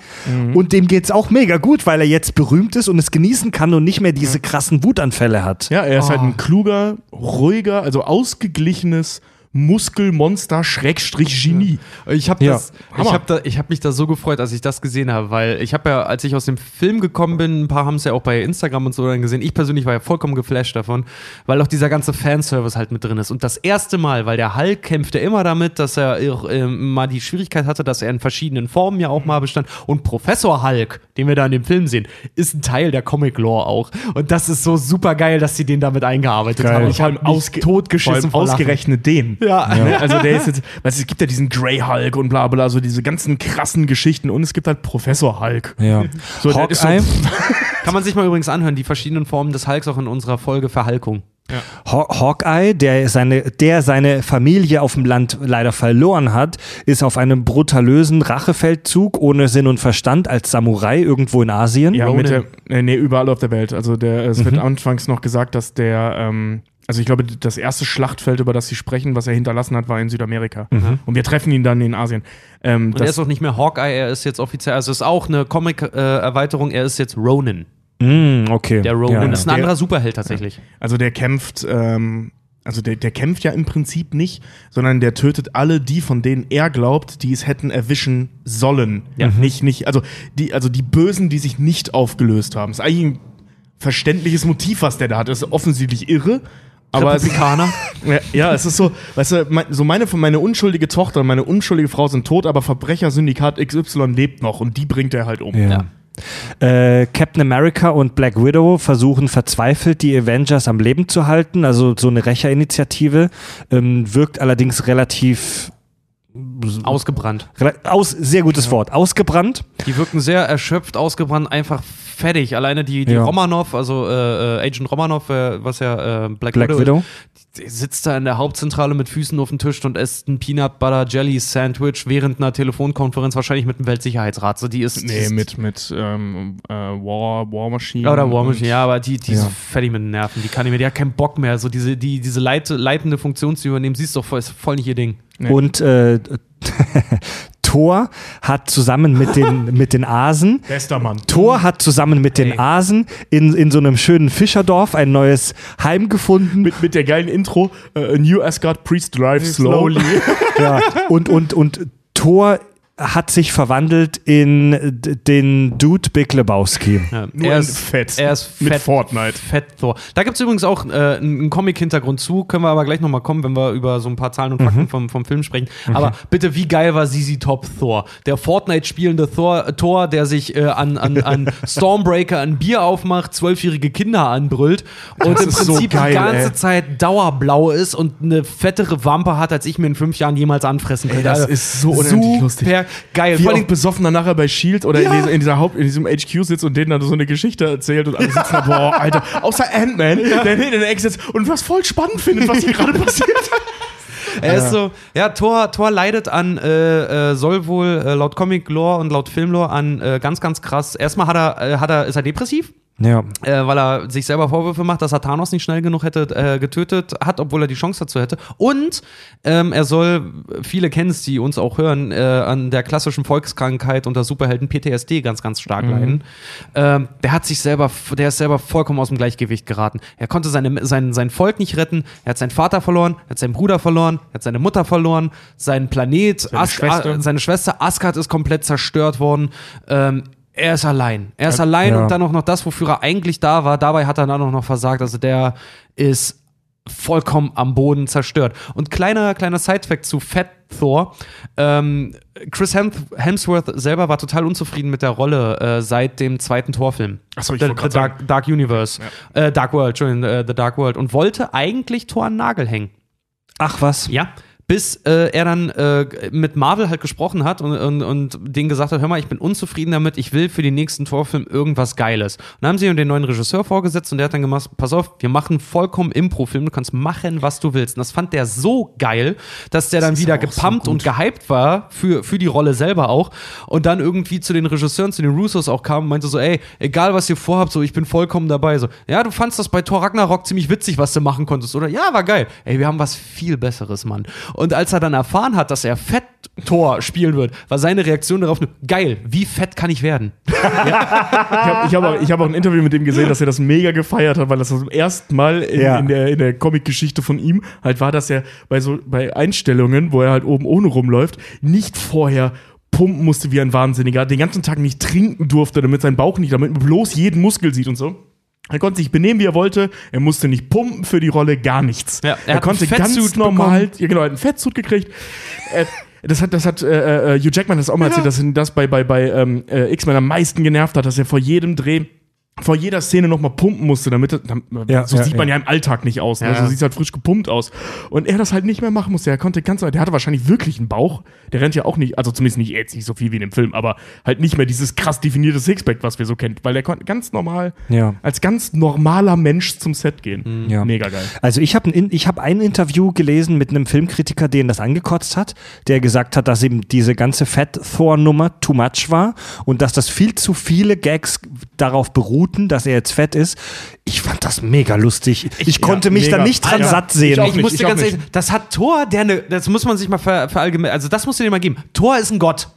Und dem geht's auch mega gut, weil er jetzt berühmt ist und es genießen kann und nicht mehr diese krassen Wutanfälle hat. Ja, er ist Oh. halt ein kluger, ruhiger, also ausgeglichenes, Muskelmonster Schrägstrich Genie. Ich habe Ja. das, ich habe da, ich habe mich da so gefreut, als ich das gesehen habe, weil ich habe ja, als ich aus dem Film gekommen bin, ein paar haben es ja auch bei Instagram und so dann gesehen. Ich persönlich war ja vollkommen geflasht davon, weil auch dieser ganze Fanservice halt mit drin ist. Und das erste Mal, weil der Hulk kämpfte immer damit, dass er auch, ähm, mal die Schwierigkeit hatte, dass er in verschiedenen Formen ja auch mal bestand. Und Professor Hulk, den wir da in dem Film sehen, ist ein Teil der Comic Lore auch. Und das ist so super geil, dass sie den damit eingearbeitet Geil. haben. Ich habe ausge totgeschissen vor ausgerechnet den. Ja. Ne? Also der ist jetzt, weißt du, es gibt ja diesen Grey Hulk und bla bla, so diese ganzen krassen Geschichten und es gibt halt Professor Hulk. Ja. So, der ist so- Hawkeye, Kann man sich mal übrigens anhören, die verschiedenen Formen des Hulks auch in unserer Folge Verhalkung. Haw Hawkeye, der seine, der seine Familie auf dem Land leider verloren hat, ist auf einem brutalösen Rachefeldzug ohne Sinn und Verstand als Samurai irgendwo in Asien. Ja, mit der, äh, nee, überall auf der Welt. Also der, es wird anfangs noch gesagt, dass der, ähm, also ich glaube, das erste Schlachtfeld, über das sie sprechen, was er hinterlassen hat, war in Südamerika. Und wir treffen ihn dann in Asien. Ähm, Und er ist auch nicht mehr Hawkeye, er ist jetzt offiziell, also es ist auch eine Comic-Erweiterung, er ist jetzt Ronin. Mm, okay. Der Ronin Ja. ist ein Der- anderer Superheld tatsächlich. Also der kämpft, ähm, also der, der kämpft ja im Prinzip nicht, sondern der tötet alle die, von denen er glaubt, die es hätten erwischen sollen. Ja. Nicht, nicht, also die, also die Bösen, die sich nicht aufgelöst haben. ist eigentlich ein verständliches Motiv, was der da hat. Das ist offensichtlich irre. Aber es, Republikaner. ja, ja, es ist so, weißt du, mein, so meine, meine unschuldige Tochter und meine unschuldige Frau sind tot, aber Verbrechersyndikat XY lebt noch und die bringt er halt um. Ja. Äh, Captain America und Black Widow versuchen verzweifelt, die Avengers am Leben zu halten. Also so eine Rächerinitiative. Ähm, wirkt allerdings relativ Ausgebrannt. aus, sehr gutes Wort, ausgebrannt. Die wirken sehr erschöpft, ausgebrannt, einfach fertig. Alleine die, die Ja. Romanov, also äh, äh, Agent Romanov, äh, was ja äh, Black, Black Widow, Widow. Die sitzt da in der Hauptzentrale mit Füßen auf dem Tisch und isst ein Peanut Butter Jelly Sandwich während einer Telefonkonferenz, wahrscheinlich mit dem Weltsicherheitsrat. So, die ist, die Nee, ist mit, mit ähm, äh, War, War Machine. Oder War Machine, ja, aber die, die ist Ja. fertig mit den Nerven. Die kann nicht mehr, die hat keinen Bock mehr. So diese, die, diese leit, leitende Funktion zu übernehmen, siehst du doch voll, ist voll nicht ihr Ding. Nee. Und äh, Thor hat zusammen mit den, mit den Asen Bester Mann. Thor hat zusammen mit den. Asen in, in so einem schönen Fischerdorf ein neues Heim gefunden. Mit, mit der geilen Intro, A New Asgard Priest drives slowly. ja. Und, und, und Thor hat sich verwandelt in den Dude Big Lebowski. Ja, Nur er ist fett. Er ist Mit fett, Fortnite. Fett Thor. Da gibt es übrigens auch äh, einen Comic-Hintergrund zu, können wir aber gleich nochmal kommen, wenn wir über so ein paar Zahlen und Fakten Mhm. vom, vom Film sprechen. Aber bitte, wie geil war Sisi Top Thor? Der Fortnite spielende Thor, Thor der sich äh, an, an, an Stormbreaker ein Bier aufmacht, zwölfjährige Kinder anbrüllt und Das im ist so Prinzip geil, die ganze ey. Zeit dauerblau ist und eine fettere Wampe hat, als ich mir in fünf Jahren jemals anfressen könnte. das Also, ist so unendlich lustig. Geil. Wie Vor allem, besoffen dann nachher bei Shield oder in, dieser, in dieser Haupt, in diesem HQ sitzt und denen dann so eine Geschichte erzählt und alle sitzen da, boah, Alter, außer Ant-Man, der hinten in der Ecke sitzt und was voll spannend findet, was hier gerade passiert. Er ist so, ja, Thor, Thor leidet an, äh, äh, soll wohl äh, laut Comic-Lore und laut Film-Lore an äh, ganz, ganz krass. Erstmal hat er, äh, hat er, ist er depressiv, Ja. äh, weil er sich selber Vorwürfe macht, dass er Thanos nicht schnell genug hätte äh, getötet hat, obwohl er die Chance dazu hätte. Und ähm, er soll, viele kennen es, die uns auch hören, äh, an der klassischen Volkskrankheit unter Superhelden PTSD ganz, ganz stark leiden. Ähm, der hat sich selber, der ist selber vollkommen aus dem Gleichgewicht geraten. Er konnte seine, sein, sein Volk nicht retten. Er hat seinen Vater verloren, er hat seinen Bruder verloren, er hat seine Mutter verloren, sein Planet, seine, Schwester. A, seine Schwester Asgard ist komplett zerstört worden. Ähm, er ist allein. Er ist allein Ja. und dann auch noch das, wofür er eigentlich da war. Dabei hat er dann auch noch versagt. Also der ist vollkommen am Boden zerstört. Und kleiner, kleiner Sidefact zu Fat Thor. Ähm, Chris Hem Hemsworth selber war total unzufrieden mit der Rolle äh, seit dem zweiten Torfilm. Achso, ich The, The Dark, Dark Universe. Äh, Dark World, Entschuldigung, äh, The Dark World. Und wollte eigentlich Thor an Nagel hängen. Ach was. Ja. Bis äh, er dann äh, mit Marvel halt gesprochen hat und, und, und denen gesagt hat, hör mal, ich bin unzufrieden damit, ich will für den nächsten Torfilm irgendwas Geiles. Und dann haben sie ihm den neuen Regisseur vorgesetzt und der hat dann gemacht, pass auf, wir machen vollkommen Impro-Film, du kannst machen, was du willst. Und das fand der so geil, dass der dann ist wieder so gepumpt gut. und gehypt war für, für die Rolle selber auch. Und dann irgendwie zu den Regisseuren, zu den Russos auch kam und meinte so, ey, egal was ihr vorhabt, so, ich bin vollkommen dabei. So, ja, du fandst das bei Thor Ragnarok ziemlich witzig, was du machen konntest, oder? Ja, war geil. Ey, wir haben was viel Besseres, Mann. Und als er dann erfahren hat, dass er Fett-Tor spielen wird, war seine Reaktion darauf nur, geil, wie fett kann ich werden? Ich habe ich hab auch, ich hab auch ein Interview mit ihm gesehen, dass er das mega gefeiert hat, weil das zum ersten Mal in, Ja. in der, in der Comic-Geschichte von ihm halt war, dass er bei so bei Einstellungen, wo er halt oben ohne rumläuft, nicht vorher pumpen musste wie ein Wahnsinniger, den ganzen Tag nicht trinken durfte, damit sein Bauch nicht, damit man bloß jeden Muskel sieht und so. Er konnte sich benehmen, wie er wollte. Er musste nicht pumpen für die Rolle, gar nichts. Ja, er er, konnte ganz normal, ja genau, er hat einen Fettsuit gekriegt. Das hat, das hat äh, äh, Hugh Jackman das auch mal erzählt, dass ihn das bei, bei, bei ähm, äh, X-Men am meisten genervt hat, dass er vor jedem Dreh, vor jeder Szene nochmal pumpen musste, damit, er- damit Ja, so ja, sieht man ja. ja im Alltag nicht aus. Ne? Ja. So sieht halt frisch gepumpt aus. Und er das halt nicht mehr machen musste. Er konnte ganz, der hatte wahrscheinlich wirklich einen Bauch. Der rennt ja auch nicht, also zumindest nicht jetzt nicht so viel wie in dem Film, aber halt nicht mehr dieses krass definierte Sixpack, was wir so kennen, weil der konnte ganz normal, Ja. als ganz normaler Mensch zum Set gehen. Ja. Mega geil. Also ich habe ein, ich hab ein Interview gelesen mit einem Filmkritiker, den das angekotzt hat, der gesagt hat, dass ihm diese ganze Fett-Thor-Nummer too much war und dass das viel zu viele Gags darauf beruhten, dass er jetzt fett ist. Ich fand das mega lustig. Ich, konnte mich mega. da nicht dran Alter, satt sehen. ich Ich nicht, muss ich dir auch ganz ehrlich, das hat Thor, der ne, das muss man sich mal ver, verallgemeinern, also das musst du dir mal geben. Thor ist ein Gott.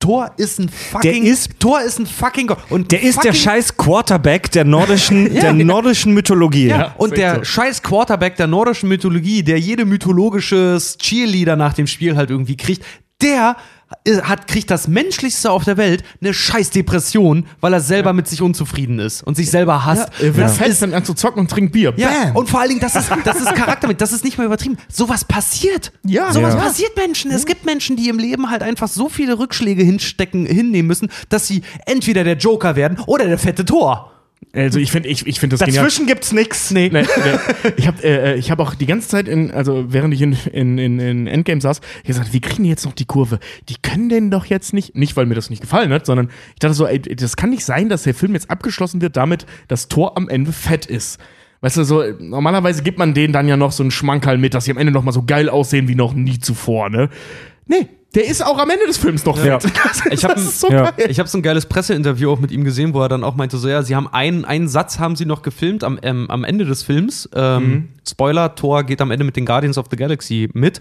Thor ist ein fucking Der ist- Thor ist ein fucking Gott und Der ist der scheiß Quarterback der nordischen, der nordischen Mythologie. Ja, Ja, und der so. scheiß Quarterback der nordischen Mythologie, der jede mythologisches Cheerleader nach dem Spiel halt irgendwie kriegt, der hat, kriegt das Menschlichste auf der Welt, eine scheiß Depression, weil er selber mit sich unzufrieden ist und sich selber hasst. Er wird das ist fängt an zu zocken und trinkt Bier. ja, Bam. und vor allen Dingen, das ist, das ist Charakter mit, das ist nicht mehr übertrieben. Sowas passiert. Ja. Sowas Ja. passiert Menschen. Es gibt Menschen, die im Leben halt einfach so viele Rückschläge hinstecken, hinnehmen müssen, dass sie entweder der Joker werden oder der fette Tor. Also ich finde ich, ich find das genial. Dazwischen gibt's nix. Nee. Nee, nee. Ich habe äh, ich hab auch die ganze Zeit, in, also während ich in, in, in, in Endgame saß, ich gesagt, wie kriegen die jetzt noch die Kurve? Die können denn doch jetzt nicht, nicht weil mir das nicht gefallen hat, sondern ich dachte so, ey, das kann nicht sein, dass der Film jetzt abgeschlossen wird damit, dass Thor am Ende fett ist. Weißt du, so, normalerweise gibt man denen dann ja noch so einen Schmankerl mit, dass sie am Ende noch mal so geil aussehen wie noch nie zuvor, ne? Nee, der ist auch am Ende des Films noch Ja. Ich hab das ein- ist so ja. geil. Ich habe so ein geiles Presseinterview auch mit ihm gesehen, wo er dann auch meinte, so ja, sie haben einen, einen Satz haben sie noch gefilmt am, ähm, am Ende des Films. Ähm, Spoiler, Thor geht am Ende mit den Guardians of the Galaxy mit.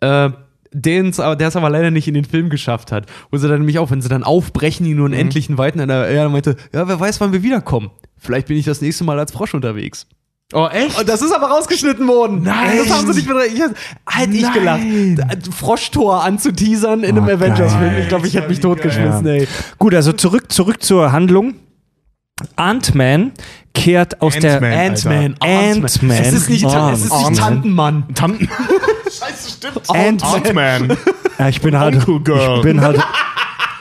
Äh, den's, der es aber leider nicht in den Film geschafft hat. Wo sie dann nämlich auch, wenn sie dann aufbrechen, ihn nur in endlichen Weiten, er, er meinte, ja, wer weiß, wann wir wiederkommen. Vielleicht bin ich das nächste Mal als Frosch unterwegs. Oh, echt? Und das ist aber rausgeschnitten worden. Nein. Das haben sie nicht mehr. Ich, halt ich Nein. gelacht. Froschtor anzuteasern in einem Oh, Avengers-Film. Ich glaube, ich hätte mich totgeschmissen, Ja. ey. Gut, also zurück, zurück zur Handlung. Ant-Man kehrt aus der Ant-Man. Ant-Man. Ant-Man. Es ist nicht, Ant- es ist nicht Ant-Man. Tantenmann. Tanten. Scheiße, stimmt. Ant-Man. Ant-Man. Ja, ich bin halt, Uncle Girl. ich bin halt,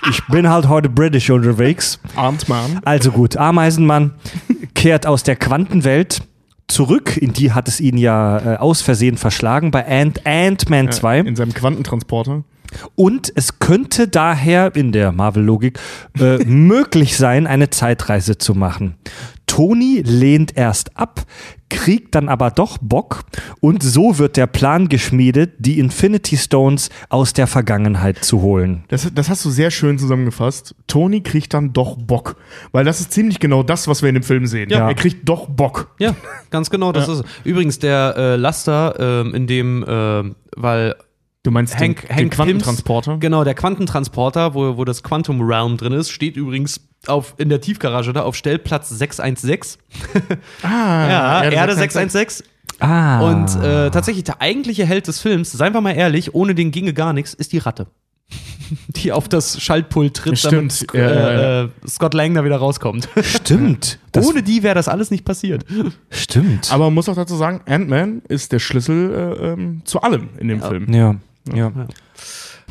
ich bin halt heute British unterwegs. Ant-Man. Also gut, Ameisenmann kehrt aus der Quantenwelt zurück, in die hat es ihn ja äh, aus Versehen verschlagen bei Ant- Ant-Man 2. In seinem Quantentransporter. Und es könnte daher in der Marvel-Logik äh, möglich sein, eine Zeitreise zu machen. Tony lehnt erst ab, kriegt dann aber doch Bock und so wird der Plan geschmiedet, die Infinity Stones aus der Vergangenheit zu holen. Das, das hast du sehr schön zusammengefasst. Tony kriegt dann doch Bock. Weil das ist ziemlich genau das, was wir in dem Film sehen. Ja. Er kriegt doch Bock. Ja, ganz genau, das ist es. Übrigens, der äh, Laster, ähm, in dem, ähm, weil Du meinst Hank, den, Hank den Quantentransporter? Pym's, genau, der Quantentransporter, wo, wo das Quantum Realm drin ist, steht übrigens auf, in der Tiefgarage da auf Stellplatz 616. Ah, Ja, Erde Erde 616. 616. Ah. Und äh, tatsächlich der eigentliche Held des Films, seien wir mal ehrlich, ohne den ginge gar nichts, ist die Ratte. Die auf das Schaltpult tritt, Stimmt, damit ja, ja, äh, äh, Scott Lang da wieder rauskommt. Stimmt. Das ohne die wäre das alles nicht passiert. stimmt. Aber man muss auch dazu sagen, Ant-Man ist der Schlüssel äh, ähm, zu allem in dem Film. ja, ja.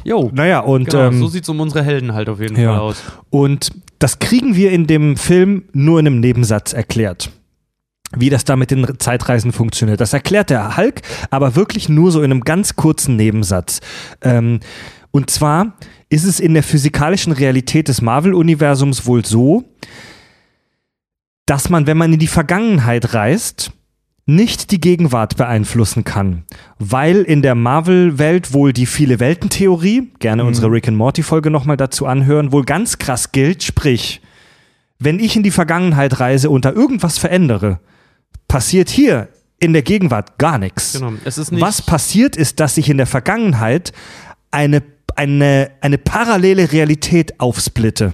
Jo. Naja, und Genau, ähm, so sieht's um unsere Helden halt auf jeden Ja. Fall aus. Und das kriegen wir in dem Film nur in einem Nebensatz erklärt. Wie das da mit den Zeitreisen funktioniert. Das erklärt der Hulk, aber wirklich nur so in einem ganz kurzen Nebensatz. Ähm, und zwar ist es in der physikalischen Realität des Marvel-Universums wohl so, dass man, wenn man in die Vergangenheit reist, nicht die Gegenwart beeinflussen kann, weil in der Marvel-Welt wohl die viele Welten-Theorie, gerne unsere Rick and Morty-Folge nochmal dazu anhören, wohl ganz krass gilt. Sprich, wenn ich in die Vergangenheit reise und da irgendwas verändere, passiert hier in der Gegenwart gar nichts. Genau. Es ist nicht. Was passiert ist, dass sich in der Vergangenheit eine, eine, eine parallele Realität aufsplitte.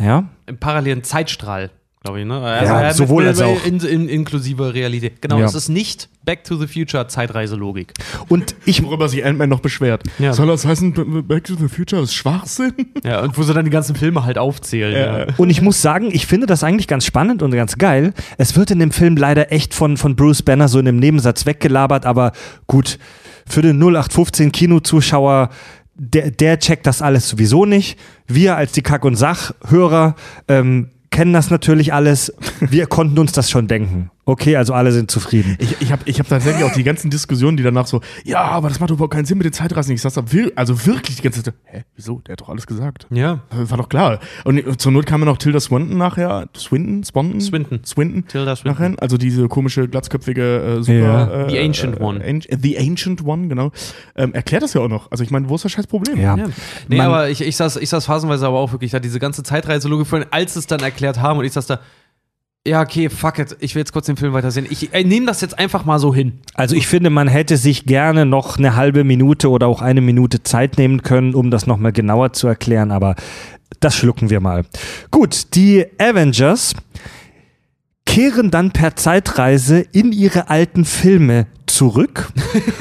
Ja? Im parallelen Zeitstrahl, glaube ich, ne? Also Ja, er hat sowohl als auch. In, in, inklusive Realität. Genau, Ja. es ist nicht Back to the Future Zeitreiselogik. Und ich, Worüber sich Ant-Man noch beschwert. Ja. Soll das heißen, Back to the Future ist Schwachsinn? Ja, und wo sie dann die ganzen Filme halt aufzählen. Ja. und ich muss sagen, ich finde das eigentlich ganz spannend und ganz geil. Es wird in dem Film leider echt von, von Bruce Banner so in einem Nebensatz weggelabert, aber gut, für den 0815 Kinozuschauer, der, der checkt das alles sowieso nicht. Wir als die Kack- und Sach-Hörer ähm, kennen das natürlich alles. Wir konnten uns das schon denken. Okay, also alle sind zufrieden. Ich, ich habe ich hab tatsächlich auch die ganzen Diskussionen, die danach so, ja, aber das macht überhaupt keinen Sinn mit den Zeitreisen. Ich saß da, wir- also wirklich die ganze Zeit, hä, wieso? Der hat doch alles gesagt. ja. War doch klar. Und zur Not kam ja noch Tilda Swinton nachher. Swinton? Swinton? Swinton. Swinton. Tilda Swinton. Nachher. Also diese komische, glatzköpfige, äh, super. Ja. Äh, The Ancient äh, One. The Ancient One, genau. Ähm, erklärt das ja auch noch. Also ich meine, wo ist das scheiß Problem? Ja. Ja. Nee, Man- aber ich, ich, saß, ich saß phasenweise aber auch wirklich da, diese ganze Zeitreiselogik vorhin, als sie es dann erklärt haben und ich saß da, ja, okay, fuck it, ich will jetzt kurz den Film weitersehen. Ich äh, nehme das jetzt einfach mal so hin. Also ich finde, man hätte sich gerne noch eine halbe Minute oder auch eine Minute Zeit nehmen können, um das nochmal genauer zu erklären, aber das schlucken wir mal. Gut, die Avengers kehren dann per Zeitreise in ihre alten Filme zurück,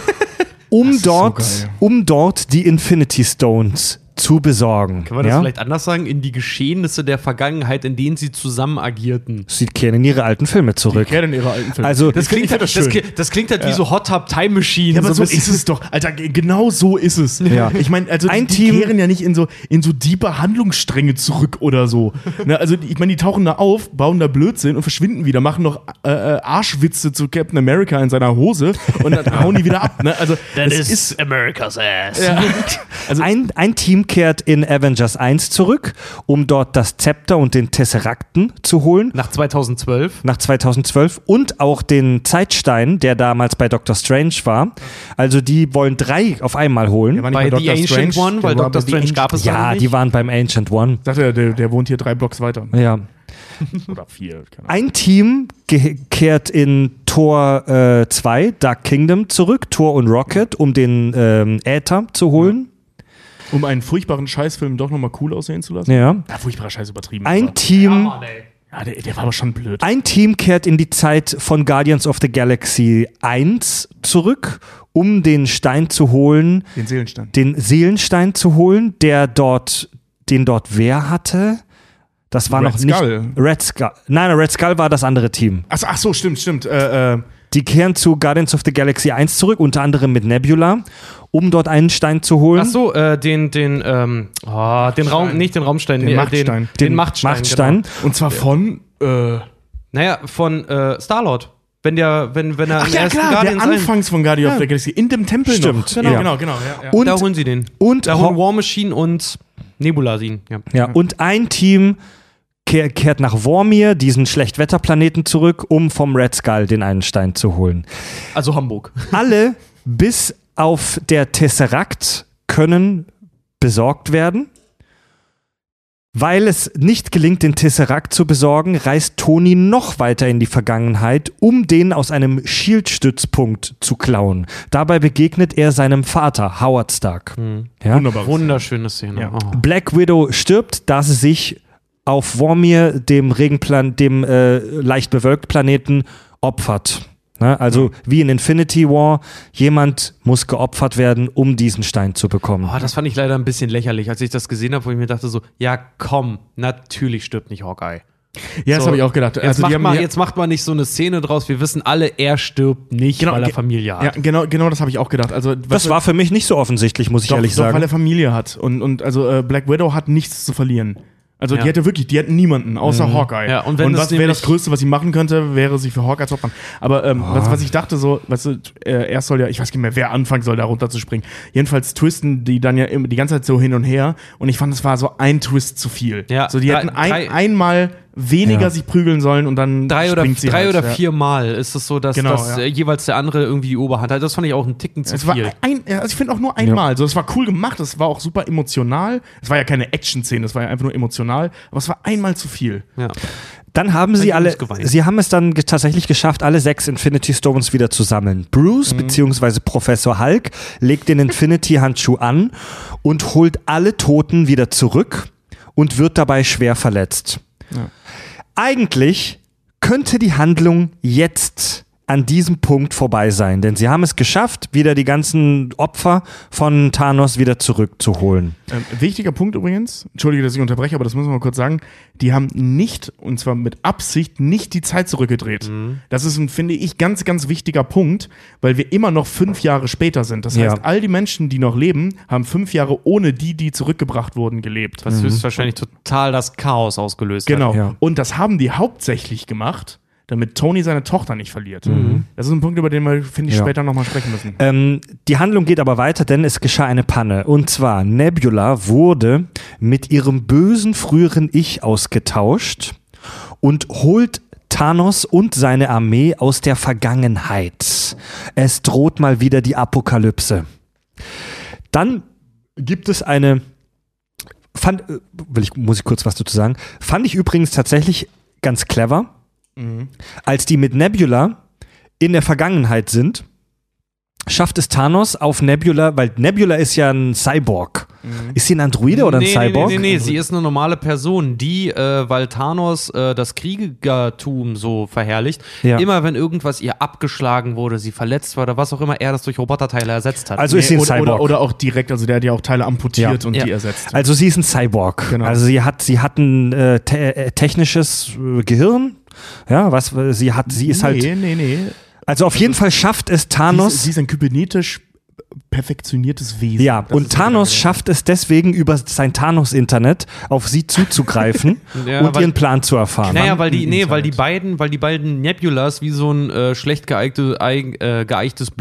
um so dort, geil. um dort die Infinity Stones zu besorgen. Kann man das ja? vielleicht anders sagen? In die Geschehnisse der Vergangenheit, in denen sie zusammen agierten. Sie kehren in ihre alten Filme zurück. Erklärt in ihre alten Filme. Also Das klingt, halt, das, das das klingt halt wie so Hot Tub Time Machine. Ja, aber so, bisschen- ist es doch. Alter, genau so ist es. Ja. Ich meine, also Ein die Team- kehren ja nicht in so, in so diepe Handlungsstränge zurück oder so. ne, also ich meine, die tauchen da auf, bauen da Blödsinn und verschwinden wieder, machen noch äh, äh, Arschwitze zu Captain America in seiner Hose und dann hauen die wieder ab. Ne? Also es ist, America's Ass. ja, also Ein, ein Team kehrt in Avengers 1 zurück, um dort das Zepter und den Tesserakten zu holen. Nach 2012. Nach 2012 und auch den Zeitstein, der damals bei Doctor Strange war. Also die wollen drei auf einmal holen. Der war nicht Bei bei The Doctor Ancient Strange, One, weil Doctor The Strange gab es ja, noch die waren beim Ancient One. Sagt er, der, der wohnt hier drei Blocks weiter. Ja. Oder vier. Keine Ahnung. Ein Team kehrt in Tor äh, 2, Dark Kingdom, zurück, Thor und Rocket, um den ähm, Äther zu holen. Um einen furchtbaren Scheißfilm doch nochmal cool aussehen zu lassen. Ja. Ja, furchtbarer Scheiß übertrieben. Ein aber- Team. ja, der, der war aber schon blöd. Ein Team kehrt in die Zeit von Guardians of the Galaxy 1 zurück, um den Stein zu holen, Den Seelenstein. den Seelenstein zu holen, der dort, den dort wer hatte? Das war Red noch nicht Skull. Red Skull. Nein, Red Skull war das andere Team. Ach, so, ach so, stimmt, stimmt. Äh, äh, Die kehren zu Guardians of the Galaxy 1 zurück, unter anderem mit Nebula, um dort einen Stein zu holen. Ach so, äh, den, den, ähm, oh, den Raum, nicht den Raumstein, Den nee, Machtstein. Den, den Machtstein. Machtstein. Genau. und zwar von. Äh, Naja, von äh, Star-Lord. Wenn der, wenn, wenn er ach ja, klar, der Guardians Anfangs von Guardian of the Galaxy. In dem Tempel Stimmt, noch. genau. Ja, genau, genau. Ja, ja. Und, da holen sie den. und, Da Ho- holen War Machine und Nebula sie ihn. Ja. ja, und ein Team kehr, kehrt nach Vormir, diesen Schlechtwetterplaneten, zurück, um vom Red Skull den einen Stein zu holen. Also Hamburg. Alle bis auf der Tesseract können besorgt werden. Weil es nicht gelingt, den Tesseract zu besorgen, reist Tony noch weiter in die Vergangenheit, um den aus einem Shield-Stützpunkt zu klauen. Dabei begegnet er seinem Vater, Howard Stark. Ja? Wunderbar. Wunderschöne Szene. Ja. Oh. Black Widow stirbt, da sie sich auf Vormir, dem Regenplan, dem äh, leicht bewölkt Planeten, opfert. Ne? Also wie in Infinity War, jemand muss geopfert werden, um diesen Stein zu bekommen. Oh, das fand ich leider ein bisschen lächerlich, als ich das gesehen habe, wo ich mir dachte so, ja komm, natürlich stirbt nicht Hawkeye. Ja, das So, habe ich auch gedacht. Jetzt, Also, macht haben mal, ja- jetzt macht man nicht so eine Szene draus, wir wissen alle, er stirbt nicht, Genau, weil er Familie hat. Ja, genau, genau das habe ich auch gedacht. Also, das war für mich nicht so offensichtlich, muss ich doch, ehrlich doch, sagen. weil er Familie hat. Und, und also äh, Black Widow hat nichts zu verlieren. Also Ja. die hätte wirklich, die hätten niemanden, außer Hawkeye. Ja, und wenn es was wäre das Größte, was sie machen könnte, wäre sich für Hawkeye zu opfern. Aber ähm, Ah. was, was ich dachte so, weißt du, äh, er soll ja, ich weiß nicht mehr, wer anfangen soll, da runterzuspringen. Jedenfalls twisten die dann ja immer die ganze Zeit so hin und her. Und ich fand, es war so ein Twist zu viel. Ja, so die drei- hätten ein, drei- einmal weniger Ja. sich prügeln sollen und dann Drei oder, sie drei halt, oder ja. vier Mal ist es so, dass, Genau, dass ja. äh, jeweils der andere irgendwie die Oberhand hat. Das fand ich auch einen Ticken zu Es war viel. ein, also ich finde auch nur einmal. So, es war cool gemacht, es war auch super emotional. Es war ja keine Action-Szene, es war ja einfach nur emotional, aber es war einmal zu viel. Ja. Dann haben sie alle, sie haben es dann tatsächlich geschafft, alle sechs Infinity Stones wieder zu sammeln. Bruce beziehungsweise Professor Hulk legt den Infinity-Handschuh an und holt alle Toten wieder zurück und wird dabei schwer verletzt. Eigentlich könnte die Handlung jetzt an diesem Punkt vorbei sein, denn sie haben es geschafft, wieder die ganzen Opfer von Thanos wieder zurückzuholen. Ähm, wichtiger Punkt übrigens, entschuldige, dass ich unterbreche, aber das müssen wir mal kurz sagen, die haben nicht, und zwar mit Absicht, nicht die Zeit zurückgedreht. Das ist ein, finde ich, ganz, ganz wichtiger Punkt, weil wir immer noch fünf Jahre später sind. Das Ja. heißt, all die Menschen, die noch leben, haben fünf Jahre ohne die, die zurückgebracht wurden, gelebt. Was höchstwahrscheinlich total das Chaos ausgelöst Genau. hat. Ja. Und das haben die hauptsächlich gemacht, damit Tony seine Tochter nicht verliert. Mhm. Das ist ein Punkt, über den wir, finde ich, Ja. später nochmal sprechen müssen. Ähm, die Handlung geht aber weiter, denn es geschah eine Panne. Und zwar, Nebula wurde mit ihrem bösen früheren Ich ausgetauscht und holt Thanos und seine Armee aus der Vergangenheit. Es droht mal wieder die Apokalypse. Dann gibt es eine. Fand, äh, will ich, muss ich kurz was dazu sagen? Fand ich übrigens tatsächlich ganz clever, als die mit Nebula in der Vergangenheit sind, schafft es Thanos auf Nebula, weil Nebula ist ja ein Cyborg. Ist sie ein Androide oder ein nee, Cyborg? Nee, nee, nee, sie ist eine normale Person, die, äh, weil Thanos äh, das Kriegertum so verherrlicht, Ja. immer wenn irgendwas ihr abgeschlagen wurde, sie verletzt war oder was auch immer, er das durch Roboterteile ersetzt hat. Also ist sie ein oder, Cyborg. oder, oder auch direkt, also der hat ja auch Teile amputiert Ja. und Ja. die ersetzt. Also sie ist ein Cyborg. Genau. Also sie hat, sie hat ein äh, te äh, technisches äh, Gehirn. Ja, was sie hat, sie ist halt. nee, nee, nee. Also auf jeden Fall schafft es Sie Thanos. ist, sie ist ein kybernetisch perfektioniertes Wesen. ja, Das und Thanos schafft es deswegen über sein Thanos-Internet auf sie zuzugreifen Ja, und weil- ihren Plan zu erfahren. Naja, weil die, nee, weil die beiden, weil die beiden Nebulas wie so ein äh, schlecht geeignete, eig, äh, geeichtes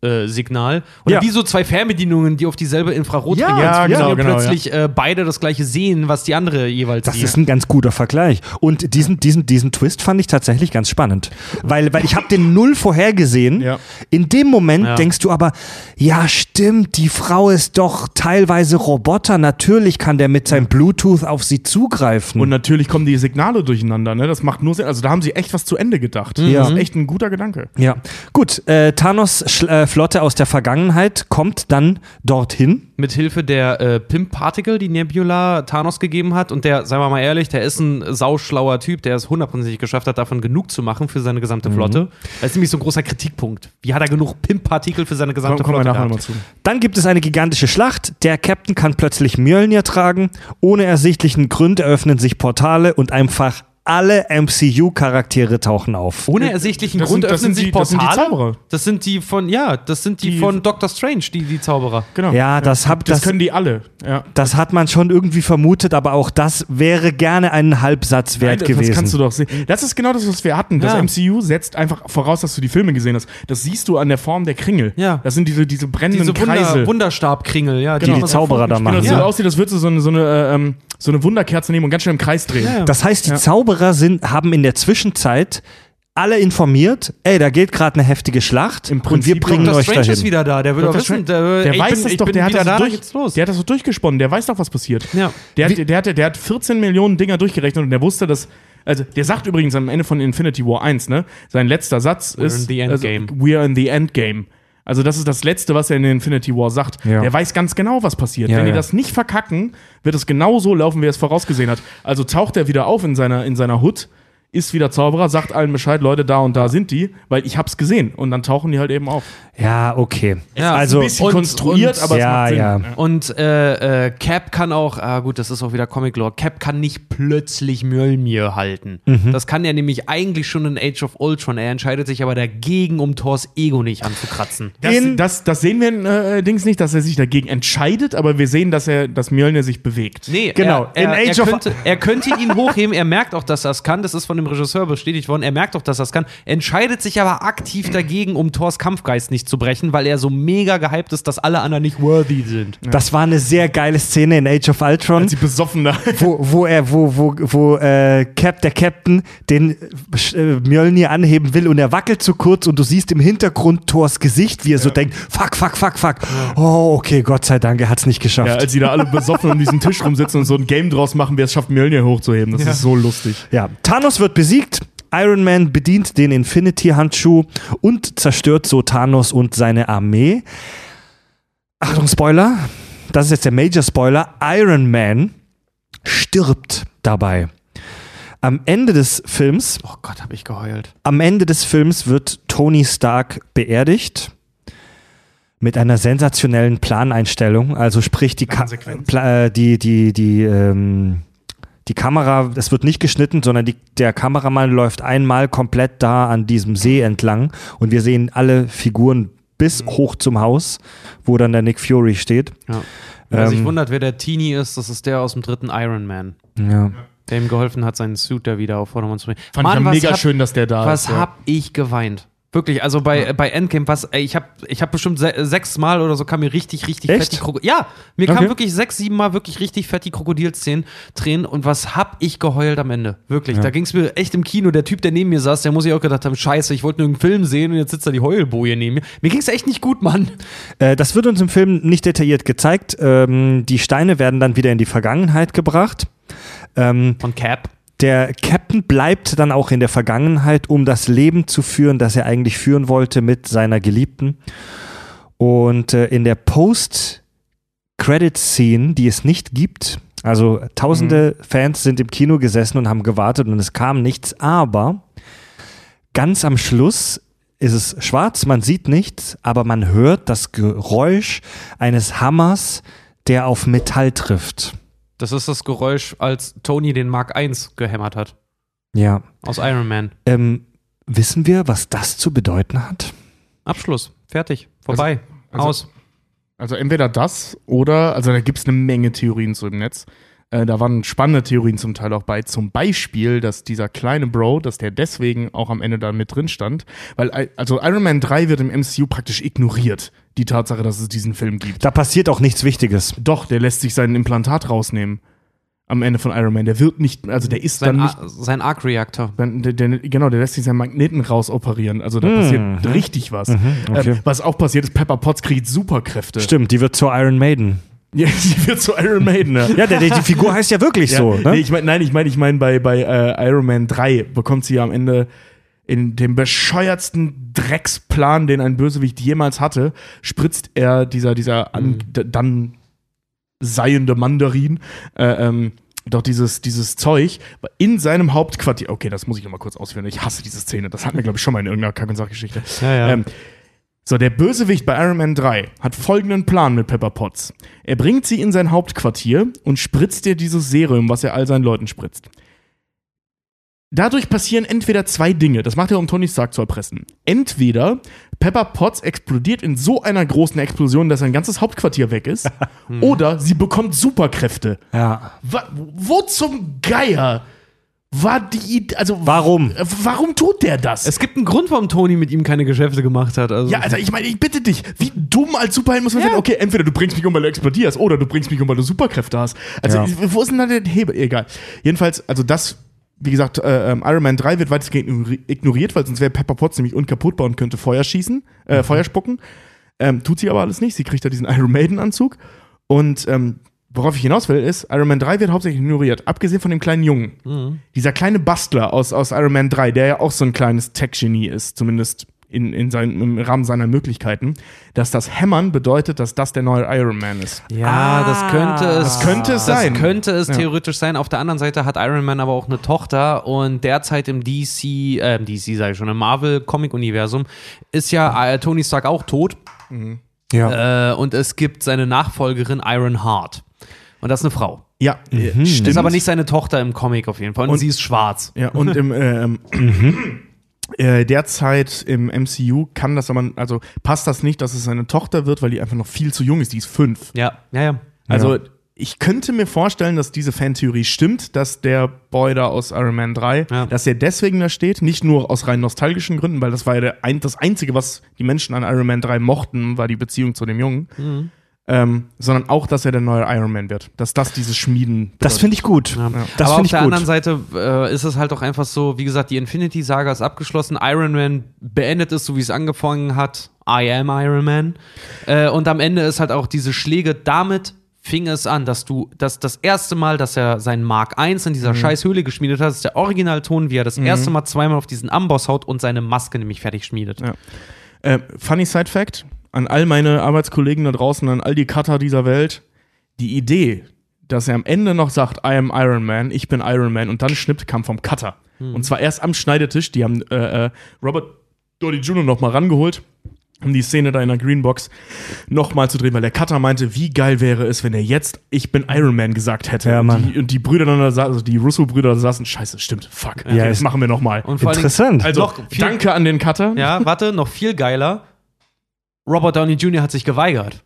Bluetooth-Signal oder Ja. wie so zwei Fernbedienungen, die auf dieselbe Infrarotfrequenz Ja, funktionieren, genau, genau, plötzlich äh, beide das gleiche sehen, was die andere jeweils Das sieht. ist ein ganz guter Vergleich. Und diesen, diesen, diesen Twist fand ich tatsächlich ganz spannend. Weil, weil ich habe den null vorhergesehen. Ja. In dem Moment Ja. denkst du aber, ja stimmt, die Frau ist doch teilweise Roboter. Natürlich kann der mit seinem Bluetooth auf sie zugreifen. Und natürlich kommen die Signale durcheinander, ne? Das macht nur Sinn. Also da haben sie echt was zu Ende gedacht. Ja. Das ist echt ein guter Gedanke. ja, gut. Äh, Thanos äh, Flotte aus der Vergangenheit kommt dann dorthin. mit Hilfe der äh, Pimp Particle, die Nebula Thanos gegeben hat. Und der, sagen wir mal ehrlich, der ist ein sauschlauer Typ, der es hundertprozentig geschafft hat, davon genug zu machen für seine Mhm. gesamte Flotte. Das ist nämlich so ein großer Kritikpunkt. Wie hat er genug Pimp Particle für seine Komm, gesamte kommen wir Flotte nachher nochmal zu. Dann gibt es eine gigantische Schlacht. Der Captain kann plötzlich Mjölnir tragen. Ohne ersichtlichen Grund eröffnen sich Portale und einfach alle MCU-Charaktere tauchen auf. Ohne ersichtlichen Das Grund sind- das öffnen sind sich die- das sind die Portale. Zauberer. Das sind die von, ja, das sind die, Die- von Doctor Strange, die, die Zauberer. Genau. Ja, das hab- das, das- können die alle. Ja. Das hat man schon irgendwie vermutet, aber auch das wäre gerne einen Halbsatz wert Nein, gewesen. Das kannst du doch sehen. Das ist genau das, was wir hatten. Das Ja. MCU setzt einfach voraus, dass du die Filme gesehen hast. Das siehst du an der Form der Kringel. Ja. Das sind diese, diese brennenden Diese Wunder. Wunderstabkringel, ja. die die man so Zauberer da Genau, machen. das Ja. so aussieht, als würdest du so eine, so eine, äh, ähm, so eine Wunderkerze nehmen und ganz schnell im Kreis drehen. Ja. Das heißt, die Ja. Zauberer sind, haben in der Zwischenzeit alle informiert, ey, da geht gerade eine heftige Schlacht Im und wir Prinzip bringen Dr. euch Strange ist dahin. wieder da, der will doch wissen, der, Der weiß bin, das doch, der hat das, da, durch, los. der hat das so durchgesponnen, der weiß doch, was passiert. Ja. Der, hat, der, hat, der hat 14 Millionen Dinger durchgerechnet und der wusste, dass. Also, der sagt übrigens am Ende von Infinity War 1, ne? Sein letzter Satz We're ist. in the endgame. Also, we're in the endgame. Also, das ist das Letzte, was er in Infinity War sagt. Ja. Der weiß ganz genau, was passiert. Ja, Wenn die ja. das nicht verkacken, wird es genau so laufen, wie er es vorausgesehen hat. Also taucht er wieder auf in seiner, in seiner Hut, ist wieder Zauberer, sagt allen Bescheid, Leute, da und da sind die, weil ich hab's gesehen. Und dann tauchen die halt eben auf. Ja, okay. Ja, also, Ein bisschen und- konstruiert, und- aber es ja, macht Sinn. ja. Und äh, äh, Cap kann auch, ah gut, das ist auch wieder Comic-Lore, Cap kann nicht plötzlich Mjölnir halten. Mhm. Das kann er nämlich eigentlich schon in Age of Ultron. Er entscheidet sich aber dagegen, um Thors Ego nicht anzukratzen. Das, In- das, das sehen wir äh, Dings nicht, dass er sich dagegen entscheidet, aber wir sehen, dass er, dass Mjölnir sich bewegt. Nee, Genau, Er, er, in Age er, of- könnte, er könnte ihn hochheben. Er merkt auch, dass er es kann. Das ist von dem dem Regisseur bestätigt worden, er merkt doch, dass er das kann, entscheidet sich aber aktiv dagegen, um Thors Kampfgeist nicht zu brechen, weil er so mega gehypt ist, dass alle anderen nicht worthy sind. Das war eine sehr geile Szene in Age of Ultron. Als sie besoffen da. wo, wo er, wo, wo, wo äh, Cap, der Captain den äh, Mjölnir anheben will und er wackelt zu kurz und du siehst im Hintergrund Thors Gesicht, wie er so denkt, fuck, fuck, fuck, fuck. Oh, okay, Gott sei Dank, er hat's nicht geschafft. Ja, als sie da alle besoffen um diesen Tisch rumsitzen und so ein Game draus machen, wer es schafft, Mjölnir hochzuheben. Das ist so lustig. Ja, Thanos wird besiegt. Iron Man bedient den Infinity-Handschuh und zerstört so Thanos und seine Armee. Achtung, Spoiler. Das ist jetzt der Major-Spoiler. Iron Man stirbt dabei. Am Ende des Films, Oh Gott, hab ich geheult. am Ende des Films wird Tony Stark beerdigt. Mit einer sensationellen Planeinstellung. Also sprich, die, Ka Konsequenz. Pla äh, die, die, die, ähm, die Kamera, es wird nicht geschnitten, sondern die, der Kameramann läuft einmal komplett da an diesem See entlang und wir sehen alle Figuren bis hoch zum Haus, wo dann der Nick Fury steht. Ja. Wer sich Ähm, wundert, wer der Teenie ist, das ist der aus dem dritten Iron Man, Ja. der ihm geholfen hat, seinen Suit da wieder auf Vordermann zu bringen. Fand ich ja was mega hab- schön, dass der da Was ist. ja. hab ich geweint? Wirklich, also bei, bei Endgame, was, ey, ich habe ich hab bestimmt se sechs Mal oder so kam mir richtig, richtig Echt? fett die Krokodil. Ja, mir Okay. kam wirklich sechs, sieben Mal wirklich richtig fett die Krokodilszenen Tränen und was hab ich geheult am Ende? Wirklich, da ging's mir echt im Kino. Der Typ, der neben mir saß, der muss ich auch gedacht haben, scheiße, ich wollte nur einen Film sehen und jetzt sitzt da die Heulboje neben mir. Mir ging's echt nicht gut, Mann. Äh, das wird uns im Film nicht detailliert gezeigt. Ähm, die Steine werden dann wieder in die Vergangenheit gebracht. Ähm, Von Cap. Der Captain bleibt dann auch in der Vergangenheit, um das Leben zu führen, das er eigentlich führen wollte mit seiner Geliebten. Und äh, in der Post-Credit-Scene, die es nicht gibt, also tausende Fans sind im Kino gesessen und haben gewartet und es kam nichts, aber ganz am Schluss ist es schwarz, man sieht nichts, aber man hört das Geräusch eines Hammers, der auf Metall trifft. Das ist das Geräusch, als Tony den Mark I gehämmert hat. Ja. Aus Iron Man. Ähm, wissen wir, was das zu bedeuten hat? Abschluss. Fertig. Vorbei. also- Aus. Also entweder das oder, also da gibt es eine Menge Theorien zu im Netz. Äh, da waren spannende Theorien zum Teil auch bei. Zum Beispiel, dass dieser kleine Bro, dass der deswegen auch am Ende da mit drin stand. Weil, I- also Iron Man 3 wird im MCU praktisch ignoriert. Die Tatsache, dass es diesen Film gibt. Da passiert auch nichts Wichtiges. Doch, der lässt sich sein Implantat rausnehmen. Am Ende von Iron Man. Der wird nicht, also der ist Sein, dann nicht Ar- sein der, genau, der lässt sich seinen Magneten rausoperieren. Also da passiert richtig was. okay. ähm, was auch passiert ist, Pepper Potts kriegt Superkräfte. Stimmt, die wird zur Iron Maiden. Ja, sie wird zu Iron Maiden. Ja. Ja, der, der, die Figur heißt ja wirklich Ja, so. Ne? nee, ich mein, nein, ich meine, ich meine, bei, bei äh, Iron Man 3 bekommt sie ja am Ende in dem bescheuertsten Drecksplan, den ein Bösewicht jemals hatte, spritzt er dieser, dieser an, d- dann seiende Mandarin, äh, ähm, doch dieses, dieses Zeug in seinem Hauptquartier. Okay, das muss ich noch mal kurz ausführen. Ich hasse diese Szene. Das hatten wir, glaube ich, schon mal in irgendeiner Kack- und Sachgeschichte. Ja, ja. Ähm, so, der Bösewicht bei Iron Man 3 hat folgenden Plan mit Pepper Potts. Er bringt sie in sein Hauptquartier und spritzt ihr dieses Serum, was er all seinen Leuten spritzt. Dadurch passieren entweder zwei Dinge. Das macht er, um Tony Stark zu erpressen. Entweder Pepper Potts explodiert in so einer großen Explosion, dass sein ganzes Hauptquartier weg ist. oder sie bekommt Superkräfte. Ja. Wa wo zum Geier war die Idee? Also, Warum? Warum tut der das? Es gibt einen Grund, warum Tony mit ihm keine Geschäfte gemacht hat. Also Ja, also ich meine, ich bitte dich, wie dumm als Superheld muss man sein? Okay, entweder du bringst mich um, weil du explodierst, oder du bringst mich um, weil du Superkräfte hast. Also, Ja. wo ist denn da der Hebel? Egal. Jedenfalls, also das, wie gesagt, äh, ähm, Iron Man 3 wird weitestgehend ignori- ignoriert, weil sonst wäre Pepper Potts nämlich unkaputtbar und könnte Feuer schießen, äh, Feuer spucken. Ähm, tut sie aber alles nicht. Sie kriegt da diesen Iron Maiden-Anzug. Und ähm, worauf ich hinaus will, ist, Iron Man 3 wird hauptsächlich ignoriert, abgesehen von dem kleinen Jungen. Dieser kleine Bastler aus, aus Iron Man 3, der ja auch so ein kleines Tech-Genie ist, zumindest in, in sein, im Rahmen seiner Möglichkeiten, dass das Hämmern bedeutet, dass das der neue Iron Man ist. Ja, das könnte es. Das könnte es sein. Das könnte es Ja. theoretisch sein. Auf der anderen Seite hat Iron Man aber auch eine Tochter und derzeit im DC, äh, DC sage ich schon, im Marvel-Comic-Universum ist ja äh, Tony Stark auch tot Ja. äh, und es gibt seine Nachfolgerin Iron Heart. Und das ist eine Frau. Ja, äh, Das stimmt. ist aber nicht seine Tochter im Comic auf jeden Fall. Und, Und- sie ist schwarz. Ja, und im ähm, äh, derzeit im MCU kann das aber, also passt das nicht, dass es seine Tochter wird, weil die einfach noch viel zu jung ist, die ist fünf. Ja, ja, ja. Also ich könnte mir vorstellen, dass diese Fantheorie stimmt, dass der Boy da aus Iron Man 3, Ja. dass er deswegen da steht, nicht nur aus rein nostalgischen Gründen, weil das war ja der das Einzige, was die Menschen an Iron Man 3 mochten, war die Beziehung zu dem Jungen. Mhm. Ähm, sondern auch, dass er der neue Iron Man wird. Dass das dieses Schmieden. Das finde ich gut. Ja. Das Aber auf ich der gut. anderen Seite äh, ist es halt auch einfach so, wie gesagt, die Infinity-Saga ist abgeschlossen, Iron Man beendet es, so wie es angefangen hat. I am Iron Man. Äh, und am Ende ist halt auch diese Schläge, damit fing es an, dass du, dass das erste Mal, dass er seinen Mark I in Mhm. dieser scheiß Höhle geschmiedet hat, ist der Originalton, wie er das erste Mal zweimal auf diesen Amboss haut und seine Maske nämlich fertig schmiedet. Ja. Äh, funny Side Fact: An all meine Arbeitskollegen da draußen, an all die Cutter dieser Welt, die Idee, dass er am Ende noch sagt, I am Iron Man, ich bin Iron Man und dann schnippt, kam vom Cutter. Und zwar erst am Schneidetisch. Die haben äh, äh, Robert Downey Jr. noch mal rangeholt, um die Szene da in der Greenbox noch mal zu drehen, weil der Cutter meinte, wie geil wäre es, wenn er jetzt ich bin Iron Man gesagt hätte. Ja, und, Mann. die, und die Brüder dann da saßen, also die Russo-Brüder da saßen, scheiße, stimmt, fuck, okay, Ja, das ist- machen wir noch mal. Und vor allen Dingen- Interessant. Also, noch viel- danke an den Cutter. Ja, warte, noch viel geiler. Robert Downey Jr. hat sich geweigert.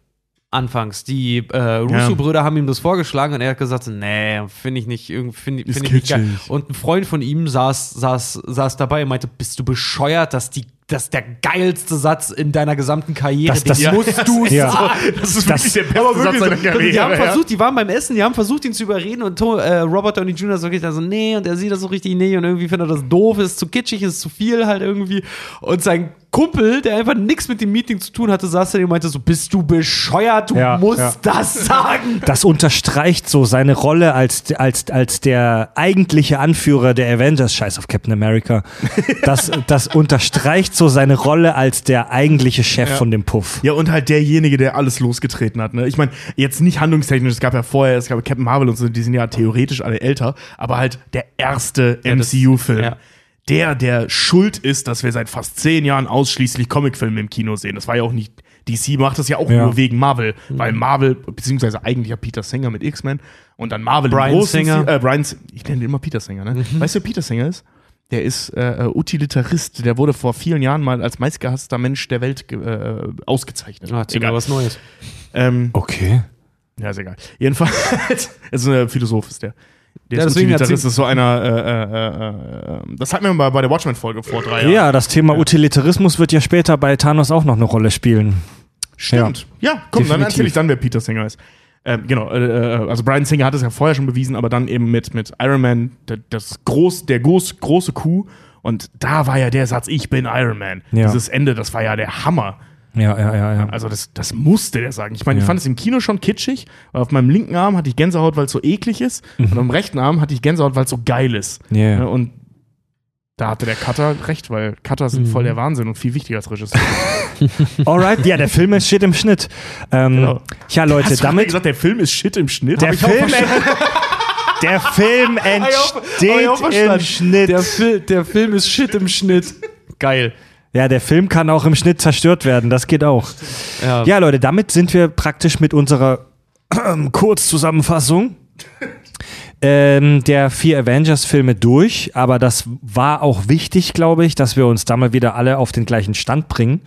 Anfangs. Die äh, Russo-Brüder haben ihm das vorgeschlagen und er hat gesagt: Nee, finde ich nicht, Ist find ich nicht geil. kitschig. Und ein Freund von ihm saß, saß, saß dabei und meinte: Bist du bescheuert, dass die das ist der geilste Satz in deiner gesamten Karriere. Das- das- musst du Ja. sagen. Das ist Das- wirklich der beste Satz wirklich, seiner so, Karriere. die haben ja. versucht, die waren beim Essen, die haben versucht, ihn zu überreden und äh, Robert Downey Jr. so richtig so, nee, und er sieht das so richtig nee und irgendwie findet er das doof, ist zu kitschig, ist zu viel halt irgendwie. Und sein Kumpel, der einfach nichts mit dem Meeting zu tun hatte, saß da und meinte so, bist du bescheuert, du Ja, musst ja. das sagen. Das unterstreicht so seine Rolle als, als, als der eigentliche Anführer der Avengers. Scheiß auf Captain America. Das, das unterstreicht so seine Rolle als der eigentliche Chef von dem Puff. Ja, und halt derjenige, der alles losgetreten hat. Ne? Ich meine, jetzt nicht handlungstechnisch, es gab ja vorher, es gab Captain Marvel und so, die sind ja theoretisch alle älter, aber halt der erste MCU-Film. Der, der schuld ist, dass wir seit fast zehn Jahren ausschließlich Comicfilme im Kino sehen. Das war ja auch nicht, DC macht das ja auch Ja. nur wegen Marvel, weil Marvel, beziehungsweise eigentlich ja Peter Singer mit X-Men und dann Marvel im Bryan großen Singer. Äh, Brian, ich nenne ihn immer Peter Singer, ne? Weißt du, wer Peter Singer ist? Der ist äh, äh, Utilitarist. Der wurde vor vielen Jahren mal als meistgehasster Mensch der Welt ge- äh, ausgezeichnet. Ah, mal was Neues. Ähm, Okay. ja, ist egal. Jedenfalls, ist ein Philosoph, ist der. Der Ja, ist deswegen Utilitarist, erzähl- ist so einer, äh, äh, äh, äh, das hatten wir mal bei der Watchmen-Folge vor drei Jahren. Ja, das Thema Utilitarismus wird ja später bei Thanos auch noch eine Rolle spielen. Stimmt. Ja, komm, dann Definitiv. erzähle ich dann, wer Peter Singer ist. Ähm, genau, äh, äh, also Brian Singer hat es ja vorher schon bewiesen, aber dann eben mit, mit Iron Man, der, das groß, der groß, große Kuh. Und da war ja der Satz, ich bin Iron Man. Ja. Dieses Ende, das war ja der Hammer. Ja, ja, ja, ja. Also das, das musste der sagen. Ich meine, ich Ja. fand es im Kino schon kitschig. weil Auf meinem linken Arm hatte ich Gänsehaut, weil es so eklig ist. Und am rechten Arm hatte ich Gänsehaut, weil es so geil ist. Mhm. Ja. Ne, Und da hatte der Cutter recht, weil Cutter sind voll Mhm. der Wahnsinn und viel wichtiger als Regisseur. Alright, ja, der Film ist shit im Schnitt. Ähm, Genau. Ja, Leute, Hast du damit. gesagt, der Film ist shit im Schnitt? Der ich Film, der Film Hab ich auch entsteht im. Schnitt. Der, Fil der Film ist shit im Schnitt. Geil. Ja, der Film kann auch im Schnitt zerstört werden, das geht auch. Ja. Ja, Leute, damit sind wir praktisch mit unserer Kurzzusammenfassung ähm, der vier Avengers-Filme durch. Aber das war auch wichtig, glaube ich, dass wir uns da mal wieder alle auf den gleichen Stand bringen.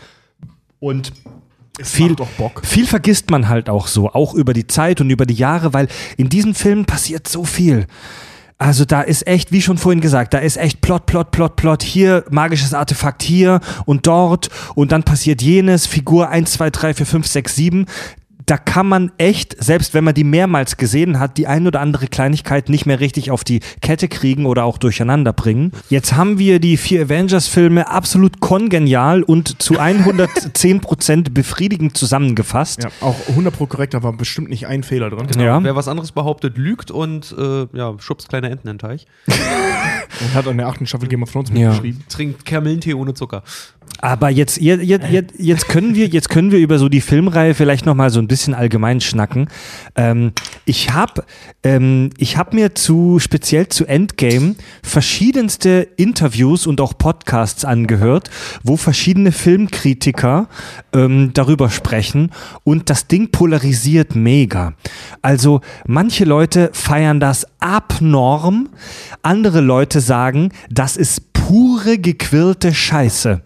Und viel, macht doch Bock. viel vergisst man halt auch so, auch über die Zeit und über die Jahre, weil in diesen Filmen passiert so viel. Also da ist echt, wie schon vorhin gesagt, da ist echt Plot, Plot, Plot, Plot, hier magisches Artefakt hier und dort und dann passiert jenes, Figur 1, 2, 3, 4, 5, 6, 7. Da kann man echt, selbst wenn man die mehrmals gesehen hat, die ein oder andere Kleinigkeit nicht mehr richtig auf die Kette kriegen oder auch durcheinander bringen. Jetzt haben wir die vier Avengers-Filme absolut kongenial und zu 110% befriedigend zusammengefasst. Ja, auch 100 pro korrekt, da war bestimmt nicht ein Fehler drin. Ja. Wer was anderes behauptet, lügt und äh, ja, schubst kleine Enten in den Teich. Und hat an der achten Staffel Game of Thrones Ja. mitgeschrieben. Trinkt Kamillentee ohne Zucker. Aber jetzt, jetzt, jetzt, jetzt, können wir, jetzt können wir über so die Filmreihe vielleicht noch mal so ein bisschen allgemein schnacken. Ähm, ich habe ähm, hab mir zu, speziell zu Endgame, verschiedenste Interviews und auch Podcasts angehört, wo verschiedene Filmkritiker ähm, darüber sprechen und das Ding polarisiert mega. Also manche Leute feiern das abnorm, andere Leute sagen, das ist pure gequirlte Scheiße.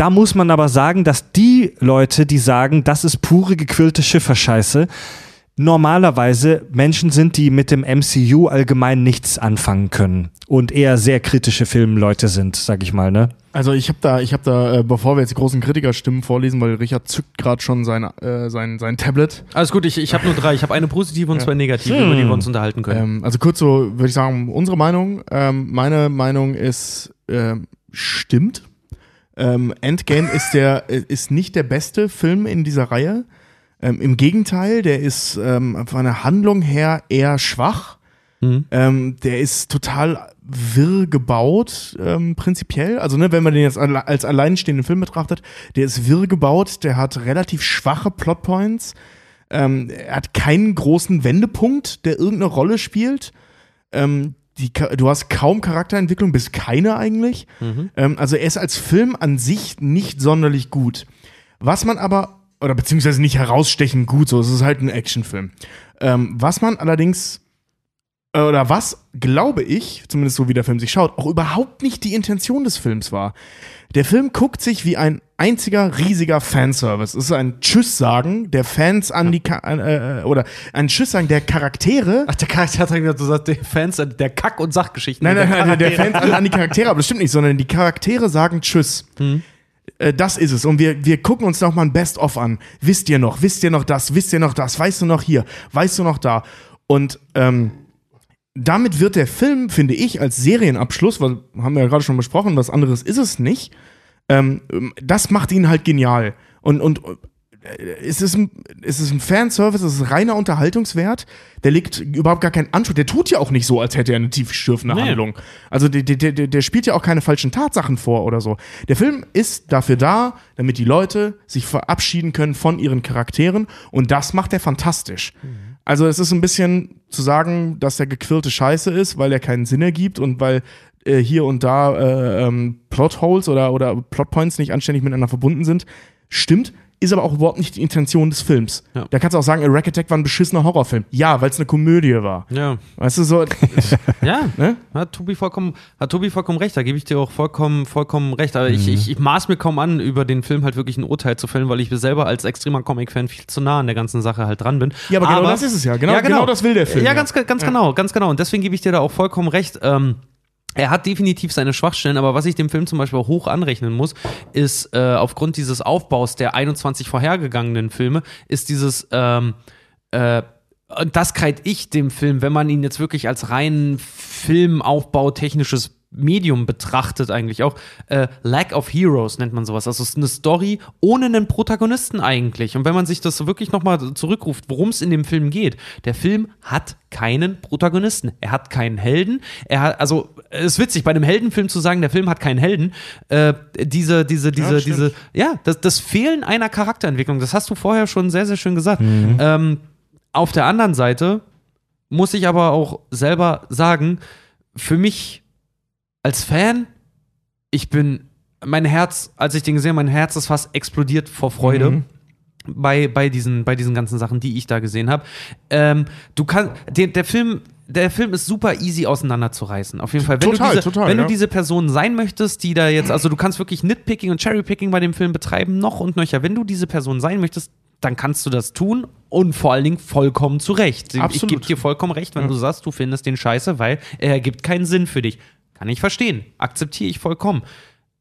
Da muss man aber sagen, dass die Leute, die sagen, das ist pure gequirlte Schifferscheiße, normalerweise Menschen sind, die mit dem MCU allgemein nichts anfangen können und eher sehr kritische Filmleute sind, sag ich mal, ne? Also ich habe da, ich habe da, äh, bevor wir jetzt die großen Kritikerstimmen vorlesen, weil Richard zückt gerade schon sein, äh, sein, sein Tablet. Alles gut, ich, ich habe nur drei. Ich habe eine positive und zwei negative, über die wir uns unterhalten können. Ähm, also kurz so würde ich sagen, unsere Meinung. Ähm, meine Meinung ist, ähm, stimmt. Ähm, Endgame ist der, äh, ist nicht der beste Film in dieser Reihe. Ähm, Im Gegenteil, der ist ähm, von der Handlung her eher schwach. Mhm. Ähm, der ist total wirr gebaut, ähm, prinzipiell. Also, ne, wenn man den jetzt als alleinstehenden Film betrachtet, der ist wirr gebaut, der hat relativ schwache Plotpoints. Ähm, er hat keinen großen Wendepunkt, der irgendeine Rolle spielt. Ähm, die, du hast kaum Charakterentwicklung, bis keine eigentlich. Ähm, also er ist als Film an sich nicht sonderlich gut. Was man aber, oder beziehungsweise nicht herausstechend gut, so, es ist halt ein Actionfilm. Ähm, was man allerdings, äh, oder was, glaube ich, zumindest so wie der Film sich schaut, auch überhaupt nicht die Intention des Films war. Der Film guckt sich wie ein einziger riesiger Fanservice. Es ist ein Tschüss-Sagen der Fans an die, Ka äh, äh, oder ein Tschüss-Sagen der Charaktere. Ach, der Charakter hat gesagt, du sagst, der Fans der Kack- und Sachgeschichten. Nein, nein, der nein, der. Fans an, die Charaktere, aber das stimmt nicht, sondern die Charaktere sagen Tschüss. Äh, Das ist es. Und wir, wir gucken uns noch mal ein Best-of an. Wisst ihr noch? Wisst ihr noch das? Wisst ihr noch das? Weißt du noch hier? Weißt du noch da? Und ähm, damit wird der Film, finde ich, als Serienabschluss, weil haben wir ja gerade schon besprochen, was anderes ist es nicht. Ähm, das macht ihn halt genial. Und, und äh, es ist ein, es ist ein Fanservice, es ist reiner Unterhaltungswert. Der legt überhaupt gar keinen Anspruch. Der tut ja auch nicht so, als hätte er eine tiefschürfende Nee. Handlung. Also der, der, der, der spielt ja auch keine falschen Tatsachen vor oder so. Der Film ist dafür da, damit die Leute sich verabschieden können von ihren Charakteren. Und das macht er fantastisch. Also es ist ein bisschen zu sagen, dass der gequirlte Scheiße ist, weil er keinen Sinn ergibt und weil äh, hier und da äh, ähm, Plotholes oder, oder Plotpoints nicht anständig miteinander verbunden sind. Stimmt, ist aber auch überhaupt nicht die Intention des Films. Ja. Da kannst du auch sagen, A Rack Attack war ein beschissener Horrorfilm. Ja, weil es eine Komödie war. Ja, Weißt du, so, ja. ne? Hat Tobi vollkommen, hat Tobi vollkommen recht, da gebe ich dir auch vollkommen, vollkommen recht. Aber ich, ich, ich maß mir kaum an, über den Film halt wirklich ein Urteil zu fällen, weil ich selber als extremer Comic-Fan viel zu nah an der ganzen Sache halt dran bin. Ja, aber genau das ist es ja. Genau- genau das will der Film, Ja, ja. ganz, ganz genau, ganz genau. Und deswegen gebe ich dir da auch vollkommen recht. Ähm, er hat definitiv seine Schwachstellen, aber was ich dem Film zum Beispiel auch hoch anrechnen muss, ist äh, aufgrund dieses Aufbaus der 21 vorhergegangenen Filme, ist dieses ähm, äh, das kreid ich dem Film, wenn man ihn jetzt wirklich als reinen Filmaufbau technisches Medium betrachtet eigentlich auch. Äh, Lack of Heroes nennt man sowas. Also es ist eine Story ohne einen Protagonisten eigentlich. Und wenn man sich das so wirklich nochmal zurückruft, worum es in dem Film geht, der Film hat keinen Protagonisten. Er hat keinen Helden. Er hat, also, es ist witzig, bei einem Heldenfilm zu sagen, der Film hat keinen Helden, äh, diese, diese, diese, stimmt. diese, ja, das, das Fehlen einer Charakterentwicklung, das hast du vorher schon sehr, sehr schön gesagt. Ähm, auf der anderen Seite muss ich aber auch selber sagen, für mich als Fan, ich bin, mein Herz, als ich den gesehen habe, mein Herz ist fast explodiert vor Freude. Mhm. Bei, bei, diesen, bei diesen ganzen Sachen, die ich da gesehen habe. Ähm, du kannst, der, der Film, der Film ist super easy auseinanderzureißen. Auf jeden Fall. Wenn, Total, du, diese, total, wenn ja. du diese Person sein möchtest, die da jetzt, also du kannst wirklich Nitpicking und Cherrypicking bei dem Film betreiben, noch und nöcher. Wenn du diese Person sein möchtest, dann kannst du das tun und vor allen Dingen vollkommen zu Recht. Ich Absolut. gebe dir vollkommen recht, wenn du sagst, du findest den scheiße, weil er ergibt keinen Sinn für dich. Kann ich verstehen. Akzeptiere ich vollkommen.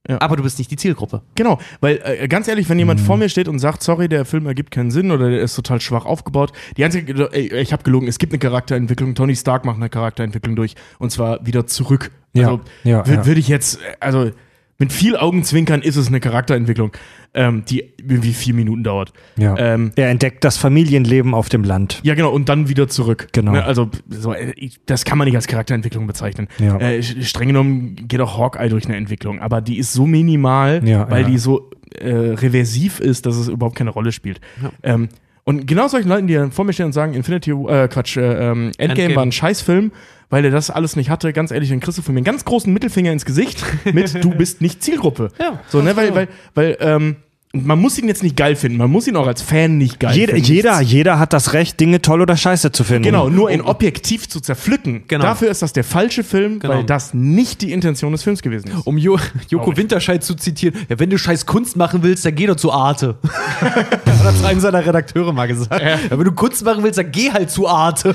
Ja. Aber du bist nicht die Zielgruppe. Genau, weil äh, ganz ehrlich, wenn jemand vor mir steht und sagt, sorry, der Film ergibt keinen Sinn oder der ist total schwach aufgebaut, die einzige, ey, ich habe gelogen, es gibt eine Charakterentwicklung, Tony Stark macht eine Charakterentwicklung durch und zwar wieder zurück. Ja, Also ja, würde ja. würd ich jetzt, äh, also mit viel Augenzwinkern ist es eine Charakterentwicklung, ähm, die irgendwie vier Minuten dauert. Ja. Ähm, er entdeckt das Familienleben auf dem Land. ja, genau, und dann wieder zurück. Genau. Ne, also, so, äh, ich- das kann man nicht als Charakterentwicklung bezeichnen. Ja. Äh, streng genommen geht auch Hawkeye durch eine Entwicklung, aber die ist so minimal, Ja, weil ja. die so äh, reversiv ist, dass es überhaupt keine Rolle spielt. Ähm, und genau solchen Leuten, die dann vor mir stehen und sagen, Infinity, äh, Quatsch, äh, ähm, Endgame, Endgame. war ein Scheißfilm, weil der das alles nicht hatte, ganz ehrlich, dann kriegst du von mir einen ganz großen Mittelfinger ins Gesicht mit, du bist nicht Zielgruppe. Ja, So, ne, weil, weil, weil, ähm, man muss ihn jetzt nicht geil finden, man muss ihn auch als Fan nicht geil Jeder, finden. jeder, jeder hat das Recht, Dinge toll oder scheiße zu finden. Genau, nur ihn objektiv zu zerpflücken. Genau. Dafür ist das der falsche Film, Genau. weil das nicht die Intention des Films gewesen ist. Um jo Joko Winterscheid zu zitieren, ja, wenn du scheiß Kunst machen willst, dann geh doch zu Arte. hat das einem seiner Redakteure mal gesagt. Ja. wenn du Kunst machen willst, dann geh halt zu Arte.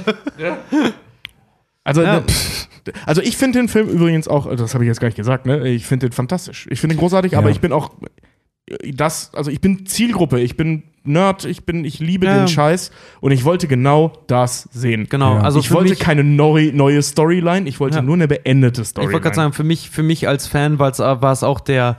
Also, Ja. ne, also ich finde den Film übrigens auch, das habe ich jetzt gar nicht gesagt, ne? Ich finde den fantastisch. Ich finde ihn großartig, aber ich bin auch äh, das, also ich bin Zielgruppe, ich bin Nerd, ich bin, ich liebe Ja. den Scheiß und ich wollte genau das sehen. Genau, also ich wollte keine neu, neue Storyline, ich wollte Ja. nur eine beendete Ich Storyline. wollte gerade sagen, für mich, für mich als Fan war es war es auch der,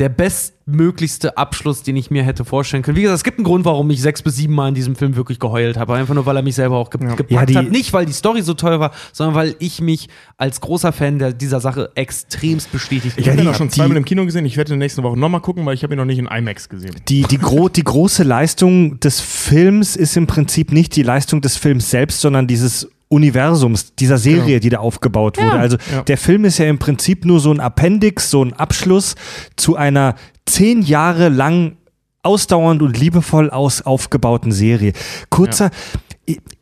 der bestmöglichste Abschluss, den ich mir hätte vorstellen können. Wie gesagt, es gibt einen Grund, warum ich sechs bis sieben Mal in diesem Film wirklich geheult habe. Einfach nur, weil er mich selber auch ge gepackt Ja, hat. Nicht, weil die Story so toll war, sondern weil ich mich als großer Fan der, dieser Sache extremst bestätigt ich habe ihn auch schon zweimal im Kino gesehen, ich werde ihn nächste Woche nochmal gucken, weil ich habe ihn noch nicht in IMAX gesehen. Die, die, gro die große Leistung des Films ist im Prinzip nicht die Leistung des Films selbst, sondern dieses Universums, dieser Serie, Genau. die da aufgebaut wurde. Also Ja. der Film ist ja im Prinzip nur so ein Appendix, so ein Abschluss zu einer zehn Jahre lang ausdauernd und liebevoll aus aufgebauten Serie. Kurzer,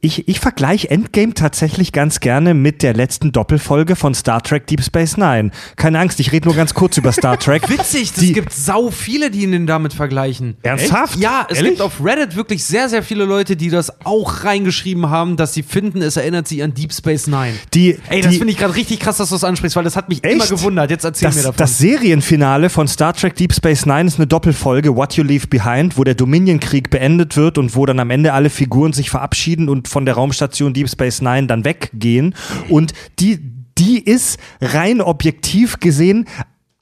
ich, ich vergleiche Endgame tatsächlich ganz gerne mit der letzten Doppelfolge von Star Trek Deep Space Nine. Keine Angst, ich rede nur ganz kurz über Star Trek. Witzig, es gibt sau viele, die ihn damit vergleichen. Ernsthaft? Ja, es Ehrlich? gibt auf Reddit wirklich sehr, sehr viele Leute, die das auch reingeschrieben haben, dass sie finden, es erinnert sie an Deep Space Nine. Die, Ey, das finde ich gerade richtig krass, dass du es ansprichst, weil das hat mich Echt? immer gewundert. Jetzt erzähl das, mir davon. das Serienfinale von Star Trek Deep Space Nine ist eine Doppelfolge, What You Leave Behind, wo der Dominion-Krieg beendet wird und wo dann am Ende alle Figuren sich verabschieden und von der Raumstation Deep Space Nine dann weggehen. Und die, die ist rein objektiv gesehen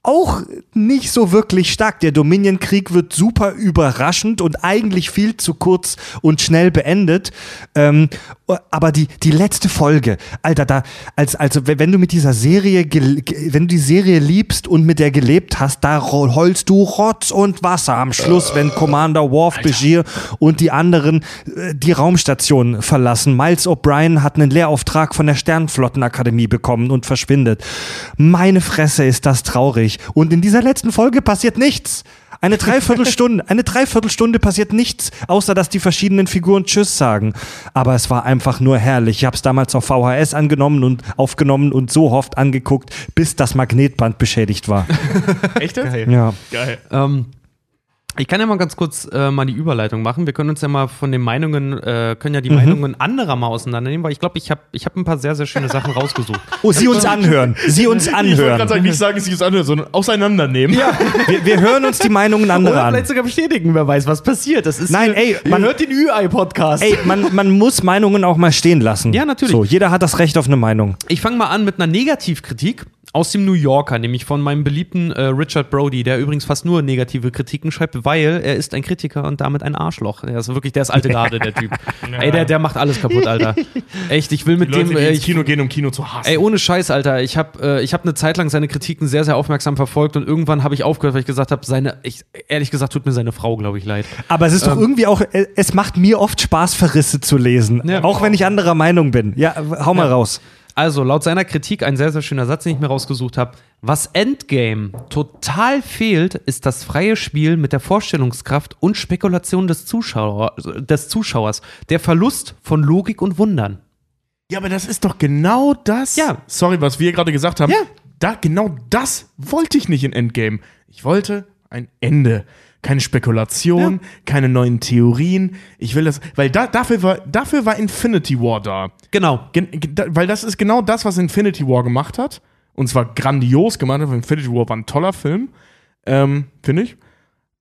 auch nicht so wirklich stark. Der Dominion-Krieg wird super überraschend und eigentlich viel zu kurz und schnell beendet. Ähm, aber die, die letzte Folge, Alter, da, als, also wenn du mit dieser Serie, wenn du die Serie liebst und mit der gelebt hast, da heulst du Rotz und Wasser am Schluss, wenn Commander Worf Begier und die anderen äh, die Raumstation verlassen. Miles O'Brien hat einen Lehrauftrag von der Sternflottenakademie bekommen und verschwindet. Meine Fresse ist das traurig. Und in dieser letzten Folge passiert nichts. Eine Dreiviertelstunde, eine Dreiviertelstunde passiert nichts, außer dass die verschiedenen Figuren Tschüss sagen. Aber es war einfach nur herrlich. Ich habe es damals auf VHS angenommen und aufgenommen und so oft angeguckt, bis das Magnetband beschädigt war. Echt? jetzt? Ja. Geil. Ähm, ich kann ja mal ganz kurz äh, mal die Überleitung machen. Wir können uns ja mal von den Meinungen, äh, können ja die Meinungen anderer mal auseinandernehmen, weil ich glaube, ich habe ich hab ein paar sehr, sehr schöne Sachen rausgesucht. Oh, Sie uns anhören. Sie uns Ich wollte gerade anhören. sagen, nicht sagen, dass ich es anhöre, sondern auseinandernehmen. Ja. Wir, wir hören uns die Meinungen anderer Oder an. vielleicht sogar bestätigen, wer weiß, was passiert. Das ist Nein, hier, ey, man- hört den Ü-Ei-Podcast. Ey, man, man muss Meinungen auch mal stehen lassen. Ja, natürlich. So, jeder hat das Recht auf eine Meinung. Ich fange mal an mit einer Negativkritik aus dem New Yorker, nämlich von meinem beliebten äh, Richard Brody, der übrigens fast nur negative Kritiken schreibt, weil er ist ein Kritiker und damit ein Arschloch. Er ist wirklich, der ist alte Garde, der Typ. Ey, der, der macht alles kaputt, Alter. Echt, ich will mit Die Leute, dem. Äh, ins ich, Kino gehen, um Kino zu hassen. Ey, ohne Scheiß, Alter. Ich habe äh, ich hab eine Zeit lang seine Kritiken sehr, sehr aufmerksam verfolgt und irgendwann habe ich aufgehört, weil ich gesagt habe, seine, ich, ehrlich gesagt, tut mir seine Frau, glaube ich, leid. Aber es ist doch irgendwie auch, äh, es macht mir oft Spaß, Verrisse zu lesen. Ja. Auch wenn ich anderer Meinung bin. Ja, hau mal Ja. raus. Also, laut seiner Kritik ein sehr, sehr schöner Satz, den ich mir rausgesucht habe. Was Endgame total fehlt, ist das freie Spiel mit der Vorstellungskraft und Spekulation des, Zuschauer, des Zuschauers. Der Verlust von Logik und Wundern. Ja, aber das ist doch genau das. Ja. Sorry, was wir gerade gesagt haben. Ja. Da, genau das wollte ich nicht in Endgame. Ich wollte ein Ende. Keine Spekulation, keine neuen Theorien. Ich will das, weil da, dafür, war, dafür war Infinity War da. Genau. Gen, ge- da- weil das ist genau das, was Infinity War gemacht hat. Und zwar grandios gemacht hat. weil Infinity War war ein toller Film, ähm, finde ich.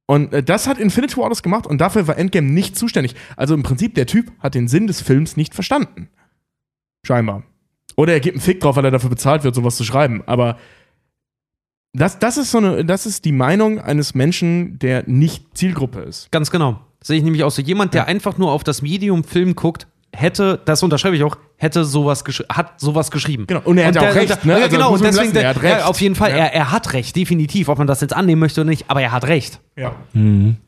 Und äh, das hat Infinity War alles gemacht und dafür war Endgame nicht zuständig. Also im Prinzip, der Typ hat den Sinn des Films nicht verstanden. Scheinbar. Oder er gibt einen Fick drauf, weil er dafür bezahlt wird, sowas zu schreiben. Aber das, das ist so eine, das ist die Meinung eines Menschen, der nicht Zielgruppe ist. Ganz genau. Sehe ich nämlich auch so. Jemand, der einfach nur auf das Medium Film guckt, hätte, das unterschreibe ich auch, hätte sowas hat sowas geschrieben. Genau. Und er hat auch recht, ne? Ja, Also, genau. Und deswegen, lassen, er hat recht. Ja, auf jeden Fall, Ja. er, er hat recht, definitiv. Ob man das jetzt annehmen möchte oder nicht, aber er hat recht. Ja.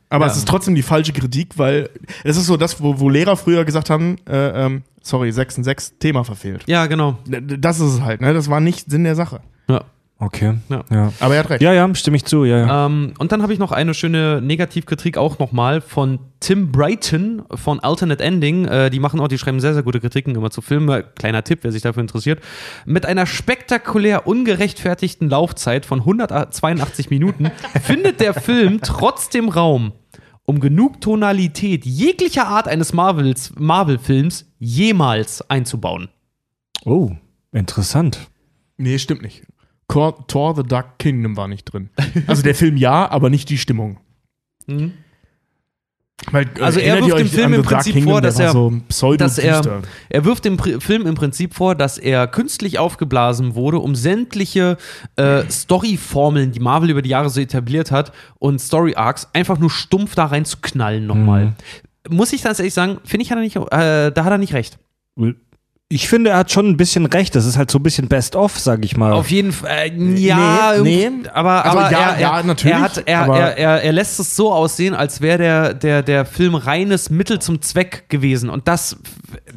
Aber es ist trotzdem die falsche Kritik, weil es ist so das, wo, wo Lehrer früher gesagt haben, äh, ähm, sorry, 6 und 6, Thema verfehlt. Ja, genau. Das ist es halt, ne? Das war nicht Sinn der Sache. Ja. Okay. Ja. Ja. Aber er hat recht. Ja, ja, stimme ich zu, ja, ja. Ähm, und dann habe ich noch eine schöne Negativkritik auch nochmal von Tim Brighton von Alternate Ending. Äh, die machen auch, die schreiben sehr, sehr gute Kritiken immer zu Filmen. Kleiner Tipp, wer sich dafür interessiert. Mit einer spektakulär ungerechtfertigten Laufzeit von 182 Minuten findet der Film trotzdem Raum, um genug Tonalität jeglicher Art eines Marvels, Marvel-Films jemals einzubauen. Oh, interessant. Nee, stimmt nicht. Thor The Dark Kingdom war nicht drin. Also der Film ja, aber nicht die Stimmung. Mhm. Weil, äh, Also er wirft dem Film im Prinzip Kingdom? vor, dass er- so dass er, er wirft dem Pri Film im Prinzip vor, dass er künstlich aufgeblasen wurde, um sämtliche äh, Story-Formeln, die Marvel über die Jahre so etabliert hat, und Story-Arcs einfach nur stumpf da rein zu knallen nochmal. Muss ich ganz ehrlich sagen, finde ich, hat er nicht, äh, da hat er nicht recht. Ich finde, er hat schon ein bisschen recht. Das ist halt so ein bisschen Best-of, sag ich mal. Auf jeden Fall, äh, ja, nee, irgendwie- aber, Also aber ja, er, ja, natürlich, Er, hat, er, aber- er, er, er lässt es so aussehen, als wäre der, der, der Film reines Mittel zum Zweck gewesen. Und das,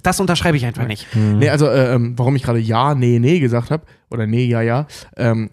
das unterschreibe ich einfach nicht. Nee, also äh, ähm, warum ich gerade ja, nee, nee gesagt habe, oder nee, ja, ja. Ähm,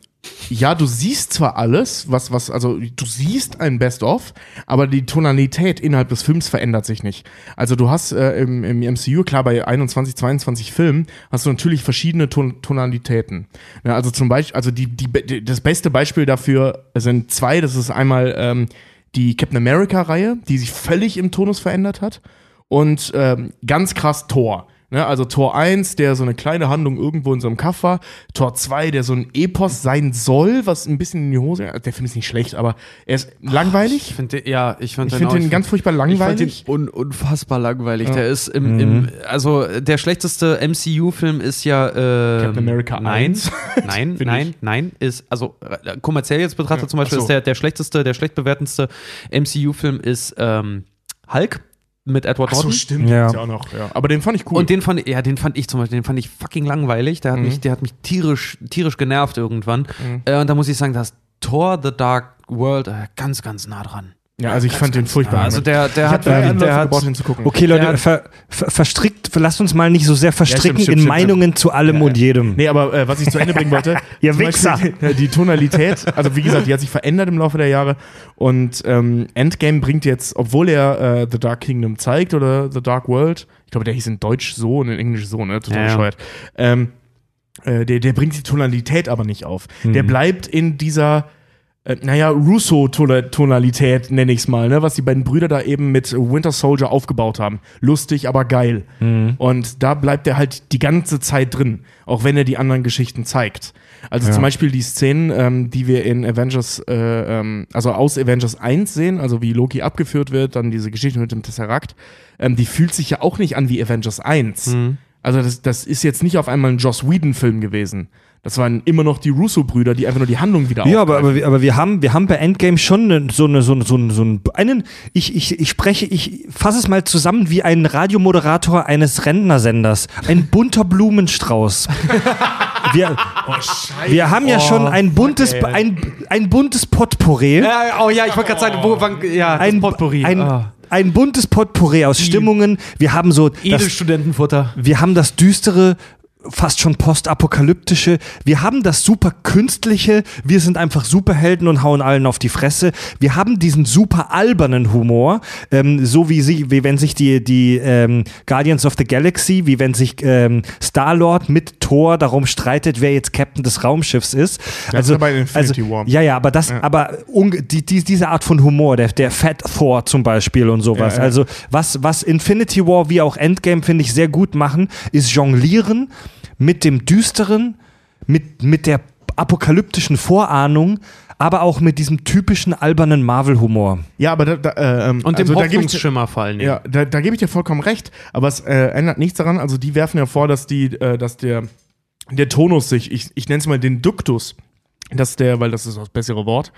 ja, du siehst zwar alles, was, was, also du siehst ein Best-of, aber die Tonalität innerhalb des Films verändert sich nicht. Also du hast äh, im, im MCU, klar, bei 21, 22 Filmen hast du natürlich verschiedene Ton Tonalitäten. Ja, also zum Beispiel, also die, die, die, das beste Beispiel dafür sind zwei, das ist einmal ähm, die Captain America-Reihe, die sich völlig im Tonus verändert hat und ähm, ganz krass Thor. Ne, also Tor 1, der so eine kleine Handlung irgendwo in so einem Kaff war. Tor 2, der so ein Epos sein soll, was ein bisschen in die Hose. Der Film ist nicht schlecht, aber er ist langweilig. Ich finde, ja, ich fand Ich finde den ganz furchtbar Ich fand den langweilig. un unfassbar langweilig. Der ist im, im, also der schlechteste MCU-Film ist ja ähm, Captain America Nein, 1. nein, nein, ich. nein, ist also äh, kommerziell jetzt betrachtet zum Beispiel so. ist der der schlechteste, der schlecht bewertendste MCU-Film ist ähm, Hulk mit Edward Ach so, Norton. stimmt. Ja. auch noch, ja. Aber den fand ich cool. Und den fand ich, ja, den fand ich zum Beispiel, den fand ich fucking langweilig. Der hat Mhm. mich, der hat mich tierisch, tierisch genervt irgendwann. Äh, und da muss ich sagen, dass Thor The Dark World äh, ganz, ganz nah dran. ja, also ich fand den furchtbar. Also der, der ich hat, der, der hat, gebraucht, zu gucken. Okay, Leute, hat- ver, ver, verstrickt, lasst uns mal nicht so sehr verstricken stimmt, in stimmt, Meinungen zu allem Ja, und ja. jedem. Nee, aber äh, was ich zu Ende bringen wollte, Ihr zum Wichser. Beispiel Die, Tonalität, also wie gesagt, die hat sich verändert im Laufe der Jahre und ähm, Endgame bringt jetzt, obwohl er äh, The Dark Kingdom zeigt oder The Dark World, ich glaube, der hieß in Deutsch so und in Englisch so, ne, total Ja, ja. bescheuert. Ähm, äh, der, der bringt die Tonalität aber nicht auf. Der bleibt in dieser äh, naja, Russo-Tonalität nenne ich es mal, ne, was die beiden Brüder da eben mit Winter Soldier aufgebaut haben. Lustig, aber geil. Und da bleibt er halt die ganze Zeit drin, auch wenn er die anderen Geschichten zeigt. Also zum Beispiel die Szenen, ähm, die wir in Avengers, äh, ähm, also aus Avengers 1 sehen, also wie Loki abgeführt wird, dann diese Geschichte mit dem Tesseract, ähm, die fühlt sich ja auch nicht an wie Avengers 1. Also das, das ist jetzt nicht auf einmal ein Joss Whedon-Film gewesen. Das waren immer noch die Russo-Brüder, die einfach nur die Handlung wieder Ja, aber, aber, wir, aber wir haben, wir haben bei Endgame schon ne- so eine, so, eine- so, einen- so einen, einen, ich, ich, ich spreche, ich fasse es mal zusammen wie ein Radiomoderator eines Rentnersenders. Ein bunter Blumenstrauß. Wir, wir haben ja schon ein buntes, ein, ein buntes Potpourri. Ja, oh ja, ich wollte gerade sagen, wo, wann, ja, Ein, Potpourri. ein, Ah. ein buntes Potpourri aus Stimmungen. Wir haben so Edelstudentenfutter. wir haben das düstere, fast schon postapokalyptische. Wir haben das super künstliche. Wir sind einfach Superhelden und hauen allen auf die Fresse. Wir haben diesen super albernen Humor, ähm, so wie sie, wie wenn sich die die ähm, Guardians of the Galaxy, wie wenn sich ähm, Star Lord mit Thor darum streitet, wer jetzt Captain des Raumschiffs ist. ist aber in Infinity also, War. Ja, ja, aber das, aber unge- die, die, diese Art von Humor, der, der Fat Thor zum Beispiel und sowas. Ja, ja. Also was, was Infinity War wie auch Endgame, finde ich, sehr gut machen, ist Jonglieren mit dem Düsteren, mit, mit der apokalyptischen Vorahnung, aber auch mit diesem typischen albernen Marvel-Humor. Ja, aber da, da, äh, ähm, Und also dem da gebe ich, Hoffnungsschimmer vor allen Dingen. ja, da, da gebe ich dir vollkommen recht, aber es äh, ändert nichts daran. Also die werfen ja vor, dass die, äh, dass der, der Tonus sich, ich, ich nenne es mal den Duktus, dass der, weil das ist das bessere Wort,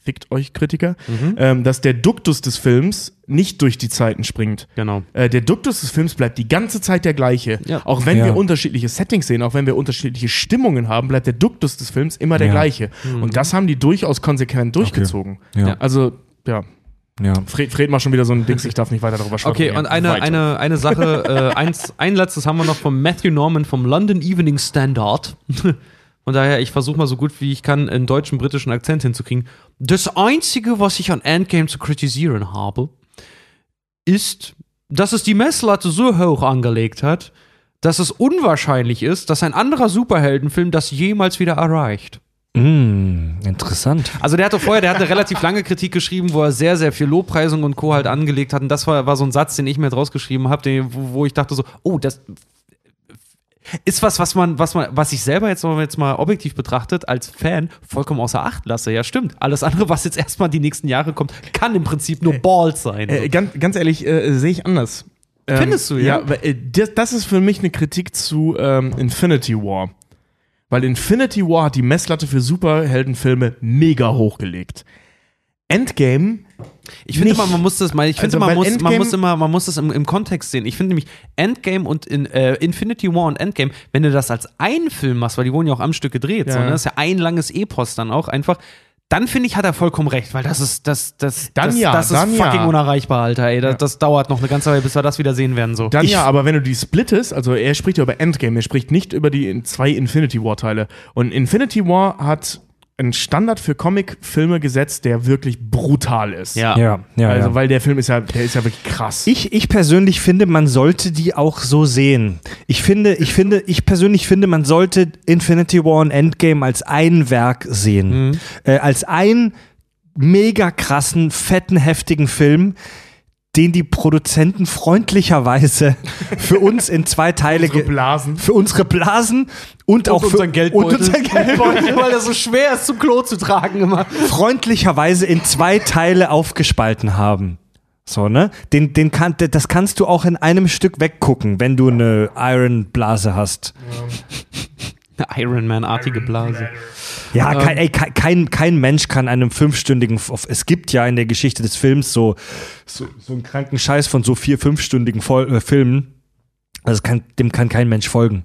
fickt euch Kritiker, Mhm. ähm, dass der Duktus des Films nicht durch die Zeiten springt. Genau. Äh, der Duktus des Films bleibt die ganze Zeit der gleiche. Ja. Auch wenn Ja. wir unterschiedliche Settings sehen, auch wenn wir unterschiedliche Stimmungen haben, bleibt der Duktus des Films immer der Ja. gleiche. Und das haben die durchaus konsequent durchgezogen. Ja. Also, ja. Ja. Fred, Fred macht schon wieder so ein Dings, ich darf nicht weiter darüber sprechen. Okay, und eine, Weiter. eine, eine Sache, äh, eins, ein letztes haben wir noch von Matthew Norman vom London Evening Standard. Und daher, ich versuche mal so gut wie ich kann, einen deutschen, britischen Akzent hinzukriegen. Das Einzige, was ich an Endgame zu kritisieren habe, ist, dass es die Messlatte so hoch angelegt hat, dass es unwahrscheinlich ist, dass ein anderer Superheldenfilm das jemals wieder erreicht. Mm, interessant. Also der hatte vorher, der hat eine relativ lange Kritik geschrieben, wo er sehr, sehr viel Lobpreisung und Co. halt angelegt hat. Und das war, war so ein Satz, den ich mir draus geschrieben habe, wo, wo ich dachte so, oh, das ist was, was man, was man, was ich selber jetzt, mal, jetzt mal objektiv betrachtet, als Fan vollkommen außer Acht lasse. Ja, stimmt. Alles andere, was jetzt erstmal die nächsten Jahre kommt, kann im Prinzip nur Balls sein. Äh, ganz, ganz ehrlich, äh, sehe ich anders. Ähm, Findest du, ja? weil, äh, das, das ist für mich eine Kritik zu ähm, Infinity War. Weil Infinity War hat die Messlatte für Superheldenfilme mega hochgelegt. Endgame Ich finde immer, man muss das mal, ich finde, Also, man, muss, man muss immer, man muss das im, im Kontext sehen. Ich finde nämlich Endgame und in, äh, Infinity War und Endgame, wenn du das als einen Film machst, weil die wurden ja auch am Stück gedreht, Ja. so, ne? das ist ja ein langes Epos dann auch einfach. Dann finde ich, hat er vollkommen recht, weil das ist, das, das, Dann das, ja, das ist fucking ja. unerreichbar, Alter, ey. Das, das dauert noch eine ganze Weile, bis wir das wieder sehen werden, so. Dann Ich- ja, aber wenn du die splittest, also er spricht ja über Endgame, er spricht nicht über die zwei Infinity War Teile. Und Infinity War hat einen Standard für Comicfilme gesetzt, der wirklich brutal ist. ja. Ja, ja. also, ja. weil der Film ist ja, der ist ja wirklich krass. Ich, ich persönlich finde, man sollte die auch so sehen. Ich finde, ich finde, ich persönlich finde, man sollte Infinity War und Endgame als ein Werk sehen. Äh, als einen mega krassen, fetten, heftigen Film, den die Produzenten freundlicherweise für uns in zwei Teile Unsere Blasen. für unsere Blasen und, auch für unseren Geldbeutel. und unser Geldbeutel weil er so schwer ist, zum Klo zu tragen immer. freundlicherweise in zwei Teile aufgespalten haben. So, ne? Den, den kann, das kannst du auch in einem Stück weggucken, wenn du eine Iron Blase hast. Eine Iron Man-artige Blase. Ja, Ähm. kein, ey, kein, kein, Mensch kann einem fünfstündigen, es gibt ja in der Geschichte des Films so, so, so einen kranken Scheiß von so vier, fünfstündigen äh, Filmen. Also kann, dem kann kein Mensch folgen.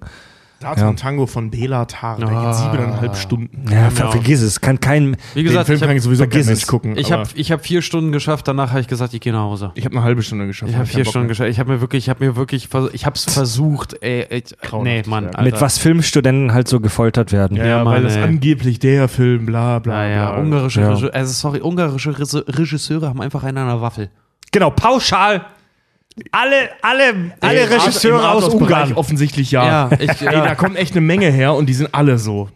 Dazu Ja. ein Tango von Bela Tar, der Ah. geht siebeneinhalb Stunden. Ja, ver Genau. vergiss es, kann kein, Wie Den gesagt, Film ich kann habe ich sowieso kein vergiss es. gucken. ich aber hab, ich hab vier Stunden geschafft, danach habe ich gesagt, ich gehe nach Hause. ich habe eine halbe Stunde geschafft. Ich habe hab vier Stunden mehr. geschafft. Ich habe mir wirklich, ich habe mir wirklich, ich habe es versucht. Ey, ey, nee, Mann. ja. Alter. mit was Filmstudenten halt so gefoltert werden. Ja, Ja, ja, Mann, weil das ey. angeblich der Film, bla bla Naja, bla. ungarische, Ja. Also sorry, ungarische Regisseure haben einfach einen an der Waffel. Genau, pauschal. Alle, alle, alle Ey, Regisseure aus Ungarn. Offensichtlich ja. Ja, ich, Ey, da ja. kommt echt eine Menge her und die sind alle so.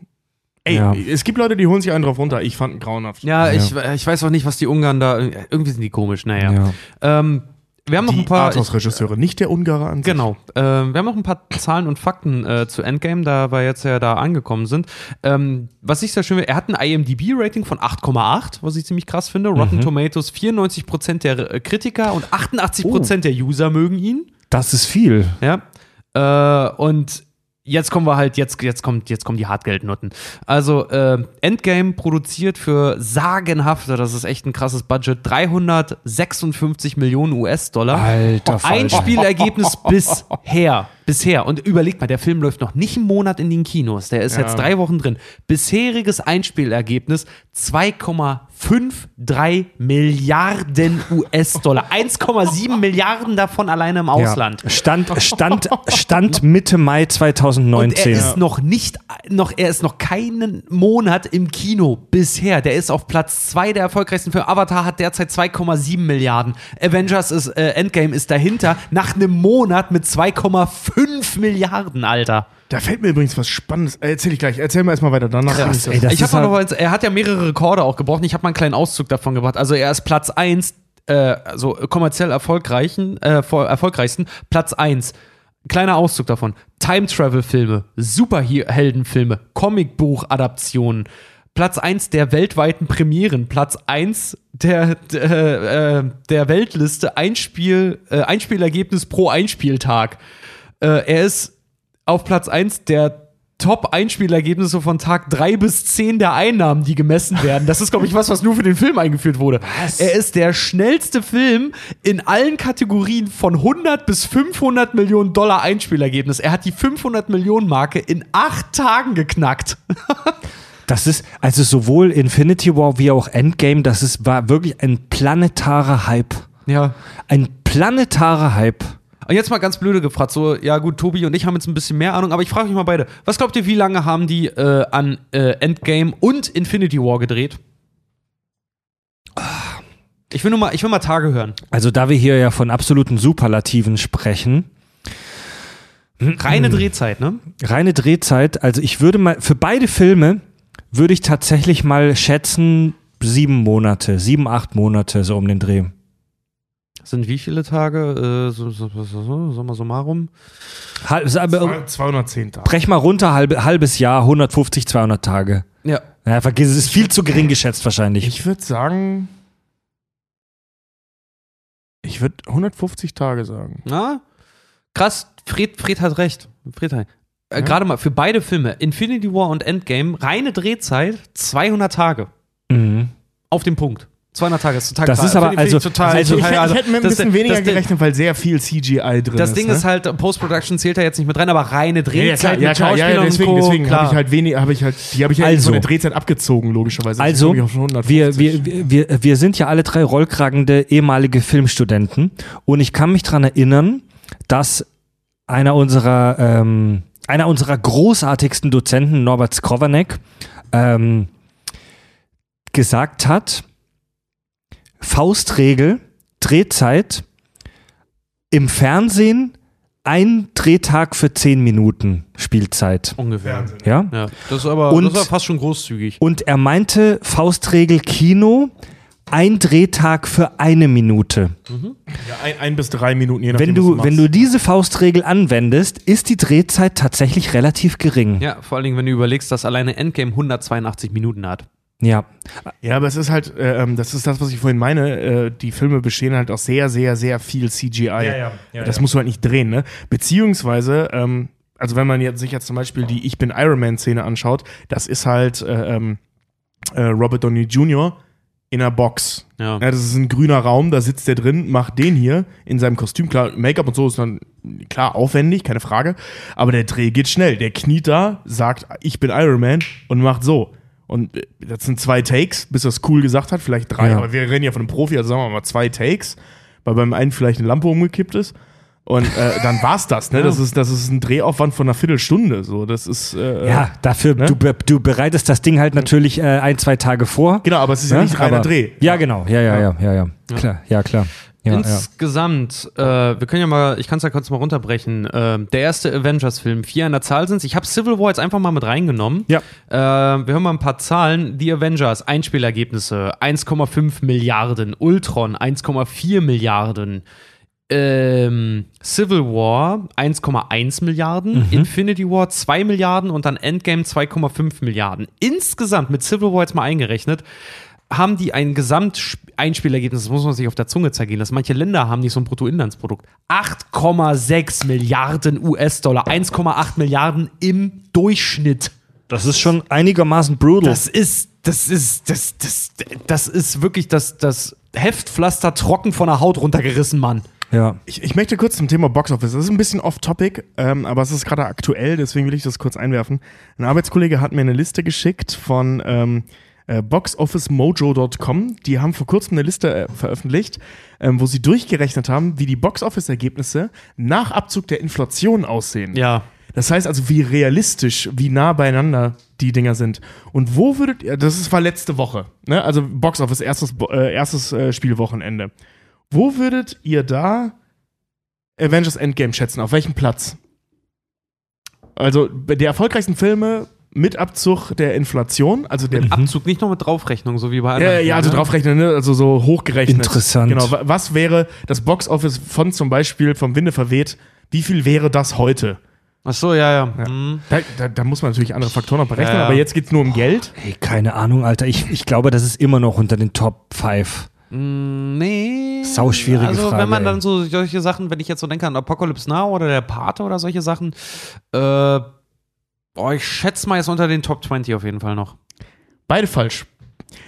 Ey, Ja. es gibt Leute, die holen sich einen drauf runter. Ich fand ihn grauenhaft. ja, ich, ich weiß auch nicht, was die Ungarn da, irgendwie sind die komisch, naja. Ja. Ähm, wir haben noch ein paar. Arthouse-Regisseure, nicht der Ungarer an sich. Genau. Ähm, wir haben noch ein paar Zahlen und Fakten äh, zu Endgame, da wir jetzt ja da angekommen sind. Ähm, was ich sehr schön finde, er hat ein IMDb-Rating von 8,8, was ich ziemlich krass finde. Rotten Tomatoes, 94% der äh, Kritiker und 88% der User mögen ihn. Das ist viel. Ja. Äh, und jetzt kommen wir halt, jetzt, jetzt, kommt, jetzt kommen die Hartgeldnutten. Also, äh, Endgame produziert für sagenhafte, das ist echt ein krasses Budget, 356 Millionen US-Dollar. Alter Falter. Einspielergebnis bisher. Bisher. Und überlegt mal, der Film läuft noch nicht einen Monat in den Kinos. Der ist Ja. jetzt drei Wochen drin. Bisheriges Einspielergebnis 2,53 Milliarden US-Dollar. 1,7 Milliarden davon alleine im Ausland. Ja. Stand, stand, stand Mitte Mai Und 2019. er ist noch nicht, noch, er ist noch keinen Monat im Kino bisher. Der ist auf Platz zwei der erfolgreichsten Filme. Avatar hat derzeit 2,7 Milliarden. Avengers ist, äh, Endgame ist dahinter nach einem Monat mit 2,5 Milliarden, Alter. Da fällt mir übrigens was Spannendes. Äh, Erzähl ich gleich. Erzähl mal erstmal weiter. Danach Krass, ey, das ich noch halt- was, er hat ja mehrere Rekorde auch gebrochen. Ich habe mal einen kleinen Auszug davon gebracht. Also er ist Platz 1, äh, also kommerziell erfolgreichen, äh, erfolgreichsten, Platz 1. Kleiner Auszug davon. Time-Travel-Filme, Superheldenfilme, Comicbuch-Adaptionen. Platz 1 der weltweiten Premieren, Platz 1 der, der, äh, der Weltliste, Einspiel, äh, Einspielergebnis pro Einspieltag. Äh, er ist auf Platz 1 der Top-Einspielergebnisse von Tag 3 bis 10 der Einnahmen, die gemessen werden. Das ist, glaube ich, was, was nur für den Film eingeführt wurde. Er ist der schnellste Film in allen Kategorien von 100 bis 500 Millionen Dollar Einspielergebnis. Er hat die 500 Millionen Marke in acht Tagen geknackt. Das ist, also sowohl Infinity War wie auch Endgame, das ist, war wirklich ein planetarer Hype. Ja. Ein planetarer Hype. Und jetzt mal ganz blöde gefragt, so, ja gut, Tobi und ich haben jetzt ein bisschen mehr Ahnung, aber ich frage euch mal beide, was glaubt ihr, wie lange haben die äh, an äh, Endgame und Infinity War gedreht? Ich will nur mal, ich will mal Tage hören. Also da wir hier ja von absoluten Superlativen sprechen, Reine Drehzeit, ne? reine Drehzeit, also ich würde mal, für beide Filme würde ich tatsächlich mal schätzen, sieben Monate, sieben, acht Monate so um den Dreh. Sind wie viele Tage? Äh, so, so, so, so, summa summarum. Halb, aber, 210 Tage. brech mal runter, halbe, halbes Jahr, 150, 200 Tage. Ja. Ja, vergiss es, ist viel zu gering geschätzt wahrscheinlich. Ich würde sagen. Ich würde 150 Tage sagen. Na? Krass, Fred, Fred hat recht. Fred hat, äh, Gerade mal für beide Filme, Infinity War und Endgame, reine Drehzeit 200 Tage. Mhm. Auf den Punkt. 200 Tage ist total Das krass. ist aber- ich- ich also- total, also ich, total- hätte- ich hätte mit ein das- bisschen weniger das, gerechnet, weil sehr viel CGI drin Das ist. Ding ne? ist halt, Post-Production zählt da jetzt nicht mit rein, aber reine ja, ja, Drehzeit klar, ja, mit klar, ja, Schauspielern ja, deswegen, Co. deswegen klar. habe ich halt wenig, habe ich halt, die habe ich halt Also. von der Drehzeit abgezogen, logischerweise. Das Also, ist, glaub ich, auch schon 150. wir, wir, wir, wir sind ja alle drei rollkragende ehemalige Filmstudenten und ich kann mich daran erinnern, dass einer unserer, ähm, einer unserer großartigsten Dozenten, Norbert Skrovanek, ähm, gesagt hat, Faustregel, Drehzeit, im Fernsehen ein Drehtag für zehn Minuten Spielzeit. Ungefähr. Ja? Ja, das ist aber Und- das aber fast schon großzügig. Und er meinte, Faustregel Kino, ein Drehtag für eine Minute. ja, ein, ein bis drei Minuten, je nachdem, Wenn was du, machst. wenn du diese Faustregel anwendest, ist die Drehzeit tatsächlich relativ gering. Ja, vor allen Dingen, wenn du überlegst, dass alleine Endgame 182 Minuten hat. Ja. Ja, aber es ist halt, äh, ähm, das ist das, was ich vorhin meine. Äh, die Filme bestehen halt aus sehr, sehr, sehr viel CGI. das musst du halt nicht drehen, ne? Beziehungsweise, ähm, also wenn man jetzt sich jetzt zum Beispiel die Ich bin Iron Man Szene anschaut, das ist halt äh, ähm, äh, Robert Downey Jr. in einer Box. Ja. Ja, das ist ein grüner Raum, da sitzt der drin, macht den hier in seinem Kostüm. Klar, Make-up und so ist dann klar aufwendig, keine Frage. Aber der Dreh geht schnell. Der kniet da, sagt, ich bin Iron Man und macht so. Und äh, das sind zwei Takes, bis er es cool gesagt hat, vielleicht drei. Ja. Aber wir reden ja von einem Profi, also sagen wir mal zwei Takes, weil beim einen vielleicht eine Lampe umgekippt ist. Und äh, dann war's das, ne? Das ist, das ist ein Drehaufwand von einer Viertelstunde. So, das ist. Äh, Ja, dafür, Ne? du, du bereitest das Ding halt natürlich äh, ein, zwei Tage vor. Genau, aber es ist ja, ne? nicht reiner Aber- Dreh. Ja, genau. Ja, ja, ja, ja, ja. Klar, ja, klar. Ja, ja. Insgesamt, äh, wir können ja mal, ich kann es ja kurz mal runterbrechen. Äh, der erste Avengers-Film, vier an der Zahl sind Ich habe Civil War jetzt einfach mal mit reingenommen. Ja. Äh, wir hören mal ein paar Zahlen. Die Avengers, Einspielergebnisse 1,5 Milliarden, Ultron 1,4 Milliarden. Ähm, Civil War 1,1 Milliarden, Infinity War 2 Milliarden und dann Endgame 2,5 Milliarden. Insgesamt mit Civil War jetzt mal eingerechnet, haben die ein Gesamteinspielergebnis, das muss man sich auf der Zunge zergehen lassen. Manche Länder haben nicht so ein Bruttoinlandsprodukt. 8,6 Milliarden US-Dollar, 1,8 Milliarden im Durchschnitt. Das ist schon einigermaßen brutal. Das ist, das ist, das, das, das ist wirklich das, das Heftpflaster trocken von der Haut runtergerissen, Mann. ja. Ich, ich möchte kurz zum Thema Boxoffice. Das ist ein bisschen off-topic, ähm, aber es ist gerade aktuell, deswegen will ich das kurz einwerfen. Ein Arbeitskollege hat mir eine Liste geschickt von ähm, äh, boxofficemojo.com. Die haben vor kurzem eine Liste äh, veröffentlicht, ähm, wo sie durchgerechnet haben, wie die Boxoffice-Ergebnisse nach Abzug der Inflation aussehen. Ja. Das heißt also, wie realistisch, wie nah beieinander die Dinger sind. Und wo würdet ihr, das ist, war letzte Woche, ne? also Box Office, erstes, äh, erstes äh, Spielwochenende. Wo würdet ihr da Avengers Endgame schätzen? Auf welchem Platz? Also der erfolgreichsten Filme mit Abzug der Inflation, also der Abzug nicht noch mit Draufrechnung, so wie bei ja, anderen. ja, also Filmen, ne? draufrechnen, ne? also so hochgerechnet. Interessant. Genau, wa- was wäre das Boxoffice von zum Beispiel vom Winde verweht, wie viel wäre das heute? Ach so, ja, ja. Mhm. Da, da, da muss man natürlich andere Faktoren noch berechnen, Ja, ja. aber jetzt geht es nur um Geld. Ey, keine Ahnung, Alter. Ich, ich glaube, das ist immer noch unter den Top 5. Mm, Nee. Sauschwierige also, Frage, wenn man ey. dann so solche Sachen, wenn ich jetzt so denke an Apocalypse Now oder der Pate oder solche Sachen, äh, oh, ich schätze mal jetzt unter den Top 20 auf jeden Fall noch. Beide falsch.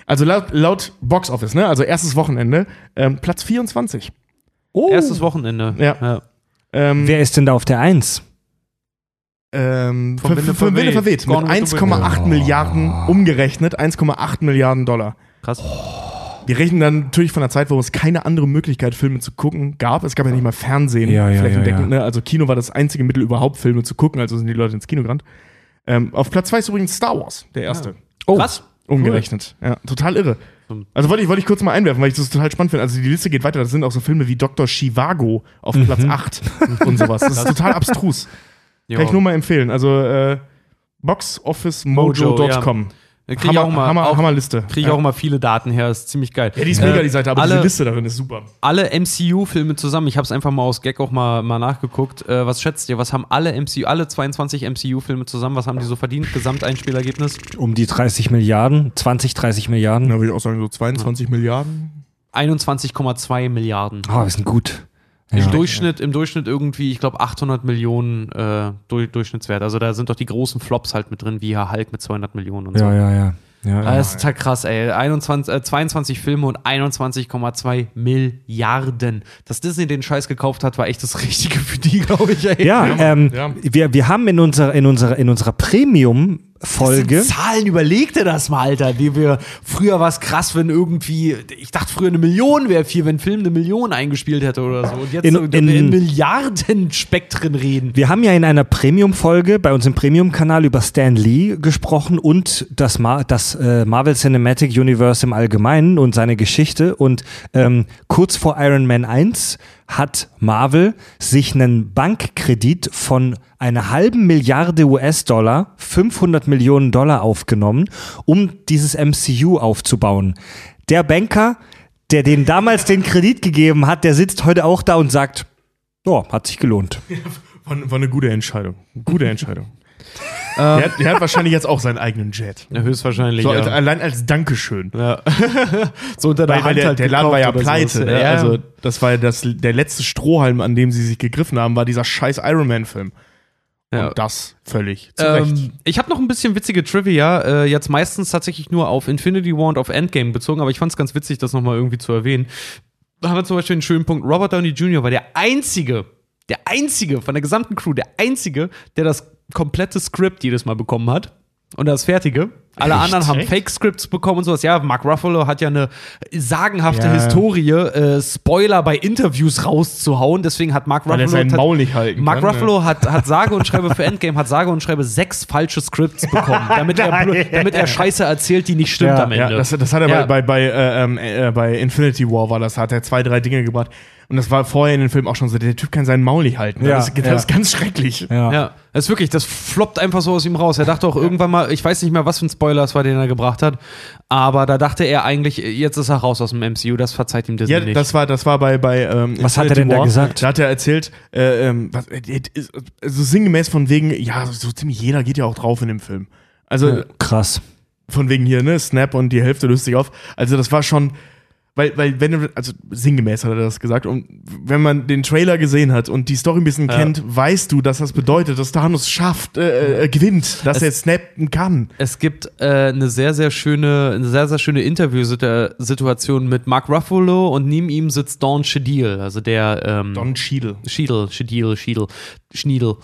Also laut, laut Box Office, ne? also erstes Wochenende, ähm, Platz 24. Oh. Erstes Wochenende. Ja. Ähm, Wer ist denn da auf der 1? ähm, Vom Winde für- vom Winde verweht. Mit Gone with the 1,8 Wind. Milliarden umgerechnet, 1,8 Milliarden Dollar. Krass. Wir rechnen dann natürlich von einer Zeit, wo es keine andere Möglichkeit, Filme zu gucken gab. Es gab ja nicht mal Fernsehen Ja, ja, flächendeckend. ja, ja. Ne? Also Kino war das einzige Mittel, überhaupt Filme zu gucken. Also sind die Leute ins Kino gerannt. Ähm, auf Platz zwei ist übrigens Star Wars, der erste. Oh. Krass. Umgerechnet. Ja, total irre. Also wollte ich, wollte ich kurz mal einwerfen, weil ich das total spannend finde. Also die Liste geht weiter. Das sind auch so Filme wie Dr. Chivago auf Mhm. Platz 8 und sowas. Das ist total abstrus. Kann ich nur mal empfehlen. Also äh, boxofficemojo.com. Da krieg ich auch mal, Hammer, auch, Hammerliste. krieg ich ja. auch mal viele Daten her, ist ziemlich geil. Ja, die ist mega, Äh, die Seite, aber alle, diese Liste darin ist super. alle MCU-Filme zusammen, ich habe es einfach mal aus Gag auch mal, mal nachgeguckt. Äh, was schätzt ihr, was haben alle MCU, alle 22 MCU-Filme zusammen, was haben die so verdient? Gesamteinspielergebnis? Um die 30 Milliarden, 20, 30 Milliarden. Da würde ich auch sagen, so 22 Milliarden. 21,2 Milliarden. Oh, wir sind gut. Im, Ja. Durchschnitt, Im Durchschnitt irgendwie, ich glaube, 800 Millionen äh, Durch Durchschnittswert. Also da sind doch die großen Flops halt mit drin, wie Herr Hulk mit 200 Millionen und so. Ja, ja, ja. ja, Ah, ja. Das ist total krass, ey. 21, äh, 22 Filme und 21,2 Milliarden. Dass Disney den Scheiß gekauft hat, war echt das Richtige für die, glaube ich, ey. Ja, ähm, Ja. Wir, wir haben in unserer, in unserer, in unserer Premium-Folge. Sind Zahlen, überleg dir das mal, Alter. Die wir, früher war es krass, wenn irgendwie, ich dachte früher eine Million wäre viel, wenn ein Film eine Million eingespielt hätte oder so. Und jetzt In- in, in- Milliardenspektren reden. Wir haben ja in einer Premium-Folge bei uns im Premium-Kanal über Stan Lee gesprochen und das, Mar das äh, Marvel Cinematic Universe im Allgemeinen und seine Geschichte. Und ähm, kurz vor Iron Man 1 hat Marvel sich einen Bankkredit von einer halben Milliarde US-Dollar, 500 Millionen Dollar aufgenommen, um dieses MCU aufzubauen. Der Banker, der den damals den Kredit gegeben hat, der sitzt heute auch da und sagt, ja, hat sich gelohnt. War, war eine gute Entscheidung. Gute Entscheidung. Der, hat, der hat wahrscheinlich jetzt auch seinen eigenen Jet. Ja, höchstwahrscheinlich. So, ja. als, allein als Dankeschön. Ja. so unter der Weil, weil Hand der, halt der Laden war ja pleite. Ne? Ja, Also, das war ja das, der letzte Strohhalm, an dem sie sich gegriffen haben, war dieser scheiß Iron Man-Film. Ja. Und das völlig zu Recht. Ähm, ich habe noch ein bisschen witzige Trivia, äh, jetzt meistens tatsächlich nur auf Infinity War und auf Endgame bezogen, aber ich fand es ganz witzig, das nochmal irgendwie zu erwähnen. Da haben wir zum Beispiel einen schönen Punkt. Robert Downey Jr. war der einzige, der einzige von der gesamten Crew, der einzige, der das komplette Skript jedes Mal bekommen hat. Und das Fertige. Alle Echt? anderen haben? Fake-Scripts bekommen und sowas. Ja, Mark Ruffalo hat ja eine sagenhafte Ja. Historie, äh, Spoiler bei Interviews rauszuhauen. Deswegen hat Mark Ruffalo. seinen tat- Maul nicht halten Mark kann, Ruffalo hat, hat sage und schreibe für Endgame, hat sage und schreibe sechs falsche Scripts bekommen, damit er, damit er Scheiße erzählt, die nicht stimmt Ja, am Ende. Ja, das, das hat er bei, bei, bei, äh, ähm, äh, bei Infinity War war das, hat er zwei, drei Dinge gebracht. Und das war vorher in den Film auch schon so, der Typ kann seinen Maul nicht halten. Ja, das, ist, das ja. ist ganz schrecklich. Ja. Ja, das ist wirklich, das floppt einfach so aus ihm raus. Er dachte auch irgendwann mal, ich weiß nicht mehr, was für ein Spoiler es war, den er gebracht hat, aber da dachte er eigentlich, jetzt ist er raus aus dem MCU, das verzeiht ihm Disney Ja, nicht. das war, das war bei, bei ähm, Was hat er denn da War. gesagt? Da hat er erzählt, äh, ähm, was, äh, äh, so sinngemäß von wegen, ja, so ziemlich jeder geht ja auch drauf in dem Film. Also Krass. von wegen hier, ne, Snap und die Hälfte löst sich auf. Also das war schon, weil, weil wenn du, also sinngemäß hat er das gesagt, und wenn man den Trailer gesehen hat und die Story ein bisschen kennt, weißt du, dass das bedeutet, dass Thanos schafft, äh, äh, gewinnt, dass Es- er snappen kann. Es gibt äh, eine sehr, sehr schöne, eine sehr, sehr schöne Interviewsituation mit Mark Ruffalo und neben ihm sitzt Don Cheadle, also der ähm, Don Cheadle. Cheadle, Cheadle, Cheadle, Schniedel,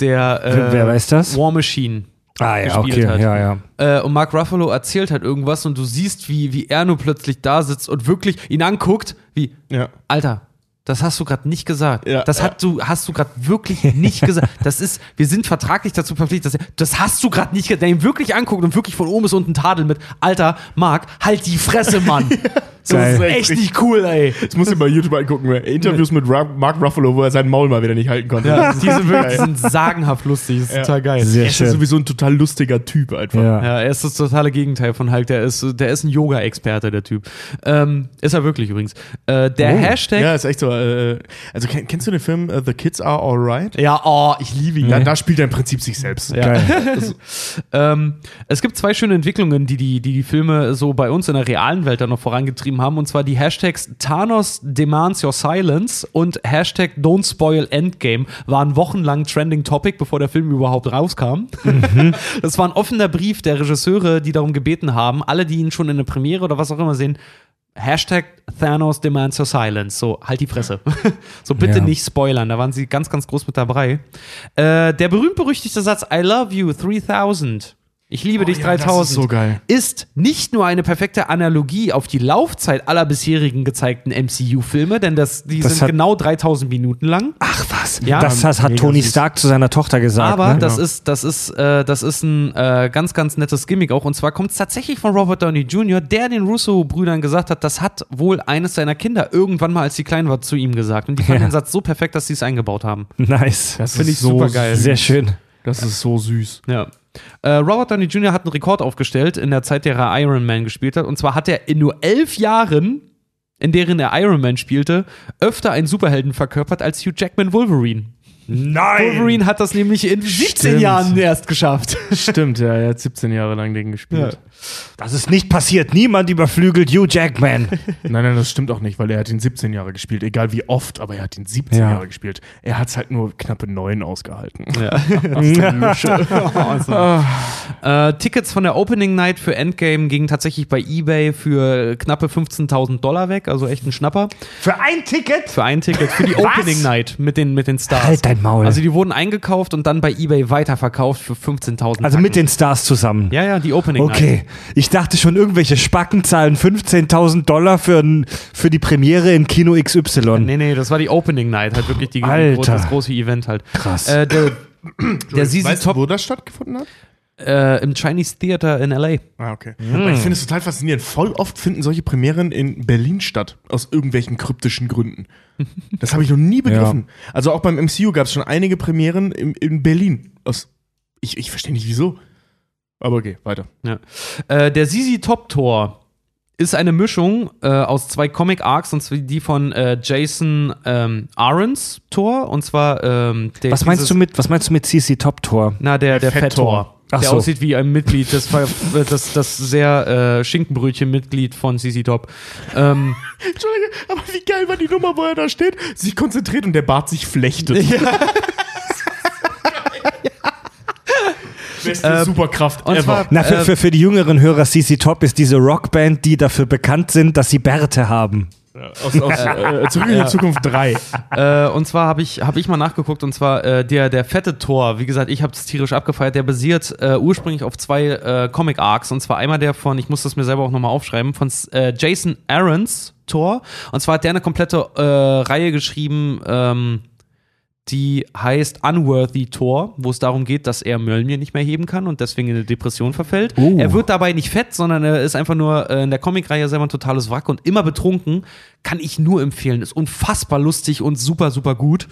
der äh, Wer- wer weiß das? War Machine. Ah ja, gespielt okay, hat. ja, ja. Äh, und Mark Ruffalo erzählt halt irgendwas und du siehst, wie, wie er nur plötzlich da sitzt und wirklich ihn anguckt, wie, Ja. Alter, das hast du gerade nicht gesagt. Ja, das hat du, hast du gerade wirklich nicht gesagt. Das ist, wir sind vertraglich dazu verpflichtet, dass, das hast du gerade nicht gesagt. Der ihn wirklich anguckt und wirklich von oben bis unten tadelt mit, Alter, Mark, halt die Fresse, Mann. so, das ist echt nicht cool, ey. Jetzt musst du bei YouTube angucken, Interviews mit Ra Mark Ruffalo, wo er seinen Maul mal wieder nicht halten konnte. Ja, die sind wirklich sind sagenhaft lustig. Das ist total geil. Sehr Er ist schön. ja sowieso ein total lustiger Typ einfach. Ja. Ja, er ist das totale Gegenteil von Hulk. Der ist, der ist ein Yoga-Experte, der Typ. Ähm, ist er wirklich übrigens. Äh, der Oh. Hashtag. Ja, ist echt so. Äh, also kenn, kennst du den Film äh, The Kids Are Alright? Ja, oh, ich liebe ihn. Da, da spielt er im Prinzip sich selbst. Ja. Geil. Ähm, es gibt zwei schöne Entwicklungen, die die, die die Filme so bei uns in der realen Welt dann noch vorangetrieben haben. Und zwar die Hashtags Thanos demands your silence und Hashtag Don't spoil Endgame waren wochenlang Trending Topic, bevor der Film überhaupt rauskam. Das war ein offener Brief der Regisseure, die darum gebeten haben, alle, die ihn schon in der Premiere oder was auch immer sehen, Hashtag Thanos demands your silence. So, halt die Fresse. so, bitte Ja. nicht spoilern. Da waren sie ganz, ganz groß mit dabei. Äh, der berühmt-berüchtigte Satz I love you 3000 Ich liebe dich Oh ja, das 3000 ist so geil. ist nicht nur eine perfekte Analogie auf die Laufzeit aller bisherigen gezeigten MCU-Filme, denn das, die Das sind hat- genau 3000 Minuten lang. Ach was. Ja. das, das hat Mega Tony süß. Stark zu seiner Tochter gesagt. Aber ne? das ist, das ist, äh, das ist ein äh, ganz, ganz nettes Gimmick auch. Und zwar kommt es tatsächlich von Robert Downey Jr., der den Russo-Brüdern gesagt hat, das hat wohl eines seiner Kinder irgendwann mal, als sie klein war, zu ihm gesagt. Und die fanden Ja. den Satz so perfekt, dass sie es eingebaut haben. nice. Das Finde ich super geil. Sehr schön. Das ist so süß. Ja. Äh, Robert Downey Jr. hat einen Rekord aufgestellt in der Zeit, der er Iron Man gespielt hat. Und zwar hat er in nur elf Jahren, in deren er Iron Man spielte, öfter einen Superhelden verkörpert als Hugh Jackman Wolverine. Nein. Wolverine hat das nämlich in 17 Stimmt. Jahren erst geschafft. Stimmt, ja, er hat 17 Jahre lang den gespielt. Das ist nicht passiert. Niemand überflügelt Hugh Jackman. Nein, nein, das stimmt auch nicht, weil er hat ihn 17 Jahre gespielt, egal wie oft, aber er hat ihn 17 Ja. Jahre gespielt. Er hat es halt nur knappe neun ausgehalten. Äh, Tickets von der Opening Night für Endgame gingen tatsächlich bei eBay für knappe 15.000 Dollar weg, also echt ein Schnapper. Für ein Ticket? Für ein Ticket, für die? Opening Night mit den, mit den Stars. Halt dein Maul. Also die wurden eingekauft und dann bei eBay weiterverkauft für 15.000 Also mit den Stars zusammen. Ja, ja, die Opening Night. Okay, ich dachte schon, irgendwelche Spacken zahlen 15.000 Dollar für, ein, für die Premiere in Kino XY. Nee, nee, das war die Opening Night, halt wirklich die, Alter. große, das große Event halt. Krass. Äh, der der weißt du, Top wo das stattgefunden hat? äh, im Chinese Theater in L.A. Ah, okay. Aber ich finde es total faszinierend. Voll oft finden solche Premieren in Berlin statt, aus irgendwelchen kryptischen Gründen. Das habe ich noch nie begriffen. Also auch beim MCU gab es schon einige Premieren in, in Berlin. Aus, ich ich verstehe nicht wieso. Aber okay, weiter. Ja. Äh, der ZZ Top Tour ist eine Mischung äh, aus zwei Comic Arcs und zwar die von äh, Jason ähm, Ahrens Tor und zwar ähm, der, was meinst dieses- du mit, was meinst du mit CC Top Tour? Na, der, der Fett Fett Tor. Tor. Der so. aussieht wie ein Mitglied, das, das, das sehr äh, Schinkenbrötchen-Mitglied von CC Top. Ähm, Entschuldige, aber wie geil war die Nummer, wo er da steht, sich konzentriert und der Bart sich flechtet. Beste Superkraft und ever. zwar, Na, für, äh, für, für die jüngeren Hörer, CC Top ist diese Rockband, die dafür bekannt sind, dass sie Bärte haben. aus, aus äh, Zurück in die Zukunft 3. Äh, und zwar habe ich, hab ich mal nachgeguckt, und zwar äh, der, der fette Tor, wie gesagt, ich habe es tierisch abgefeiert, der basiert äh, ursprünglich auf zwei äh, Comic-Arcs, und zwar einmal der von, ich muss das mir selber auch nochmal aufschreiben, von äh, Jason Aarons Tor, und zwar hat der eine komplette äh, Reihe geschrieben, ähm, die heißt Unworthy Tor, wo es darum geht, dass er Mjölnir nicht mehr heben kann und deswegen in eine Depression verfällt. Oh. Er wird dabei nicht fett, sondern er ist einfach nur äh, in der Comicreihe selber ein totales Wrack und immer betrunken. Kann ich nur empfehlen. Ist unfassbar lustig und super, super gut.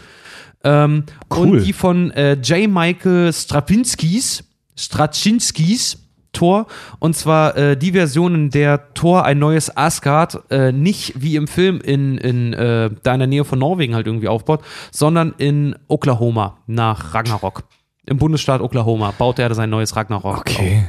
Ähm, Cool. Und die von äh, J. Michael Strapinskis, Straczynskis Tor. Und zwar äh, die Version, in der Thor ein neues Asgard äh, nicht wie im Film in, in äh, da in der Nähe von Norwegen halt irgendwie aufbaut, sondern in Oklahoma nach Ragnarok. Im Bundesstaat Oklahoma baut er sein neues Ragnarok auf.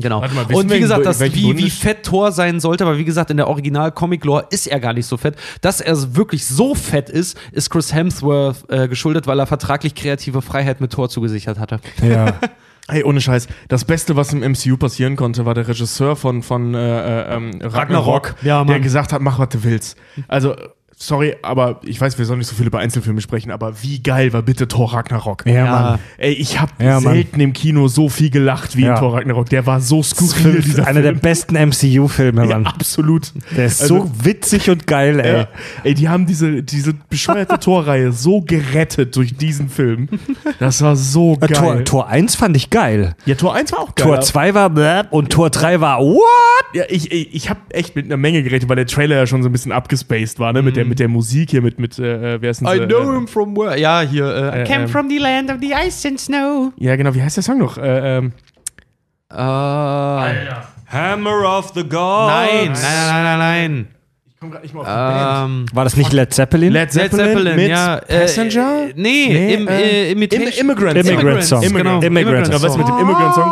Genau. Warte mal, und wie gesagt, das, wie, wie fett Thor sein sollte, aber wie gesagt, in der Original-Comic-Lore ist er gar nicht so fett. Dass er wirklich so fett ist, ist Chris Hemsworth äh, geschuldet, weil er vertraglich kreative Freiheit mit Thor zugesichert hatte. Ja. Hey, ohne Scheiß. Das Beste, was im MCU passieren konnte, war der Regisseur von, von äh, äh, ähm, Ragnarok, Ja, Mann. der gesagt hat, mach, was du willst. Also, sorry, aber ich weiß, wir sollen nicht so viel über Einzelfilme sprechen, aber wie geil war bitte Thor Ragnarok? Ja, Ja. Mann. Ey, ich habe Ja, Mann. selten im Kino so viel gelacht wie Ja. in Thor Ragnarok. Der war so skurril, dieser einer der Film. besten MCU-Filme, ja, Mann. absolut. Der ist Also- so witzig und geil, ey. Ja. Ey, die haben diese, diese bescheuerte Torreihe so gerettet durch diesen Film. Das war so Äh, geil. Tor, Tor 1 fand ich geil. ja, Tor 1 war auch geil. Tor 2 war bläh und Tor 3 war what? Ja, ich, ich, ich habe echt mit einer Menge gerechnet, weil der Trailer ja schon so ein bisschen abgespaced war, ne? Mit, der, mit der Musik hier, mit, mit äh, wer ist denn I know äh, him from where? Ja, hier. Äh, Äh, I came ähm. from the land of the ice and snow. Ja, genau, wie heißt der Song noch? Äh, ähm, Äh, nein, Hammer of the Gods. nein, nein, nein, nein, nein. ich komme gerade nicht mal auf die Ähm, War das nicht Led Zeppelin? Led Led Zeppelin, mit ja. äh, Passenger? Äh, nee, Nee, im, äh, äh, Imitation. Im- Immigrant Song. Immigrant Song. Genau. Immigrant Ja, weißt du, mit dem Immigrant-Song?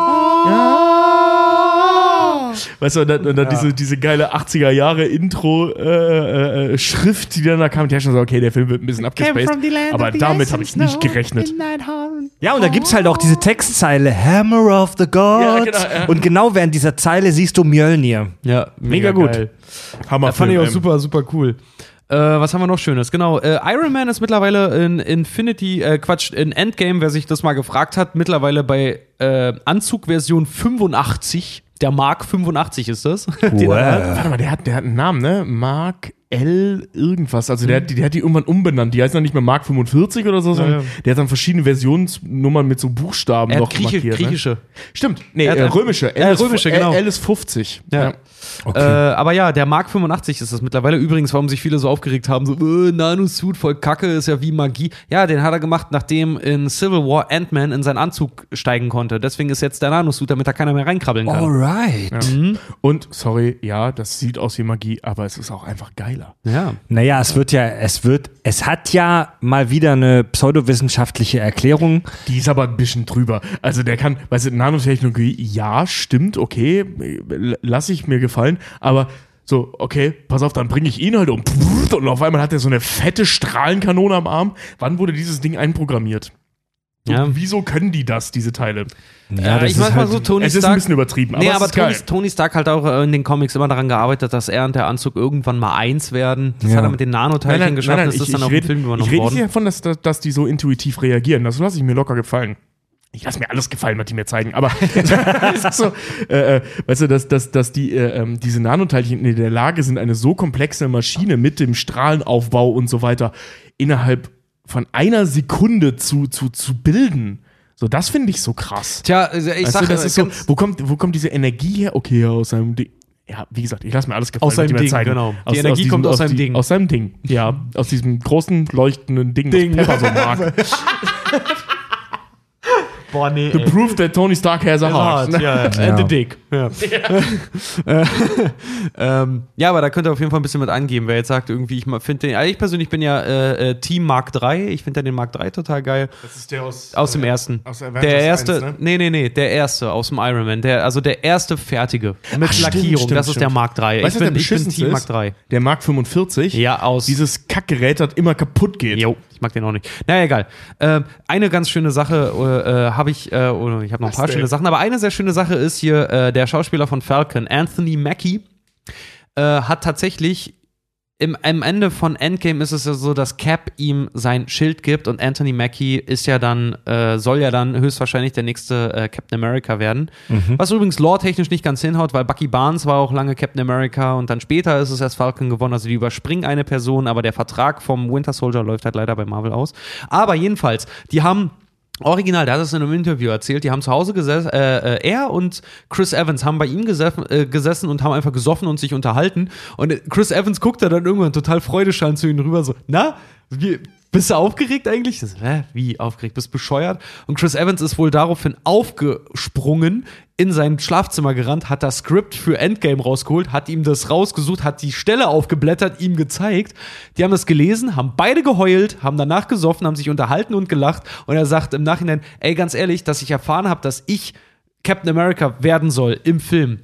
Weißt du, und dann, und dann diese, diese geile 80er Jahre Intro äh, äh, äh, Schrift, die dann da kam, die hat schon so, okay, der Film wird ein bisschen abgespaced. Aber damit habe ich nicht gerechnet. Ja, und da gibt's halt auch diese Textzeile Hammer of the Gods. Ja, genau, ja. Und genau während dieser Zeile siehst du Mjölnir. Ja, Mega gut. geil. Hammer Da fand ich auch super, super cool. Äh, was haben wir noch Schönes? Genau, äh, Iron Man ist mittlerweile in Infinity, äh, Quatsch, in Endgame, wer sich das mal gefragt hat, mittlerweile bei äh, Anzugversion 85. Der Mark 85 ist das. Er hat. Warte mal, der hat, der hat einen Namen, ne? Mark L irgendwas. Also der, hat die- der hat die irgendwann umbenannt. Die heißt dann nicht mehr Mark 45 oder so, sondern ja. der hat dann verschiedene Versionsnummern mit so Buchstaben Er noch hat Grieche, markiert. Ne? Griechische. Stimmt, nee, Er hat äh, römische. Ja, ist- römische, genau. L, L ist 50. Ja. Äh, aber ja, der Mark 85 ist das mittlerweile. Übrigens, warum sich viele so aufgeregt haben, so, äh, Nanosuit voll kacke, ist ja wie Magie. Ja, den hat er gemacht, nachdem in Civil War Ant-Man in seinen Anzug steigen konnte. Deswegen ist jetzt der Nanosuit, damit da keiner mehr reinkrabbeln kann. Alright. Und, sorry, ja, das sieht aus wie Magie, aber es ist auch einfach geiler. Ja. Naja, es wird ja, es wird, es hat ja mal wieder eine pseudowissenschaftliche Erklärung. Die ist aber ein bisschen drüber. Also der kann, weißt du, Nanotechnologie, ja, stimmt, okay, l- lass ich mir gefallen, aber so, okay, pass auf, dann bringe ich ihn halt um. Und auf einmal hat er so eine fette Strahlenkanone am Arm. Wann wurde dieses Ding einprogrammiert? So, Ja. Wieso können die das, diese Teile? Ja, ich mach mal so, Tony es ist Stark. ein bisschen übertrieben, aber nee, aber Tony. Tony Stark hat auch äh, in den Comics immer daran gearbeitet, dass er und der Anzug irgendwann mal eins werden. Das Ja. hat er mit den Nanoteilchen geschafft. das ist dann auf dem Film übernommen ich rede worden. nicht davon, dass, dass die so intuitiv reagieren. Das lasse ich mir locker gefallen. Ich lasse mir alles gefallen, was die mir zeigen. Aber so, äh, äh, weißt du, dass, dass, dass die, äh, ähm, diese Nanoteilchen in der Lage sind, eine so komplexe Maschine mit dem Strahlenaufbau und so weiter innerhalb von einer Sekunde zu, zu, zu bilden. So, das finde ich so krass. Tja, also ich Weißt sag, du, das ist so, wo kommt, wo kommt diese Energie her? Okay, aus seinem Ding. Ja, wie gesagt, ich lasse mir alles gefallen. Aus seinem was die mir Ding, zeigen. genau. Die Energie kommt aus seinem die, Ding. Aus seinem Ding, ja. Aus diesem großen, leuchtenden Ding, Ding. was Pepper so mag. Boah, nee. The proof that Tony Stark has a heart. Ja, ja. And the dick. Ja. Äh, ähm, ja, aber da könnt ihr auf jeden Fall ein bisschen mit angeben, wer jetzt sagt, irgendwie, ich finde den, also ich persönlich bin ja äh, äh, Team Mark 3, ich finde ja den Mark 3 total geil. Das ist der aus, Aus dem ersten. aus Avengers der erste, 1, ne? nee, nee, nee, der erste aus dem Iron Man. Der, also der erste fertige. Mit Ach, stimmt, Lackierung. stimmt, das ist der stimmt. Mark 3. Weißt ich, du, bin, der ich bin Team Mark ist? 3. Der Mark 45. Ja, aus. Dieses Kackgerät, das immer kaputt geht. Jo, ich mag den auch nicht. Naja, egal. Ähm, eine ganz schöne Sache äh, äh, habe ich, äh, oder ich habe noch ein paar schöne Sachen, aber eine sehr schöne Sache ist hier, äh, der Schauspieler von Falcon, Anthony Mackie, äh, hat tatsächlich im, am Ende von Endgame ist es ja so, dass Cap ihm sein Schild gibt und Anthony Mackie ist ja dann, äh, soll ja dann höchstwahrscheinlich der nächste äh, Captain America werden. Was übrigens lore-technisch nicht ganz hinhaut, weil Bucky Barnes war auch lange Captain America und dann später ist es erst Falcon gewonnen. Also die überspringen eine Person, aber der Vertrag vom Winter Soldier läuft halt leider bei Marvel aus. Aber jedenfalls, die haben Original, der hat es in einem Interview erzählt, die haben zu Hause gesessen, äh, äh, er und Chris Evans haben bei ihm gesessen, äh, gesessen und haben einfach gesoffen und sich unterhalten. Und Chris Evans guckt da dann irgendwann total freudestrahlend zu ihnen rüber, so, na, wie, bist du aufgeregt eigentlich? Das, Hä, wie aufgeregt? Bist bescheuert? Und Chris Evans ist wohl daraufhin aufgesprungen, in sein Schlafzimmer gerannt, hat das Skript für Endgame rausgeholt, hat ihm das rausgesucht, hat die Stelle aufgeblättert, ihm gezeigt. Die haben das gelesen, haben beide geheult, haben danach gesoffen, haben sich unterhalten und gelacht. Und er sagt im Nachhinein, ey, ganz ehrlich, dass ich erfahren habe, dass ich Captain America werden soll im Film.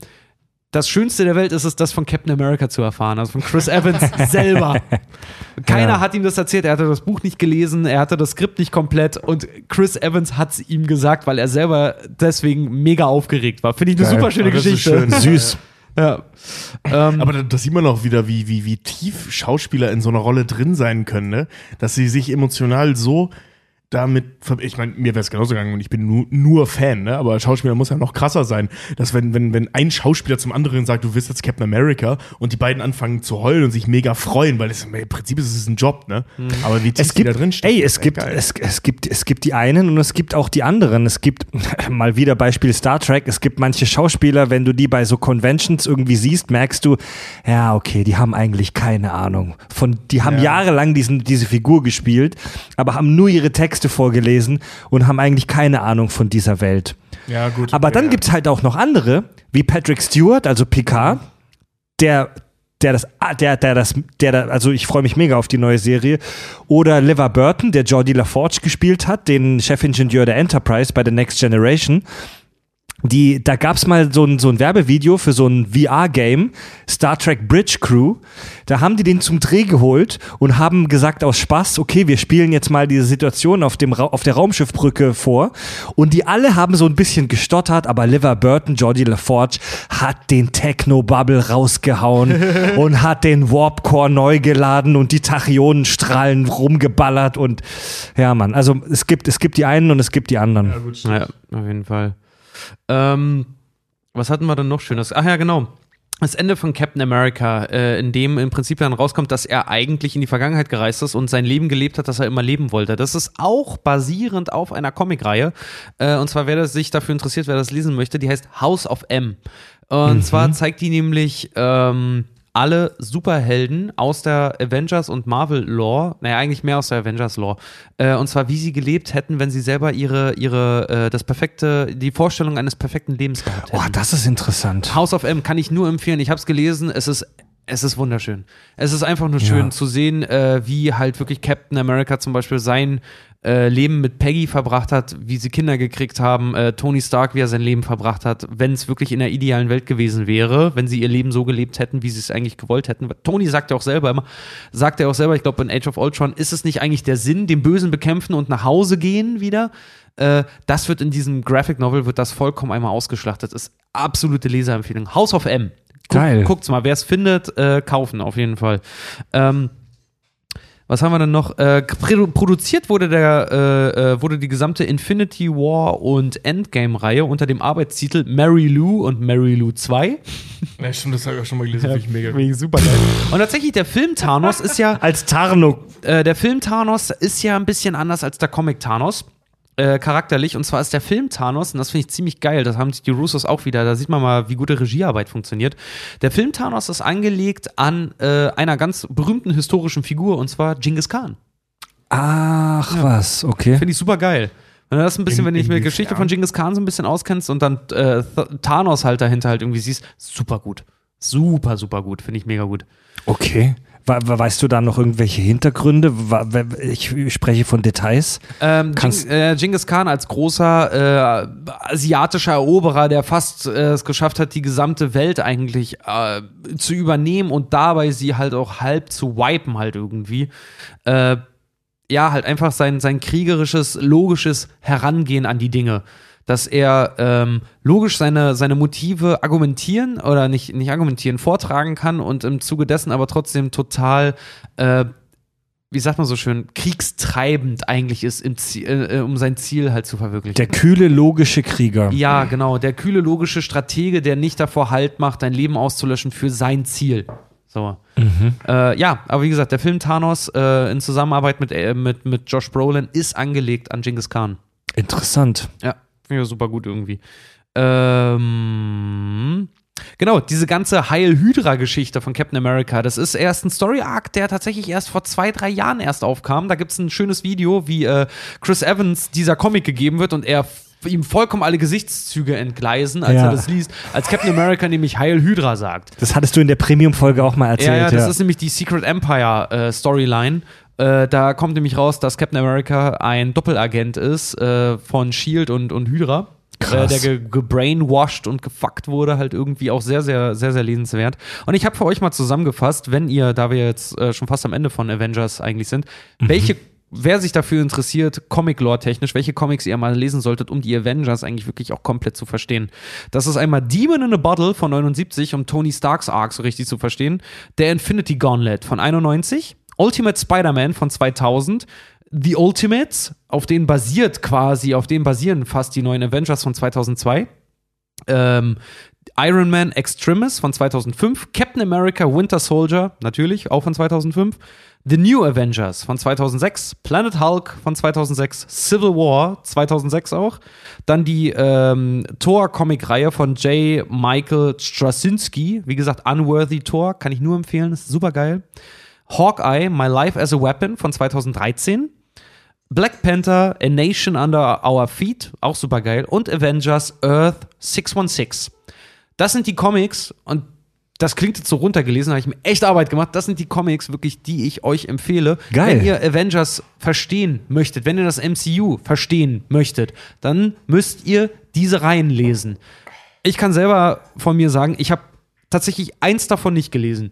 Das Schönste der Welt ist es, das von Captain America zu erfahren, also von Chris Evans selber. Keiner Ja. hat ihm das erzählt, er hatte das Buch nicht gelesen, er hatte das Skript nicht komplett und Chris Evans hat es ihm gesagt, weil er selber deswegen mega aufgeregt war. Finde ich eine Geil. super schöne ist Geschichte. schön. Süß. Ja. Ähm, Aber da, da sieht man auch wieder, wie, wie, wie tief Schauspieler in so einer Rolle drin sein können, ne? Dass sie sich emotional so damit, ich meine, mir wäre es genauso gegangen und ich bin nur, nur Fan, ne? aber Schauspieler muss ja noch krasser sein, dass wenn, wenn, wenn ein Schauspieler zum anderen sagt, du wirst jetzt Captain America und die beiden anfangen zu heulen und sich mega freuen, weil es, im Prinzip ist es ein Job, ne? Aber wie tief Es gibt, die da drin stecken, ey, es gibt, geil. es, es gibt, es gibt die einen und es gibt auch die anderen. Es gibt mal wieder Beispiel Star Trek. Es gibt manche Schauspieler, wenn du die bei so Conventions irgendwie siehst, merkst du, ja, okay, die haben eigentlich keine Ahnung. Von, die haben Ja. jahrelang diesen, diese Figur gespielt, aber haben nur ihre Texte vorgelesen und haben eigentlich keine Ahnung von dieser Welt. ja, gut. Aber dann ja. gibt's halt auch noch andere, wie Patrick Stewart, also Picard, der der das, der, der das, der, also ich freue mich mega auf die neue Serie. Oder Levar Burton, der Jordi LaForge gespielt hat, den Chefingenieur der Enterprise bei The Next Generation. Die, da gab es mal so ein, so ein Werbevideo für so ein VR-Game, Star Trek Bridge Crew. Da haben die den zum Dreh geholt und haben gesagt aus Spaß, okay, wir spielen jetzt mal diese Situation auf, dem Ra auf der Raumschiffbrücke vor. Und die alle haben so ein bisschen gestottert, aber Liver Burton, Geordi LaForge, hat den Techno-Bubble rausgehauen und hat den Warp-Core neu geladen und die Tachyonenstrahlen rumgeballert und ja, Mann, also es gibt, es gibt die einen und es gibt die anderen. Ja, auf jeden Fall. Ähm, was hatten wir dann noch Schönes? Ach ja, genau. Das Ende von Captain America, äh, in dem im Prinzip dann rauskommt, dass er eigentlich in die Vergangenheit gereist ist und sein Leben gelebt hat, das er immer leben wollte. Das ist auch basierend auf einer Comicreihe. Äh, und zwar, wer das sich dafür interessiert, wer das lesen möchte, die heißt House of M. Und zwar zeigt die nämlich ähm, alle Superhelden aus der Avengers und Marvel Lore, naja, eigentlich mehr aus der Avengers Lore, äh, und zwar wie sie gelebt hätten, wenn sie selber ihre, ihre, äh, das perfekte, die Vorstellung eines perfekten Lebens gehabt hätten. Boah, das ist interessant. House of M kann ich nur empfehlen. Ich habe es gelesen. Es ist es ist wunderschön. Es ist einfach nur schön Ja. zu sehen, äh, wie halt wirklich Captain America zum Beispiel sein äh, Leben mit Peggy verbracht hat, wie sie Kinder gekriegt haben, äh, Tony Stark, wie er sein Leben verbracht hat, wenn es wirklich in der idealen Welt gewesen wäre, wenn sie ihr Leben so gelebt hätten, wie sie es eigentlich gewollt hätten. Tony sagt ja auch selber immer, sagt er auch selber, ich glaube in Age of Ultron, ist es nicht eigentlich der Sinn, den Bösen bekämpfen und nach Hause gehen wieder? Äh, das wird in diesem Graphic Novel, wird das vollkommen einmal ausgeschlachtet. Ist absolute Leserempfehlung. House of M. Guck, Geil. Guckt's mal, wer es findet, äh, kaufen auf jeden Fall. Ähm, was haben wir denn noch? Äh, produ- produziert wurde, der, äh, äh, wurde die gesamte Infinity War und Endgame-Reihe unter dem Arbeitstitel Mary Lou und Mary Lou 2. Ja, stimmt, das habe ich auch schon mal gelesen. Finde ich mega ich super geil. Und tatsächlich, der Film Thanos ist ja Als Tarnung. äh, der Film Thanos ist ja ein bisschen anders als der Comic Thanos. Äh, charakterlich. Und zwar ist der Film Thanos, und das finde ich ziemlich geil, das haben sich die Russos auch wieder, da sieht man mal, wie gute Regiearbeit funktioniert. Der Film Thanos ist angelegt an äh, einer ganz berühmten historischen Figur, und zwar Genghis Khan. Ach, was, okay. Finde ich super geil. Wenn du das ein bisschen, In- wenn du dich mit der? Geschichte von Genghis Khan so ein bisschen auskennst und dann äh, Th Thanos halt dahinter halt irgendwie siehst, super gut. Super, super gut. Finde ich mega gut. Okay. We- we- Weißt du da noch irgendwelche Hintergründe? Ich spreche von Details. Ähm, Kannst- äh, Genghis Khan als großer äh, asiatischer Eroberer, der fast äh, es geschafft hat, die gesamte Welt eigentlich äh, zu übernehmen und dabei sie halt auch halb zu wipen halt irgendwie. Äh, ja, halt einfach sein, sein kriegerisches, logisches Herangehen an die Dinge. Dass er ähm, logisch seine, seine Motive argumentieren oder nicht, nicht argumentieren, vortragen kann und im Zuge dessen aber trotzdem total äh, wie sagt man so schön, kriegstreibend eigentlich ist, Ziel, äh, um sein Ziel halt zu verwirklichen. Der kühle, logische Krieger. ja, genau. Der kühle, logische Stratege, der nicht davor Halt macht, dein Leben auszulöschen für sein Ziel. So. Äh, ja, aber wie gesagt, der Film Thanos äh, in Zusammenarbeit mit, äh, mit, mit Josh Brolin ist angelegt an Genghis Khan. Interessant. Ja, finde ich super gut irgendwie. Ähm, genau, diese ganze Heil Hydra-Geschichte von Captain America, das ist erst ein Story-Arc, der tatsächlich erst vor zwei, drei Jahren erst aufkam. Da gibt es ein schönes Video, wie äh, Chris Evans dieser Comic gegeben wird und er ihm vollkommen alle Gesichtszüge entgleisen, als Ja. er das liest, als Captain America nämlich Heil Hydra sagt. Das hattest du in der Premium-Folge auch mal erzählt. Ja, ja, das ist nämlich die Secret Empire äh, Storyline. Äh, da kommt nämlich raus, dass Captain America ein Doppelagent ist äh, von Shield und, und Hydra. Äh, Krass. der ge gebrainwashed und gefuckt wurde, halt irgendwie auch sehr, sehr, sehr, sehr lesenswert. Und ich habe für euch mal zusammengefasst, wenn ihr, da wir jetzt äh, schon fast am Ende von Avengers eigentlich sind, welche, wer sich dafür interessiert, Comic-Lore-technisch, welche Comics ihr mal lesen solltet, um die Avengers eigentlich wirklich auch komplett zu verstehen. Das ist einmal Demon in a Bottle von 79, um Tony Starks Arc so richtig zu verstehen. Der Infinity Gauntlet von 91. Ultimate Spider-Man von 2000. The Ultimates, auf denen basiert quasi, auf denen basieren fast die neuen Avengers von 2002. Ähm, Iron Man Extremis von 2005, Captain America Winter Soldier, natürlich, auch von 2005, The New Avengers von 2006, Planet Hulk von 2006, Civil War 2006 auch, dann die ähm, Thor-Comic-Reihe von J. Michael Straczynski, wie gesagt, Unworthy Thor, kann ich nur empfehlen, ist super geil. Hawkeye, My Life as a Weapon von 2013, Black Panther, A Nation Under Our Feet, auch super geil. Und Avengers Earth 616. Das sind die Comics und das klingt jetzt so runtergelesen, da habe ich mir echt Arbeit gemacht. Das sind die Comics wirklich, die ich euch empfehle. Geil. Wenn ihr Avengers verstehen möchtet, wenn ihr das MCU verstehen möchtet, dann müsst ihr diese Reihen lesen. Ich kann selber von mir sagen, ich habe tatsächlich eins davon nicht gelesen.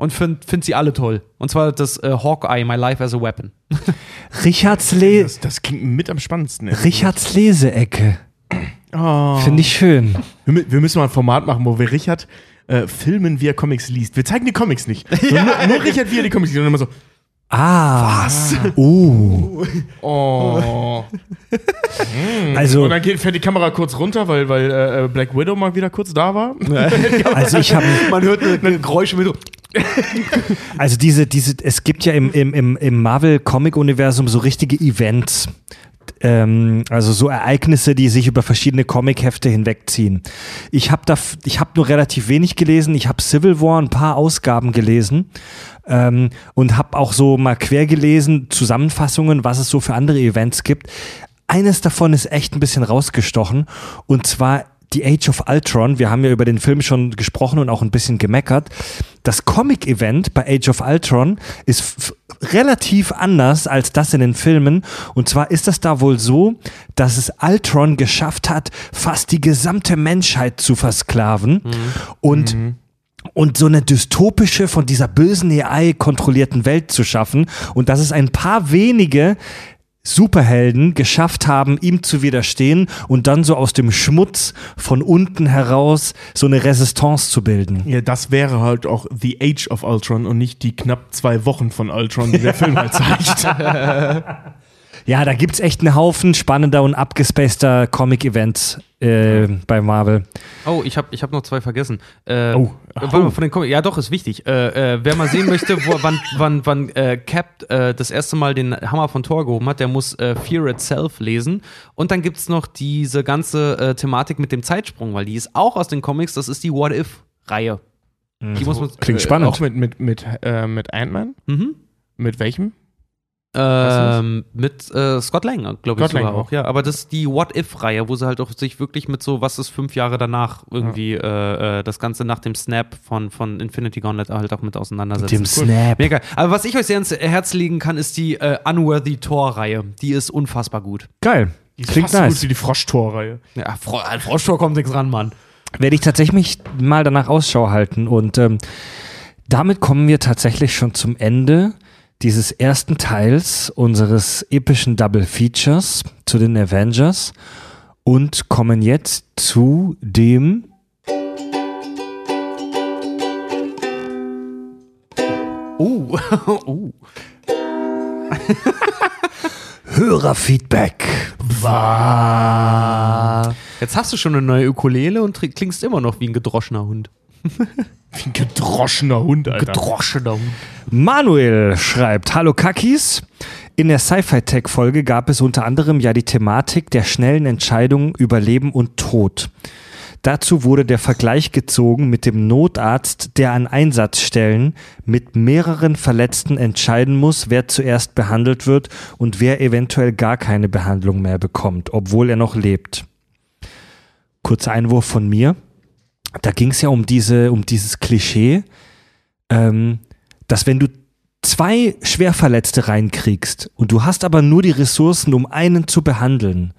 Und finde find sie alle toll. Und zwar das äh, Hawkeye, My Life as a Weapon. Richards, Le Das, das klingt mit am spannendsten. ey. Richards Leseecke. Oh. Finde ich schön. Wir, wir müssen mal ein Format machen, wo wir Richard äh, filmen, wie er Comics liest. Wir zeigen die Comics nicht. Nur, nur, nur Richard, wie er die Comics liest. Und immer so, Ah. Was? Uh. oh. Also, Und dann geht, fährt die Kamera kurz runter, weil, weil äh, Black Widow mal wieder kurz da war. also ich habe Man hört eine Geräusche mit so. Also diese, diese, es gibt ja im, im, im, im Marvel-Comic-Universum so richtige Events. Ähm, also so Ereignisse, die sich über verschiedene Comic-Hefte hinwegziehen. Ich habe da, ich habe nur relativ wenig gelesen. Ich habe Civil War ein paar Ausgaben gelesen ähm, und habe auch so mal quer gelesen Zusammenfassungen, was es so für andere Events gibt. Eines davon ist echt ein bisschen rausgestochen und zwar die Age of Ultron, wir haben ja über den Film schon gesprochen und auch ein bisschen gemeckert. Das Comic-Event bei Age of Ultron ist relativ anders als das in den Filmen. Und zwar ist das da wohl so, dass es Ultron geschafft hat, fast die gesamte Menschheit zu versklaven. Und und so eine dystopische, von dieser bösen AI kontrollierten Welt zu schaffen und dass es ein paar wenige Superhelden geschafft haben, ihm zu widerstehen und dann so aus dem Schmutz von unten heraus so eine Resistance zu bilden. Ja, das wäre halt auch The Age of Ultron und nicht die knapp zwei Wochen von Ultron, die der Film halt zeigt. Ja, da gibt's echt einen Haufen spannender und abgespaceter Comic-Events äh, bei Marvel. Oh, ich habe ich hab noch zwei vergessen. Äh, Oh. Mal, von den ja, doch, ist wichtig. Äh, äh, wer mal sehen möchte, wo, wann, wann, wann äh, Cap äh, das erste Mal den Hammer von Thor gehoben hat, der muss Fear Itself lesen. Und dann gibt es noch diese ganze Thematik mit dem Zeitsprung, weil die ist auch aus den Comics, das ist die What If-Reihe. Die muss man. Klingt spannend. Auch mit, mit, mit, mit Ant-Man? Mhm. Mit welchem? Ähm, mit äh, Scott Lang, glaube ich Scott Lang sogar auch. auch. ja. Aber das ist die What-If-Reihe, wo sie halt auch sich wirklich mit so, was ist fünf Jahre danach irgendwie äh, äh, das Ganze nach dem Snap von, von Infinity Gauntlet halt auch mit auseinandersetzen. Dem Snap. Mega. Aber was ich euch sehr ans Herz legen kann, ist die äh, Unworthy Thor-Reihe. Die ist unfassbar gut. Geil. Die ist Klingt fast so nice. gut wie die Froschtor-Reihe. Ja, Fro an Froschtor kommt nichts ran, Mann. werde ich tatsächlich mal danach Ausschau halten. Und ähm, damit kommen wir tatsächlich schon zum Ende dieses ersten Teils unseres epischen Double Features zu den Avengers und kommen jetzt zu dem Uh, uh. Hörerfeedback. Jetzt hast du schon eine neue Ukulele und klingst immer noch wie ein gedroschener Hund. Wie ein gedroschener Hund, Alter. Gedroschener Hund. Manuel schreibt, Hallo Kakis. In der Sci-Fi-Tech-Folge gab es unter anderem ja die Thematik der schnellen Entscheidungen über Leben und Tod. Dazu wurde der Vergleich gezogen mit dem Notarzt, der an Einsatzstellen mit mehreren Verletzten entscheiden muss, wer zuerst behandelt wird und wer eventuell gar keine Behandlung mehr bekommt, obwohl er noch lebt. Kurzer Einwurf von mir. Da ging es ja um diese, um dieses Klischee, ähm, dass wenn du zwei Schwerverletzte reinkriegst und du hast aber nur die Ressourcen, um einen zu behandeln,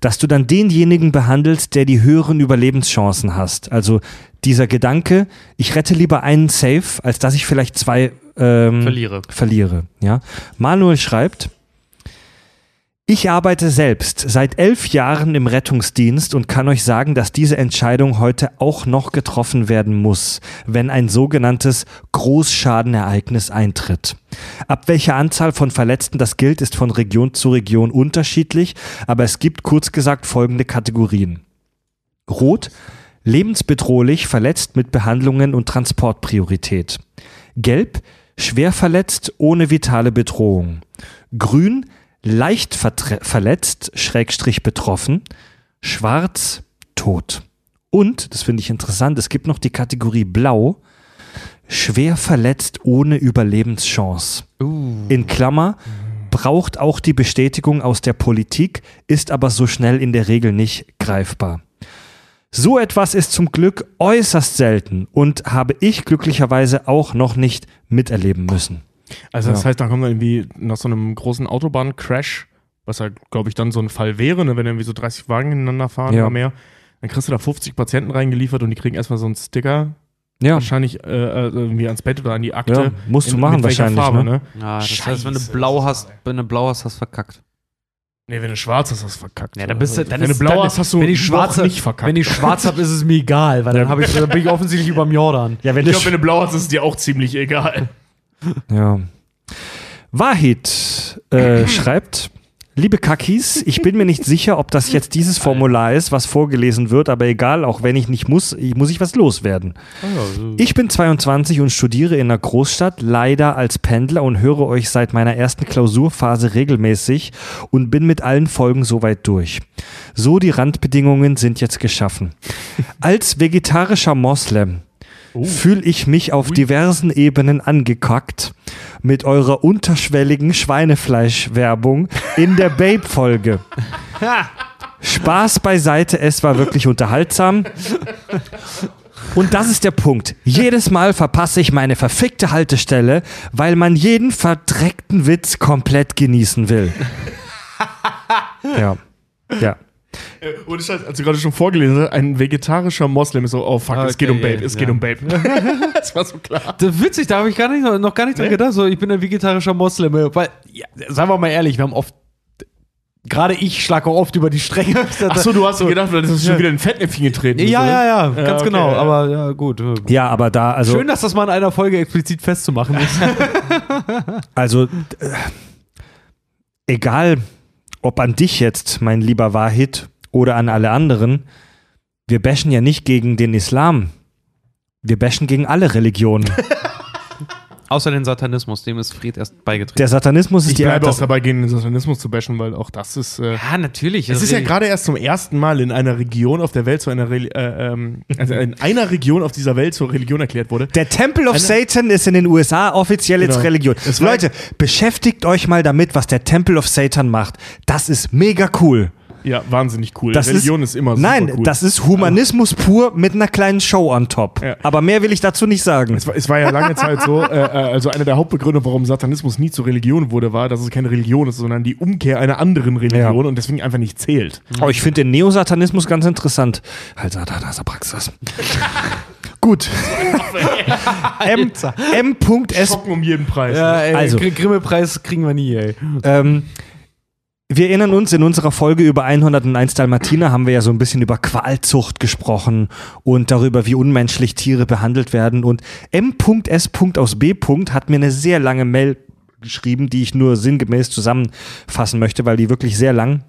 dass du dann denjenigen behandelst, der die höheren Überlebenschancen hast. Also dieser Gedanke, ich rette lieber einen Safe, als dass ich vielleicht zwei ähm, Verliere. verliere. Ja? Manuel schreibt, ich arbeite selbst seit elf Jahren im Rettungsdienst und kann euch sagen, dass diese Entscheidung heute auch noch getroffen werden muss, wenn ein sogenanntes Großschadenereignis eintritt. Ab welcher Anzahl von Verletzten das gilt, ist von Region zu Region unterschiedlich, aber es gibt kurz gesagt folgende Kategorien. Rot, lebensbedrohlich, verletzt mit Behandlungen und Transportpriorität. Gelb, schwer verletzt, ohne vitale Bedrohung. Grün, leicht verletzt, schrägstrich betroffen. Schwarz, tot. Und, das finde ich interessant, es gibt noch die Kategorie Blau, schwer verletzt, ohne Überlebenschance. In Klammer, braucht auch die Bestätigung aus der Politik, ist aber so schnell in der Regel nicht greifbar. So etwas ist zum Glück äußerst selten und habe ich glücklicherweise auch noch nicht miterleben müssen. Also das Ja. heißt, da kommt dann irgendwie nach so einem großen Autobahncrash was ja, glaube ich, dann so ein Fall wäre, ne, wenn irgendwie so 30 Wagen hintereinander fahren Ja. oder mehr, dann kriegst du da 50 Patienten reingeliefert und die kriegen erstmal so einen Sticker, Ja, wahrscheinlich äh, äh, irgendwie ans Bett oder an die Akte. Ja, musst du machen wahrscheinlich, Farbe, ne? ne? Ja, das heißt, wenn du Scheiße, blau hast, wenn du blau hast, hast du verkackt. Nee, wenn du schwarz hast, hast du verkackt. Ja, dann bist du, dann wenn ist, du blau dann, hast, hast du wenn ich noch schwarze, nicht verkackt. Wenn ich schwarz habe, ist es mir egal, weil dann, hab ich, dann bin ich offensichtlich über dem Jordan. ja wenn ich glaube, wenn du blau hast, ist es dir auch ziemlich egal. Ja. Wahid äh, schreibt, liebe Kakis, ich bin mir nicht sicher, ob das jetzt dieses Formular ist, was vorgelesen wird, aber egal, auch wenn ich nicht muss, muss ich was loswerden. Ich bin 22 und studiere in einer Großstadt, leider als Pendler und höre euch seit meiner ersten Klausurphase regelmäßig und bin mit allen Folgen soweit durch. So, die Randbedingungen sind jetzt geschaffen. Als vegetarischer Moslem fühle ich mich auf diversen Ebenen angekackt mit eurer unterschwelligen Schweinefleisch-Werbung in der Babe-Folge. Spaß beiseite, es war wirklich unterhaltsam. Und das ist der Punkt. Jedes Mal verpasse ich meine verfickte Haltestelle, weil man jeden verdreckten Witz komplett genießen will. Ja. Ja. Und ich als du gerade schon vorgelesen hast, ein vegetarischer Moslem ist so, oh fuck, es Okay, geht um Babe, es ja. geht um Babe. das war so klar. Das ist witzig, da habe ich gar nicht, noch gar nicht dran Nee? gedacht. So, ich bin ein vegetarischer Moslem. Weil, ja, sagen wir mal ehrlich, wir haben oft, gerade ich schlage auch oft über die Stränge. Achso, du hast so gedacht, das ist schon wieder in Fettnäpfchen getreten. Ja, ist, ja, ja, ganz okay, genau. ja. Aber ja, gut. Ja, aber da, also. Schön, dass das mal in einer Folge explizit festzumachen ist. Also, äh, egal, ob an dich jetzt, mein lieber Wahid, oder an alle anderen, wir bashen ja nicht gegen den Islam. Wir bashen gegen alle Religionen. Außer den Satanismus, dem ist Fried erst beigetreten. Der Satanismus ist Ich die bleibe auch das, dabei, gegen den Satanismus zu bashen, weil auch das ist. Äh, ja, natürlich. es ist ja gerade erst zum ersten Mal in einer Region auf der Welt zu einer Reli äh, ähm, also in einer Region auf dieser Welt zur Religion erklärt wurde. Der Temple of Satan ist in den USA offiziell jetzt Genau. Religion. Leute, beschäftigt euch mal damit, was der Temple of Satan macht. Das ist mega cool. Ja, wahnsinnig cool. Das Religion ist, immer super Nein, cool. das ist Humanismus pur mit einer kleinen Show on top. Ja. Aber mehr will ich dazu nicht sagen. Es war, es war ja lange Zeit so, äh, äh, also einer der Hauptbegründe, warum Satanismus nie zur Religion wurde, war, dass es keine Religion ist, sondern die Umkehr einer anderen Religion und deswegen einfach nicht zählt. Oh, ich finde den Neosatanismus ganz interessant. Halt, Satanas Praxis. Gut. M, M.S. Schocken um jeden Preis. ja, ey, Also- also. Grimme-Preis kriegen wir nie, ey. Ähm, wir erinnern uns, in unserer Folge über 101 Dalmatiner haben wir ja so ein bisschen über Qualzucht gesprochen und darüber, wie unmenschlich Tiere behandelt werden. Und M.S. aus B. hat mir eine sehr lange Mail geschrieben, die ich nur sinngemäß zusammenfassen möchte, weil die wirklich sehr lang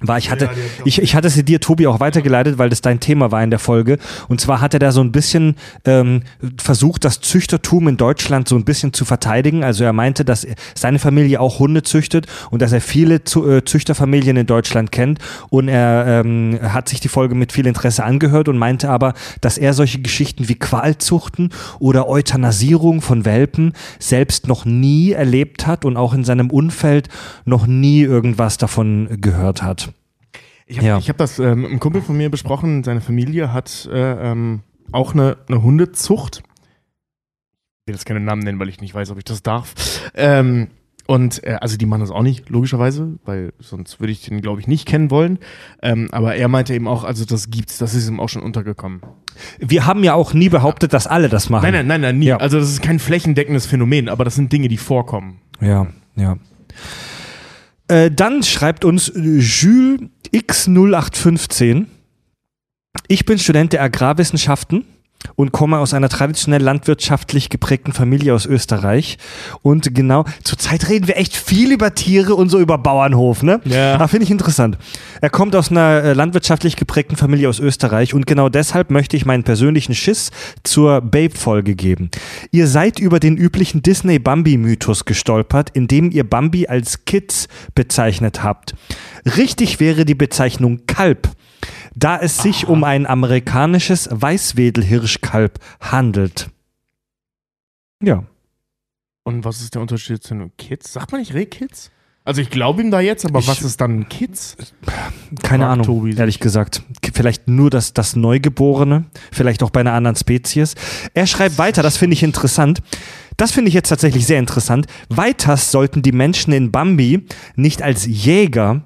war. Ich hatte, ich, ich hatte sie dir, Tobi, auch weitergeleitet, weil das dein Thema war in der Folge. Und zwar hat er da so ein bisschen ähm, versucht, das Züchtertum in Deutschland so ein bisschen zu verteidigen. Also er meinte, dass seine Familie auch Hunde züchtet und dass er viele äh, Züchterfamilien in Deutschland kennt. Und er ähm, hat sich die Folge mit viel Interesse angehört und meinte aber, dass er solche Geschichten wie Qualzuchten oder Euthanasierung von Welpen selbst noch nie erlebt hat und auch in seinem Umfeld noch nie irgendwas davon gehört hat. Ich habe Ja. hab das ähm, mit einem Kumpel von mir besprochen. Seine Familie hat äh, ähm, auch eine, eine Hundezucht. Ich will jetzt keine Namen nennen, weil ich nicht weiß, ob ich das darf. Ähm, und äh, also die machen das auch nicht, logischerweise, weil sonst würde ich den, glaube ich, nicht kennen wollen. Ähm, aber er meinte eben auch, also das gibt's, das ist ihm auch schon untergekommen. Wir haben ja auch nie behauptet, dass alle das machen. Nein, nein, nein, nein, nie. Ja. Also das ist kein flächendeckendes Phänomen, aber das sind Dinge, die vorkommen. Ja, ja. Äh, dann schreibt uns Jules X0815. Ich bin Student der Agrarwissenschaften und komme aus einer traditionell landwirtschaftlich geprägten Familie aus Österreich. Und genau, zurzeit reden wir echt viel über Tiere und so über Bauernhof, ne? Ja. Ah, finde ich interessant. Er kommt aus einer äh, landwirtschaftlich geprägten Familie aus Österreich und genau deshalb möchte ich meinen persönlichen Schiss zur Babe-Folge geben. Ihr seid über den üblichen Disney-Bambi-Mythos gestolpert, indem ihr Bambi als Kids bezeichnet habt. Richtig wäre die Bezeichnung Kalb, da es sich um ein amerikanisches Weißwedelhirschkalb handelt. Ja. Und was ist der Unterschied zu einem Kids? Sagt man nicht Rehkids? Also ich glaube ihm da jetzt, aber Ich- was ist dann ein Kids? Keine Frag Ahnung, Tobi. ehrlich gesagt. Vielleicht nur das, das Neugeborene, vielleicht auch bei einer anderen Spezies. Er schreibt weiter, das finde ich interessant. Das finde ich jetzt tatsächlich sehr interessant. Weiters sollten die Menschen in Bambi nicht als Jäger,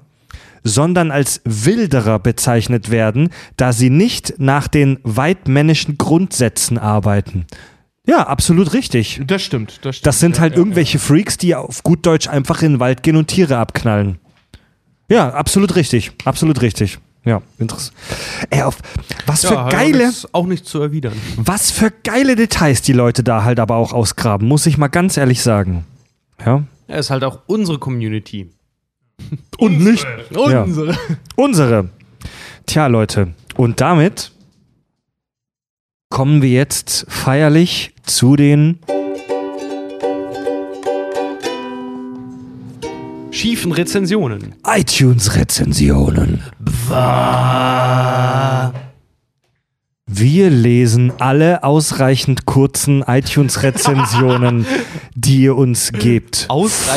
sondern als Wilderer bezeichnet werden, da sie nicht nach den weidmännischen Grundsätzen arbeiten. Ja, absolut richtig. Das stimmt. Das, stimmt. Das sind Ja, halt ja, irgendwelche Freaks, die auf gut Deutsch einfach in den Wald gehen und Tiere abknallen. Ja, absolut richtig. Absolut richtig. Ja, interessant. Ey, auf, was für Ja, geile, nichts- Auch nicht zu erwidern. was für geile Details die Leute da halt aber auch ausgraben, muss ich mal ganz ehrlich sagen. Ja. Er ist halt auch unsere Community. Und nicht Ja. Unsere. unsere. Tja, Leute. Und damit kommen wir jetzt feierlich zu den Schiefen Rezensionen. iTunes-Rezensionen. Wir lesen alle ausreichend kurzen iTunes-Rezensionen, die ihr uns gebt,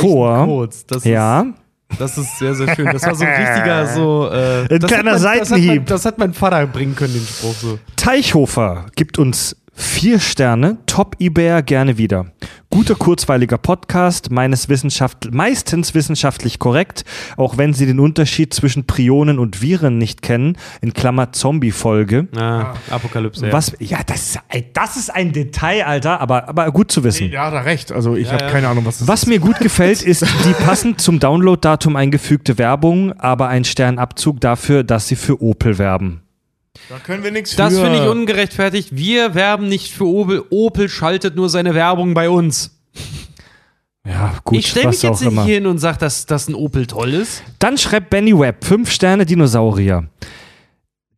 vor. kurz. Das Ja, Ist, das ist sehr, sehr schön. Das war so ein richtiger, so. Äh, Ein das kleiner hat mein, das hat, Seitenhieb. mein, das hat mein Vater bringen können, den Spruch so. Teichhofer gibt uns vier Sterne, Top eBayer gerne wieder. Guter, kurzweiliger Podcast, meines Wissenschaft meistens wissenschaftlich korrekt, auch wenn sie den Unterschied zwischen Prionen und Viren nicht kennen, in Klammer Zombie-Folge. Ah, Apokalypse. Ja. Was, ja, das ist, ein- das ist ein Detail, Alter, aber, aber gut zu wissen. Ja, da recht. Also ich Ja, habe ja. keine Ahnung, was das Was mir gut gefällt, ist die passend zum Download-Datum eingefügte Werbung, aber ein Sternabzug dafür, dass sie für Opel werben. Da können wir nichts Das für. finde ich ungerechtfertigt. Wir werben nicht für Opel. Opel schaltet nur seine Werbung bei uns. Ja, gut, ich stelle mich jetzt nicht immer. hier hin und sage, dass, dass ein Opel toll ist. Dann schreibt Benny Webb, fünf Sterne Dinosaurier.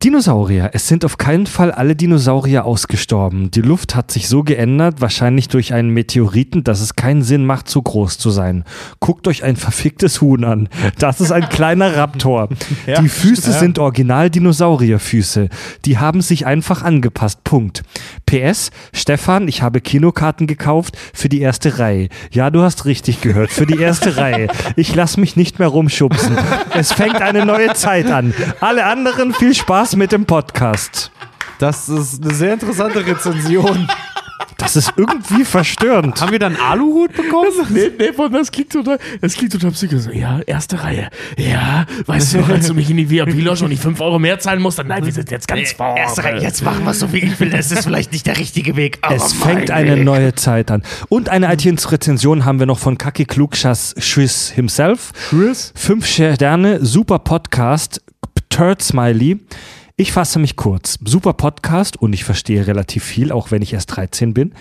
Dinosaurier. Es sind auf keinen Fall alle Dinosaurier ausgestorben. Die Luft hat sich so geändert, wahrscheinlich durch einen Meteoriten, dass es keinen Sinn macht, zu groß zu sein. Guckt euch ein verficktes Huhn an. Das ist ein kleiner Raptor. Die Füße sind original Dinosaurierfüße. Die haben sich einfach angepasst. Punkt. PS, Stefan, ich habe Kinokarten gekauft für die erste Reihe. Ja, du hast richtig gehört, für die erste Reihe. Ich lass mich nicht mehr rumschubsen. Es fängt eine neue Zeit an. Alle anderen viel Spaß mit dem Podcast. Das ist eine sehr interessante Rezension. Das ist irgendwie verstörend. Haben wir dann Aluhut bekommen? Nee, nee, Mann, das klingt total, das klingt total psychisch. So, ja, erste Reihe. Ja, weißt du noch, als du mich in die VIP-Lounge und die 5 Euro mehr zahlen musst, dann nein, wir sind jetzt ganz vorne. Erste Reihe, jetzt machen wir so, wie ich will. Das ist vielleicht nicht der richtige Weg. Aber Es fängt eine Weg. neue Zeit an. Und eine iTunes-Rezension haben wir noch von Kaki Klugschas Schüss himself. Chris? Fünf Sterne, super Podcast, Turd Smiley. Ich fasse mich kurz. Super Podcast und ich verstehe relativ viel, auch wenn ich erst 13 bin.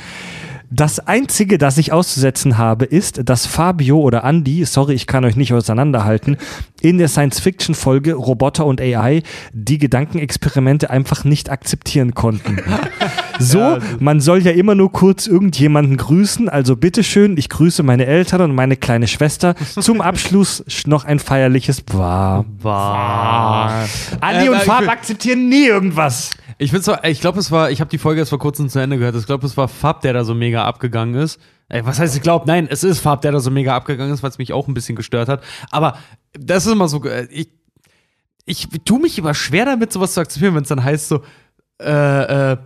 Das Einzige, das ich auszusetzen habe, ist, dass Fabio oder Andy, sorry, ich kann euch nicht auseinanderhalten, in der Science-Fiction-Folge Roboter und AI die Gedankenexperimente einfach nicht akzeptieren konnten. So, man soll ja immer nur kurz irgendjemanden grüßen, also bitteschön, ich grüße meine Eltern und meine kleine Schwester. Zum Abschluss noch ein feierliches Bwa. War. Andi Äh, und Fab akzeptieren nie irgendwas. Ich finde zwar, ich glaube, es war, ich habe die Folge erst vor kurzem zu Ende gehört. Ich glaube, es war Fab, der da so mega abgegangen ist. Ey, was heißt, ich glaube, nein, es ist Fab, der da so mega abgegangen ist, weil es mich auch ein bisschen gestört hat. Aber das ist immer so, äh, ich, ich tue mich immer schwer damit, sowas zu akzeptieren, wenn es dann heißt so, äh, äh,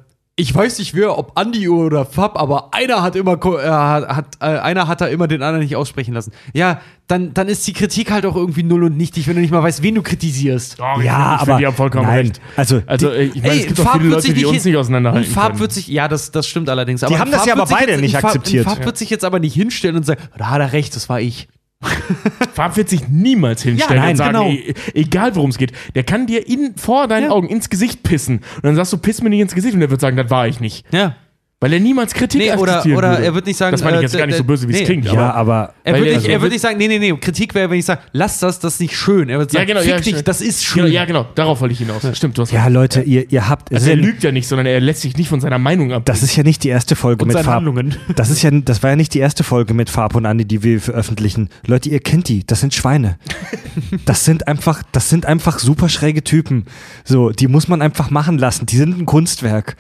ich weiß nicht wer, ob Andi oder Fab, aber einer hat immer, äh, hat, äh, einer hat da immer den anderen nicht aussprechen lassen. Ja, dann, dann ist die Kritik halt auch irgendwie null und nichtig, wenn du nicht mal weißt, wen du kritisierst. Oh, ich Ja, find- ich aber die haben vollkommen nein, recht. also Also, ich meine, es gibt auch viele Leute, sich die uns nicht auseinanderhalten ein Farb können. wird sich, ja, das, das stimmt allerdings. Aber Die haben das Farb ja aber beide jetzt- nicht Farb- akzeptiert. Ein Farb wird sich jetzt aber nicht hinstellen und sagen, da hat er recht, das war ich. Farb wird sich niemals hinstellen Ja, nein, und sagen, genau. e- egal worum es geht. Der kann dir in, vor deinen Ja. Augen ins Gesicht pissen. Und dann sagst du, piss mir nicht ins Gesicht. Und er wird sagen, das war ich nicht. Ja. Weil er niemals Kritik Nee, oder, akzeptieren oder würde. er wird nicht sagen, Das meine ich äh, jetzt gar nicht d- so böse, wie es nee. klingt. Ja, aber Er wird, er- nicht, er er wird nicht sagen, nee, nee, nee, Kritik wäre, wenn ich sage, lass das, das ist nicht schön. Er wird ja, sagen, genau, fick ja, dich, das ist Genau, schön. ja, genau. Darauf wollte ich hinaus. Stimmt, du hast ja. Leute, ihr, ihr habt. Also er es ja- lügt ja nicht, sondern er lässt sich nicht von seiner Meinung ab. Das ist ja nicht die erste Folge Und mit Farb. Handlungen. Das ist ja, das war ja nicht die erste Folge mit Farb und Andi, die wir veröffentlichen. Leute, ihr kennt die. Das sind Schweine. Das sind einfach, das sind einfach super schräge Typen. So, die muss man einfach machen lassen. Die sind ein Kunstwerk.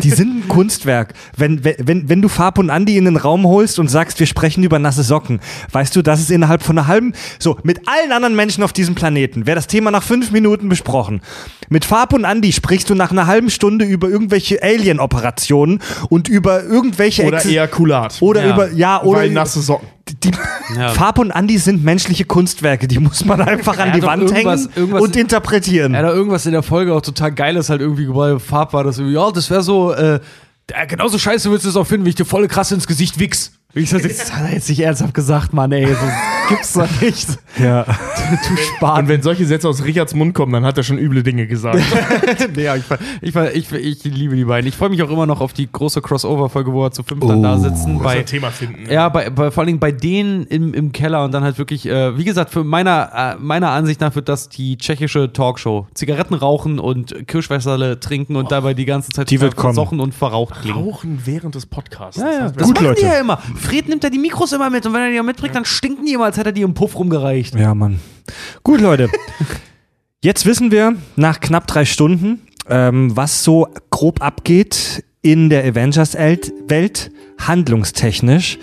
Die sind ein Kunstwerk. Kunstwerk. Wenn, wenn, wenn du Farb und Andi in den Raum holst und sagst, wir sprechen über nasse Socken, weißt du, das ist innerhalb von einer halben, so, mit allen anderen Menschen auf diesem Planeten wäre das Thema nach fünf Minuten besprochen. Mit Farb und Andi sprichst du nach einer halben Stunde über irgendwelche Alien-Operationen und über irgendwelche Oder Exi- Ejakulat. oder Ja. über, ja, oder Weil nasse Socken. die, Ja. Farb und Andi sind menschliche Kunstwerke, die muss man einfach an die Wand hängen irgendwas- irgendwas- und interpretieren. Ja, da irgendwas in der Folge auch total geiles halt irgendwie bei Farb war das irgendwie, ja, das wäre so, äh, genauso scheiße würdest du es auch finden, wie ich dir volle krass ins Gesicht wichs. Ich sag, das hat er jetzt nicht ernsthaft gesagt, Mann, ey, so gibt's doch nicht. ja. Du Spahn. Und wenn solche Sätze aus Richards Mund kommen, dann hat er schon üble Dinge gesagt. nee, ja, ich, ich, ich, ich liebe die beiden. Ich freue mich auch immer noch auf die große Crossover-Folge, wo wir zu fünf dann da sitzen. Bei, ein Thema finden. ja, bei, bei, vor allen Dingen bei denen im, im Keller und dann halt wirklich, äh, wie gesagt, für meiner, äh, meiner Ansicht nach wird das die tschechische Talkshow. Zigaretten rauchen und Kirschwässerle trinken und dabei die ganze Zeit Die wird kommen. versochen und verraucht klingen. Rauchen während des Podcasts. Ja, ja. Das Das Gut, machen Leute. die ja immer. Fred nimmt ja die Mikros immer mit und wenn er die mitbringt, dann stinken die immer, als hätte er die im Puff rumgereicht. Ja, Mann. Gut, Leute. Jetzt wissen wir nach knapp drei Stunden, ähm, was so grob abgeht in der Avengers-Welt, handlungstechnisch.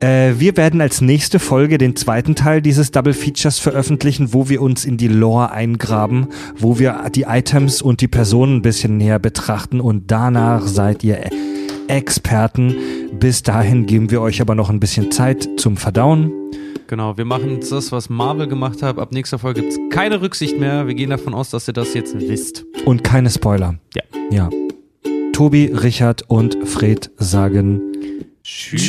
Äh, wir werden als nächste Folge den zweiten Teil dieses Double Features veröffentlichen, wo wir uns in die Lore eingraben, wo wir die Items und die Personen ein bisschen näher betrachten und danach seid ihr Experten. Bis dahin geben wir euch aber noch ein bisschen Zeit zum Verdauen. Genau, wir machen jetzt das, was Marvel gemacht hat. Ab nächster Folge gibt es keine Rücksicht mehr. Wir gehen davon aus, dass ihr das jetzt wisst. Und keine Spoiler. Ja. Ja. Tobi, Richard und Fred sagen Tschüss.